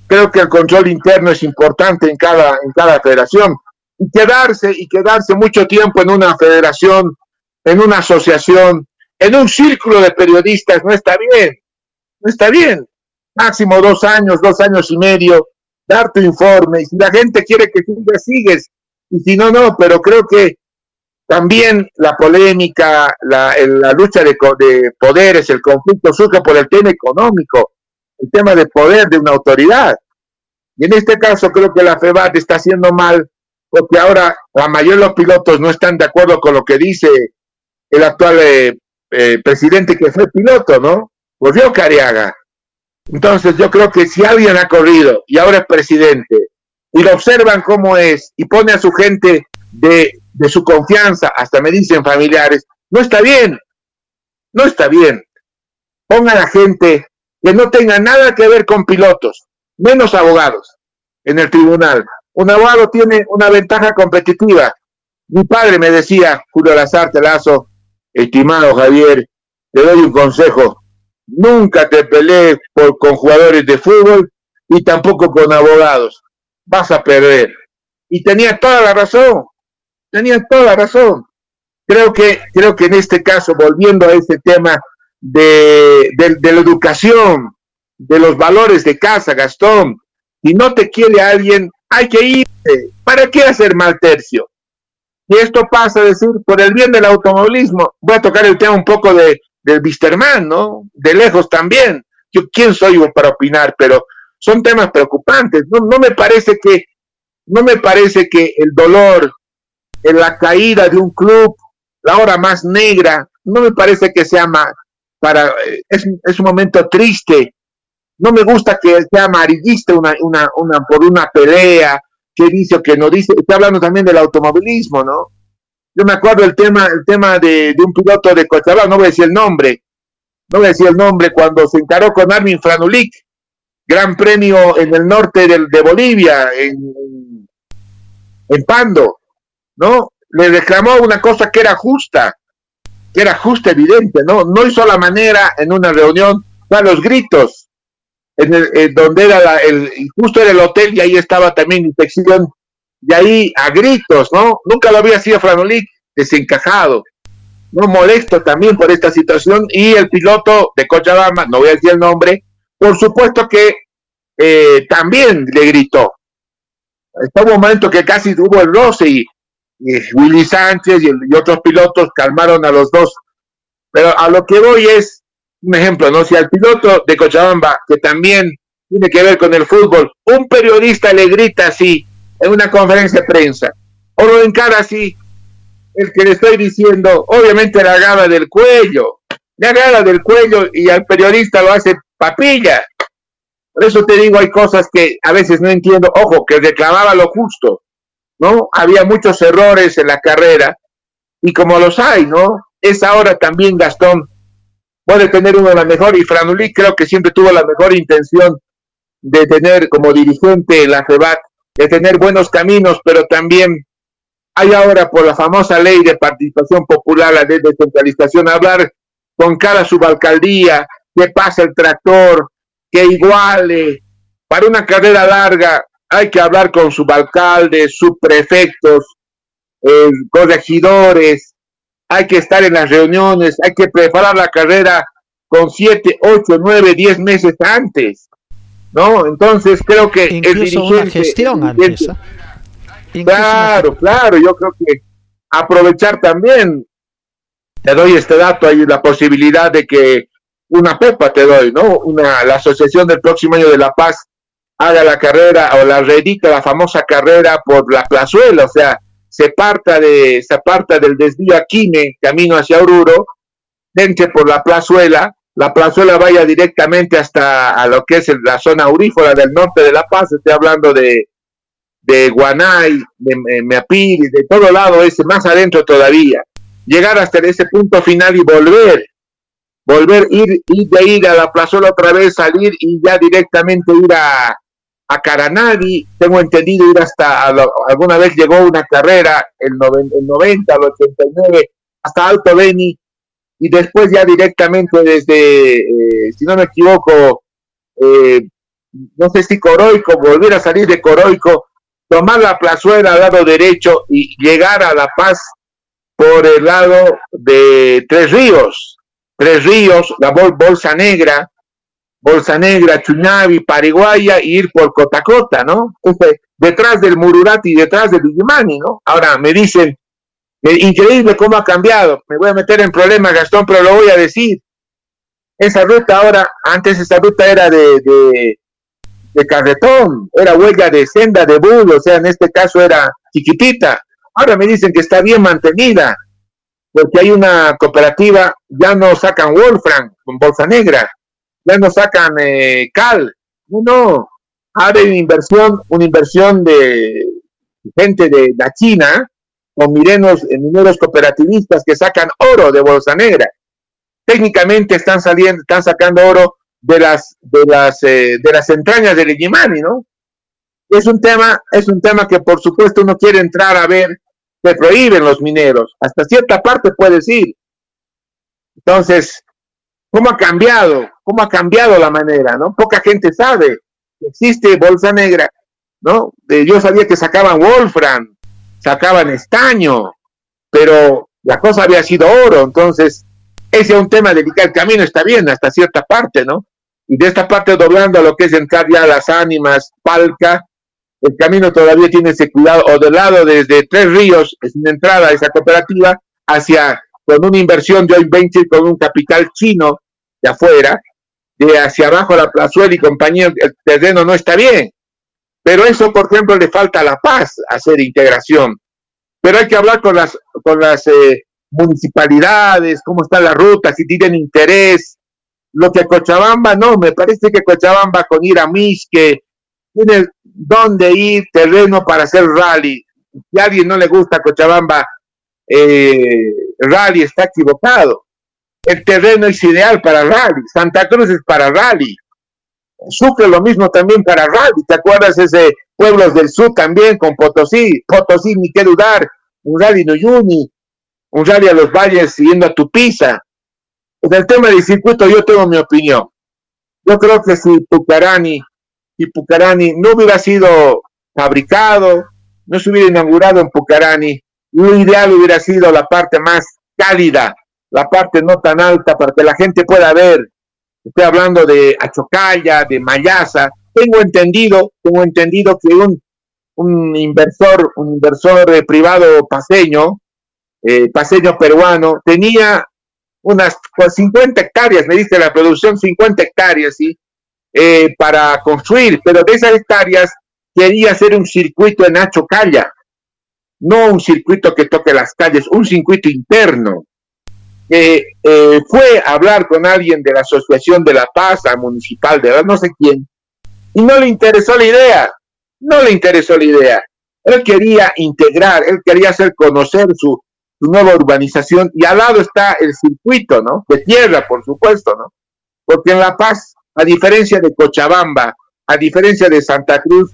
Creo que el control interno es importante en cada, en cada federación. Y quedarse, y quedarse mucho tiempo en una federación, en una asociación, en un círculo de periodistas no está bien, no está bien. Máximo dos años, dos años y medio, dar tu informe. Y si la gente quiere que sigas, sigues. Y si no, no. Pero creo que también la polémica, la, la lucha de, de, poderes, el conflicto surge por el tema económico, el tema de poder de una autoridad. Y en este caso creo que la FEBAT está haciendo mal porque ahora la mayoría de los pilotos no están de acuerdo con lo que dice el actual eh, eh, presidente que fue piloto, ¿no? Volvió Cariaga. Entonces yo creo que si alguien ha corrido y ahora es presidente y lo observan cómo es y pone a su gente de, de su confianza, hasta me dicen familiares, no está bien, no está bien. Ponga a la gente que no tenga nada que ver con pilotos, menos abogados en el tribunal. Un abogado tiene una ventaja competitiva. Mi padre me decía, Julio Lazarte Lazo, estimado Javier, te doy un consejo. Nunca te pelees con jugadores de fútbol y tampoco con abogados. Vas a perder. Y tenía toda la razón. Tenía toda la razón. Creo que, creo que en este caso, volviendo a ese tema de, de la educación, de los valores de casa, Gastón, si no te quiere alguien, hay que irte. ¿Para qué hacer mal tercio? Y esto pasa a decir, por el bien del automovilismo, voy a tocar el tema un poco de, del Bisterman, ¿no? De lejos también. Yo, ¿quién soy para opinar? Pero son temas preocupantes. No, no me parece que, no me parece que el dolor, en la caída de un club, la hora más negra, no me parece que sea más para, es, es un momento triste, no me gusta que sea amarillista una, una, una, por una pelea, que dice o que no dice, está hablando también del automovilismo, ¿no? Yo me acuerdo el tema, el tema de, un piloto de Cochabamba, no voy a decir el nombre, no voy a decir el nombre, cuando se encaró con Armin Franulik, gran premio en el norte de, Bolivia, en, en Pando, ¿no? Le reclamó una cosa que era justa, que era justa, evidente, ¿no? No hizo la manera en una reunión, a los gritos, en el, donde era el, justo era el hotel y ahí estaba también inspección, y ahí a gritos, ¿no? Nunca lo había sido Franolic, desencajado, no molesto también por esta situación, y el piloto de Cochabamba, no voy a decir el nombre, por supuesto que eh, también le gritó. Está un momento que casi hubo el roce y, Willy Sánchez y, y otros pilotos calmaron a los dos. Pero a lo que voy es, un ejemplo, ¿no? Si al piloto de Cochabamba, que también tiene que ver con el fútbol, un periodista le grita así en una conferencia de prensa, o lo encara así, el que le estoy diciendo, obviamente la agarra del cuello, le agarra del cuello y al periodista lo hace papilla. Por eso te digo, hay cosas que a veces no entiendo. Ojo, que reclamaba lo justo, ¿no? Había muchos errores en la carrera y como los hay, ¿no? Es ahora también Gastón puede tener uno de las mejores, y Franulí creo que siempre tuvo la mejor intención de tener como dirigente la FEBAT, de tener buenos caminos, pero también hay ahora por la famosa ley de participación popular, la de descentralización, hablar con cada subalcaldía, que pasa el tractor, que iguale, para una carrera larga hay que hablar con subalcaldes, subprefectos, eh, corregidores, hay que estar en las reuniones, hay que preparar la carrera con siete, ocho, nueve, diez meses antes, ¿no? Entonces creo que Incluso el una gestión antes. ¿eh? Claro, claro, yo creo que aprovechar también, te doy este dato, hay la posibilidad de que una pepa te doy, ¿no? Una, la Asociación del próximo año de La Paz haga la carrera o la reedita la famosa carrera por la plazuela, o sea, se parta, de, se aparta del desvío Aquime, camino hacia Oruro, entre por la plazuela, la plazuela vaya directamente hasta a lo que es la zona aurífera del norte de La Paz, estoy hablando de, de Guanay, de Meapir, de todo lado ese, más adentro todavía, llegar hasta ese punto final y volver, volver, ir, ir de ir a la plazuela otra vez, salir y ya directamente ir a, a Caranadi, tengo entendido ir hasta, alguna vez llegó una carrera, el, 90, el 90, el 89, hasta Alto Beni, y después ya directamente desde, eh, si no me equivoco, eh, no sé si Coroico, volver a salir de Coroico, tomar la plazuela al lado derecho y llegar a La Paz por el lado de Tres Ríos, Tres Ríos, la Bolsa Negra, Bolsa Negra, Chuñavi, Paraguaya y ir por Cotacota, ¿no? detrás del Mururati, detrás del Vigimani, ¿no? Ahora me dicen, increíble cómo ha cambiado, me voy a meter en problemas, Gastón, pero lo voy a decir. Esa ruta ahora, antes esa ruta era de, de, carretón, era huella de senda de bull, o sea, en este caso era chiquitita. Ahora me dicen que está bien mantenida, porque hay una cooperativa, ya no sacan Wolfram con bolsa negra, ya no sacan eh, cal. No, no. Hay una inversión, una inversión de gente de la China con mineros, eh, mineros cooperativistas que sacan oro de bolsa negra. Técnicamente están saliendo, están sacando oro de las, de las, eh, de las entrañas del Igimani, ¿no? Es un tema, es un tema que por supuesto uno quiere entrar a ver, se prohíben los mineros, hasta cierta parte puede ir. Entonces, ¿cómo ha cambiado? cómo ha cambiado la manera, ¿no? Poca gente sabe que existe bolsa negra, ¿no? yo sabía que sacaban Wolfram, sacaban estaño, pero la cosa había sido oro, entonces ese es un tema delicado. El camino está bien hasta cierta parte, ¿no? Y de esta parte doblando a lo que es entrar ya a las ánimas, palca, el camino todavía tiene ese cuidado, o del lado desde Tres Ríos, es una entrada a esa cooperativa, hacia con una inversión joint venture con un capital chino de afuera, de hacia abajo la plazuela y compañía, el terreno no está bien. Pero eso, por ejemplo, le falta la paz, hacer integración. Pero hay que hablar con las, con las eh, municipalidades, cómo está la ruta, si tienen interés. lo que Cochabamba no, me parece que Cochabamba con ir a que tiene dónde ir, terreno para hacer rally. Si a alguien no le gusta Cochabamba, eh, rally está equivocado. El terreno es ideal para rally. Santa Cruz es para rally. Sucre lo mismo también para rally. ¿Te acuerdas ese pueblos del sur también con Potosí? Potosí, ni qué dudar. Un rally Noyuni, un rally a los valles siguiendo a Tupiza. En el tema del circuito yo tengo mi opinión. Yo creo que si Pucarani, si Pucarani no hubiera sido fabricado, no se hubiera inaugurado en Pucarani, lo ideal hubiera sido la parte más cálida, la parte no tan alta para que la gente pueda ver. Estoy hablando de Achocaya, de Mayasa. Tengo entendido, tengo entendido que un, un inversor, un inversor eh, privado paseño, eh, paseño peruano, tenía unas 50 hectáreas, me dice la producción, 50 hectáreas, ¿sí? Eh, para construir, pero de esas hectáreas quería hacer un circuito en Achocaya, no un circuito que toque las calles, un circuito interno. Eh, fue a hablar con alguien de la Asociación de la Paz, a municipal de no sé quién, y no le interesó la idea, no le interesó la idea. Él quería integrar, él quería hacer conocer su, su nueva urbanización y al lado está el circuito, ¿no? De tierra, por supuesto, ¿no? Porque en La Paz, a diferencia de Cochabamba, a diferencia de Santa Cruz,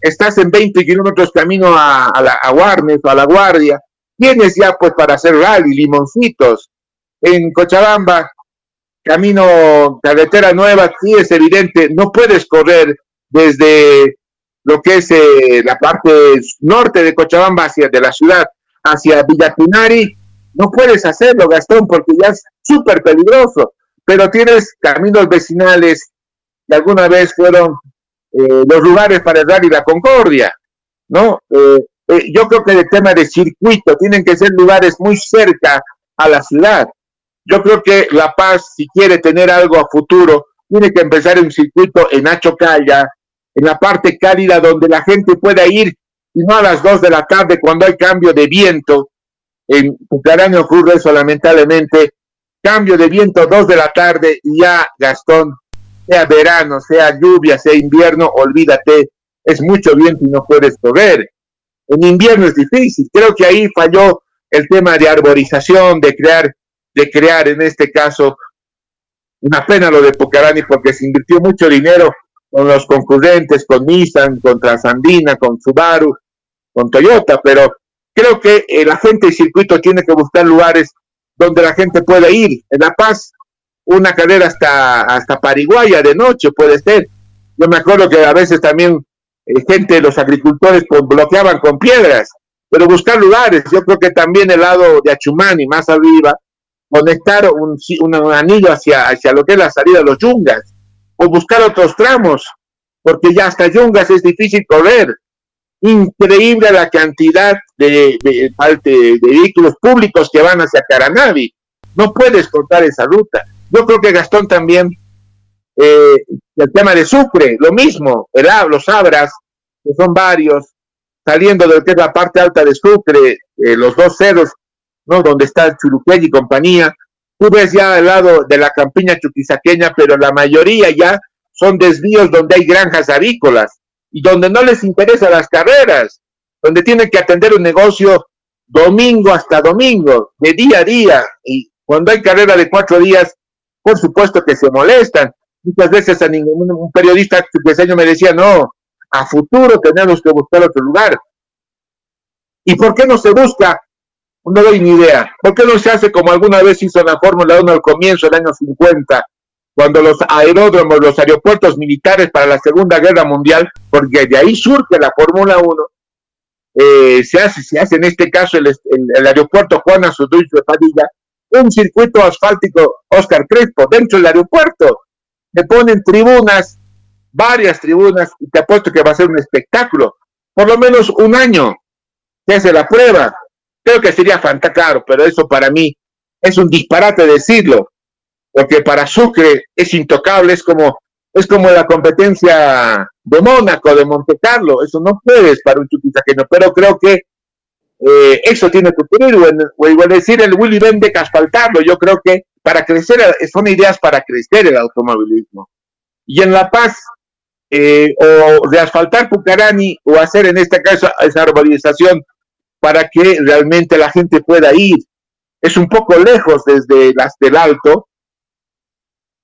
estás en 20 kilómetros camino a, a, la, a Guarnes o a La Guardia, tienes ya pues para hacer rally, limoncitos. En Cochabamba, camino, carretera nueva, sí es evidente, no puedes correr desde lo que es eh, la parte norte de Cochabamba hacia de la ciudad, hacia Villatinari, no puedes hacerlo, Gastón, porque ya es súper peligroso, pero tienes caminos vecinales que alguna vez fueron eh, los lugares para el y la concordia, ¿no? Eh, eh, yo creo que el tema de circuito tienen que ser lugares muy cerca a la ciudad. Yo creo que La Paz, si quiere tener algo a futuro, tiene que empezar un circuito en Achocaya, en la parte cálida donde la gente pueda ir y no a las dos de la tarde cuando hay cambio de viento. En Pucarán ocurre eso lamentablemente. Cambio de viento dos de la tarde y ya Gastón, sea verano, sea lluvia, sea invierno, olvídate, es mucho viento y no puedes correr. En invierno es difícil. Creo que ahí falló el tema de arborización, de crear, de crear en este caso una pena lo de Pucarani porque se invirtió mucho dinero con los concurrentes, con Nissan, con Transandina, con Subaru, con Toyota, pero creo que el agente de circuito tiene que buscar lugares donde la gente pueda ir. En La Paz, una carrera hasta, hasta Paraguaya de noche puede ser. Yo me acuerdo que a veces también eh, gente, los agricultores pues, bloqueaban con piedras, pero buscar lugares. Yo creo que también el lado de Achumani, más arriba, conectar un, un, anillo hacia, hacia lo que es la salida de los yungas, o buscar otros tramos, porque ya hasta yungas es difícil correr increíble la cantidad de, de, vehículos públicos que van hacia Caranavi. No puedes cortar esa ruta. Yo creo que Gastón también, eh, el tema de Sucre, lo mismo, el, los Abras, que son varios, saliendo de lo que es la parte alta de Sucre, eh, los dos cerros, ¿no? donde está Churuqueña y compañía, tú ves ya al lado de la campiña chuquisaqueña, pero la mayoría ya son desvíos donde hay granjas avícolas y donde no les interesan las carreras, donde tienen que atender un negocio domingo hasta domingo, de día a día, y cuando hay carrera de cuatro días, por supuesto que se molestan. Muchas veces a ningún un periodista pequeño me decía, no, a futuro tenemos que buscar otro lugar. ¿Y por qué no se busca? No doy ni idea. ¿Por qué no se hace como alguna vez hizo la Fórmula 1 al comienzo del año 50? cuando los aeródromos, los aeropuertos militares para la Segunda Guerra Mundial, porque de ahí surge la Fórmula 1, eh, se hace, se hace en este caso el, aeropuerto Juan Azudulce de Padilla, un circuito asfáltico Oscar Crespo dentro del aeropuerto. Me ponen tribunas, varias tribunas, y te apuesto que va a ser un espectáculo. Por lo menos un año se hace la prueba. Creo que sería fantástico, pero eso para mí es un disparate decirlo porque para Sucre es intocable, es como, es como la competencia de Mónaco, de Monte Carlo, eso no puedes para un chuquisaqueño, pero creo que eh, eso tiene que ocurrir, o, igual decir el Willy Vende que asfaltarlo. Yo creo que para crecer, son ideas para crecer el automovilismo. Y en La Paz, eh, o de asfaltar Pucarani, o hacer en este caso esa arborización para que realmente la gente pueda ir. Es un poco lejos desde las del Alto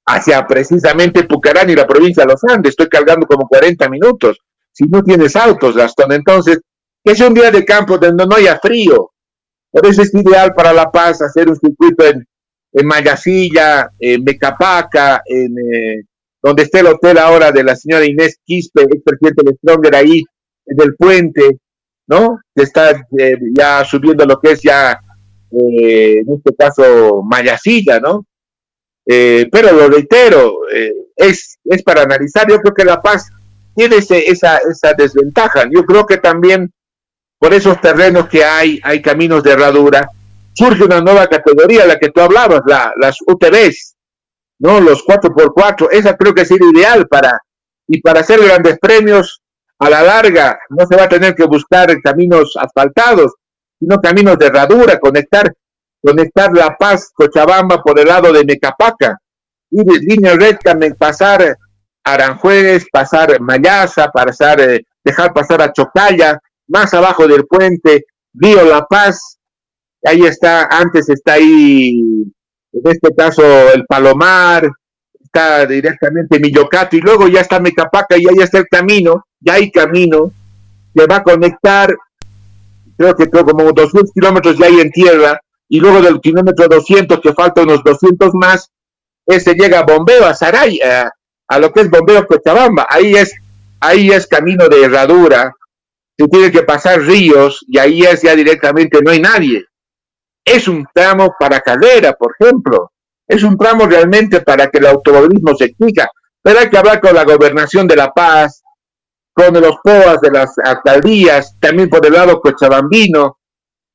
hacia precisamente Pucarani, la provincia de los Andes. Estoy cargando como 40 minutos. Si no tienes autos, Gastón, entonces que es un día de campo donde no haya frío. Por eso es ideal para La Paz hacer un circuito en, en Mayasilla, en Mecapaca, en eh, donde está el hotel ahora de la señora Inés Quispe, ex presidente de Stronger ahí, en el puente, ¿no? Que está eh, ya subiendo lo que es ya, eh, en este caso, Mayasilla, ¿no? pero lo reitero, es, es para analizar. Yo creo que La Paz tiene ese, esa, esa desventaja. Yo creo que también por esos terrenos que hay, hay caminos de herradura, surge una nueva categoría, la que tú hablabas, la, las UTVs, ¿no? Los 4x4, esa creo que es ideal para, y para hacer grandes premios, a la larga no se va a tener que buscar caminos asfaltados, sino caminos de herradura, conectar, conectar La Paz, Cochabamba por el lado de Mecapaca, y de línea recta, pasar Aranjuez, pasar Mayasa, pasar, eh, dejar pasar a Chocalla, más abajo del puente, Río La Paz, ahí está, antes está ahí, en este caso el Palomar, está directamente Millocato y luego ya está Mecapaca y ahí está el camino, ya hay camino que va a conectar, creo que creo como 200 kilómetros ya hay en tierra y luego del kilómetro 200 que falta unos 200 más, ese llega a Bombeo, a Saray, a, a lo que es Bombeo Cochabamba, ahí es, ahí es camino de herradura, se tiene que pasar ríos y ahí es ya directamente no hay nadie. Es un tramo para carrera, por ejemplo. Es un tramo realmente para que el automovilismo se explica. Pero hay que hablar con la gobernación de La Paz, con los POAS de las alcaldías, también por el lado cochabambino.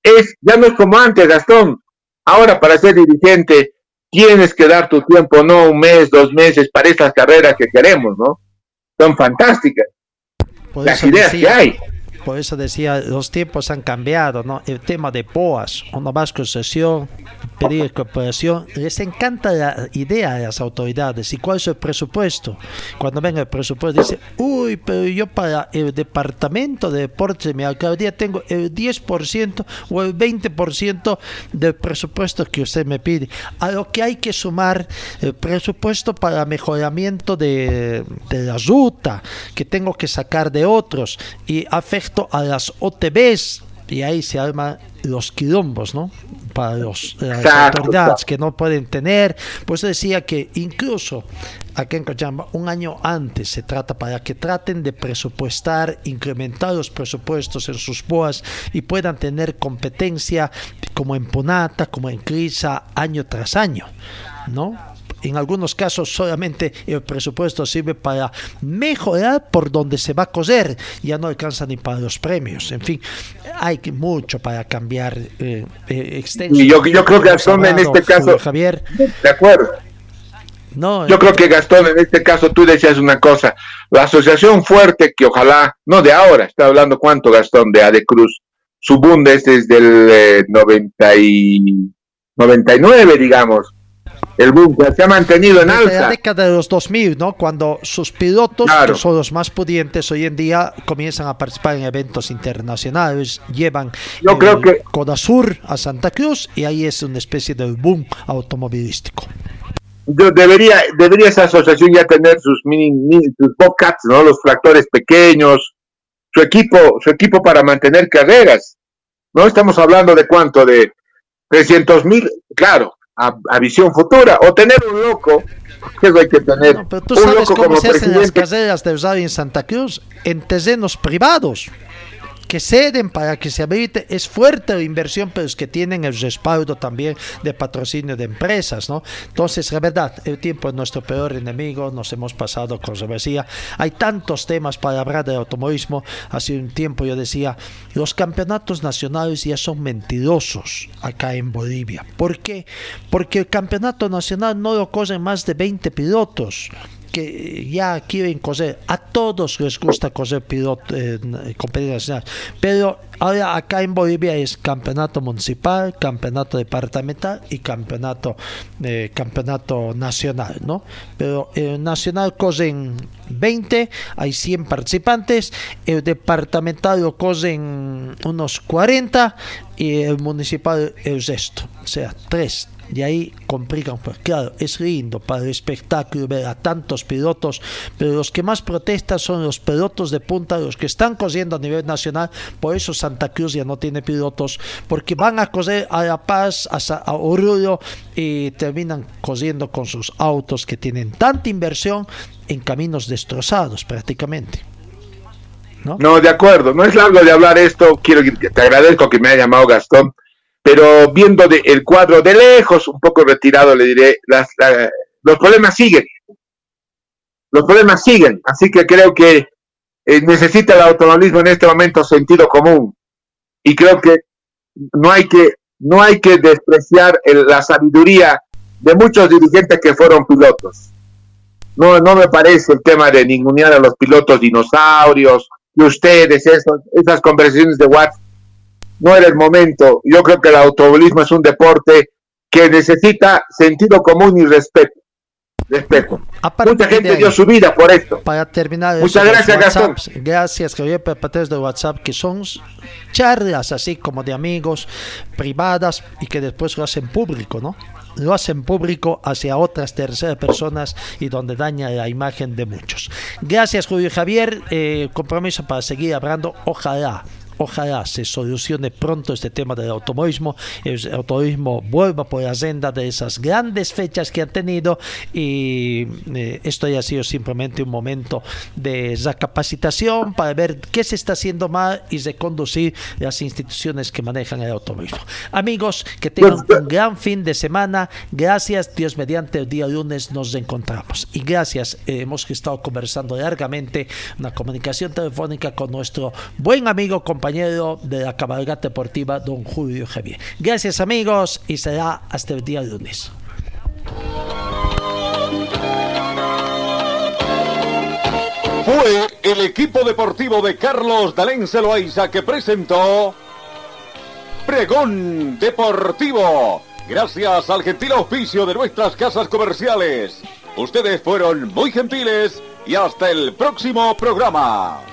Es, ya no es como antes, Gastón. Ahora para ser dirigente tienes que dar tu tiempo, no un mes, dos meses para estas carreras que queremos, ¿no? Son fantásticas. las ideas que hay por eso decía, los tiempos han cambiado, ¿no? El tema de POAS, una más concesión, pedir cooperación, les encanta la idea a las autoridades. ¿Y cuál es el presupuesto? Cuando venga el presupuesto, dice, uy, pero yo para el departamento de deportes de mi alcaldía tengo el 10% o el 20% del presupuesto que usted me pide. A lo que hay que sumar el presupuesto para mejoramiento de, de la ruta que tengo que sacar de otros y afecta a las OTBs y ahí se arman los quilombos, ¿no? Para los, las autoridades que no pueden tener. Pues decía que incluso aquí en Cochabamba, un año antes se trata para que traten de presupuestar, incrementar los presupuestos en sus POAS y puedan tener competencia como en Punata, como en Crisa, año tras año, ¿no? En algunos casos solamente el presupuesto sirve para mejorar por donde se va a coser, ya no alcanza ni para los premios. En fin, hay mucho para cambiar eh, eh Y yo, yo creo que Gastón en este caso, Javier, de acuerdo. No, yo creo que Gastón, en este caso tú decías una cosa, la asociación fuerte que ojalá, no de ahora, está hablando cuánto Gastón de Ade Cruz, su bundes desde el eh, 90 y 99, digamos, el búnker se ha mantenido en alza. En la década de los 2000, ¿no? Cuando sus pilotos, que son los más pudientes hoy en día, comienzan a participar en eventos internacionales, llevan Yo creo que Codasur a Santa Cruz y ahí es una especie de boom automovilístico. debería, debería esa asociación ya tener sus mini, sus bobcats, ¿no? Los tractores pequeños, su equipo, su equipo para mantener carreras. No estamos hablando de cuánto, de 300 mil, claro, a, visión futura o tener un loco que hay que tener pero tú sabes cómo se hacen las carreras de Rosario en Santa Cruz en terrenos privados que ceden para que se habilite. Es fuerte la inversión, pero es que tienen el respaldo también de patrocinio de empresas, ¿no? Entonces, la verdad, el tiempo es nuestro peor enemigo, nos hemos pasado con controversia. Hay tantos temas para hablar de automovilismo. Hace un tiempo yo decía, los campeonatos nacionales ya son mentirosos acá en Bolivia. ¿Por qué? Porque el campeonato nacional no lo corren más de 20 pilotos que ya quieren coser. A todos les gusta coser piloto, eh, competencia nacional. Pero Ahora acá en Bolivia es campeonato municipal, campeonato departamental y campeonato eh, campeonato nacional, ¿no? Pero el nacional cosen 20, hay 100 participantes, el departamental lo cosen unos 40 y el municipal el resto, o sea, 3 y ahí complican, pues claro, es lindo para el espectáculo ver a tantos pilotos, pero los que más protestan son los pilotos de punta, los que están cosiendo a nivel nacional, por eso Santa Cruz ya no tiene pilotos, porque van a coser a La Paz, a, Oruro y terminan cosiendo con sus autos que tienen tanta inversión en caminos destrozados prácticamente. ¿No? no, de acuerdo, no es largo de hablar esto, quiero te agradezco que me haya llamado Gastón pero viendo el cuadro de lejos, un poco retirado, le diré, los problemas siguen. Los problemas siguen, así que creo que eh, necesita el automovilismo en este momento sentido común. Y creo que no hay que, no hay que despreciar la sabiduría de muchos dirigentes que fueron pilotos. No, no me parece el tema de ningunear a los pilotos dinosaurios, de ustedes, esas conversaciones de WhatsApp no era el momento. Yo creo que el automovilismo es un deporte que necesita sentido común y respeto. Respeto. Mucha gente dio su vida por esto. Para terminar, muchas gracias, Gastón. Gracias, Javier, por de WhatsApp, que son charlas así como de amigos, privadas y que después lo hacen público, ¿no? Lo hacen público hacia otras terceras personas y donde daña la imagen de muchos. Gracias, Julio Javier. Eh, compromiso para seguir hablando. Ojalá Ojalá se solucione pronto este tema del automovilismo, el automovilismo vuelva por la senda de esas grandes fechas que han tenido y eh, esto ya ha sido simplemente un momento de recapacitación para ver qué se está haciendo mal y de conducir las instituciones que manejan el automovilismo. Amigos, que tengan un gran fin de semana. Gracias, Dios mediante el día lunes nos encontramos. Y gracias, eh, hemos estado conversando largamente, una comunicación telefónica con nuestro buen amigo, compañero de la cabalgata deportiva, don Julio Javier. Gracias amigos y será hasta el día lunes. Fue el equipo deportivo de Carlos Dalén Celoaiza que presentó Pregón Deportivo. Gracias al gentil oficio de nuestras casas comerciales. Ustedes fueron muy gentiles y hasta el próximo programa.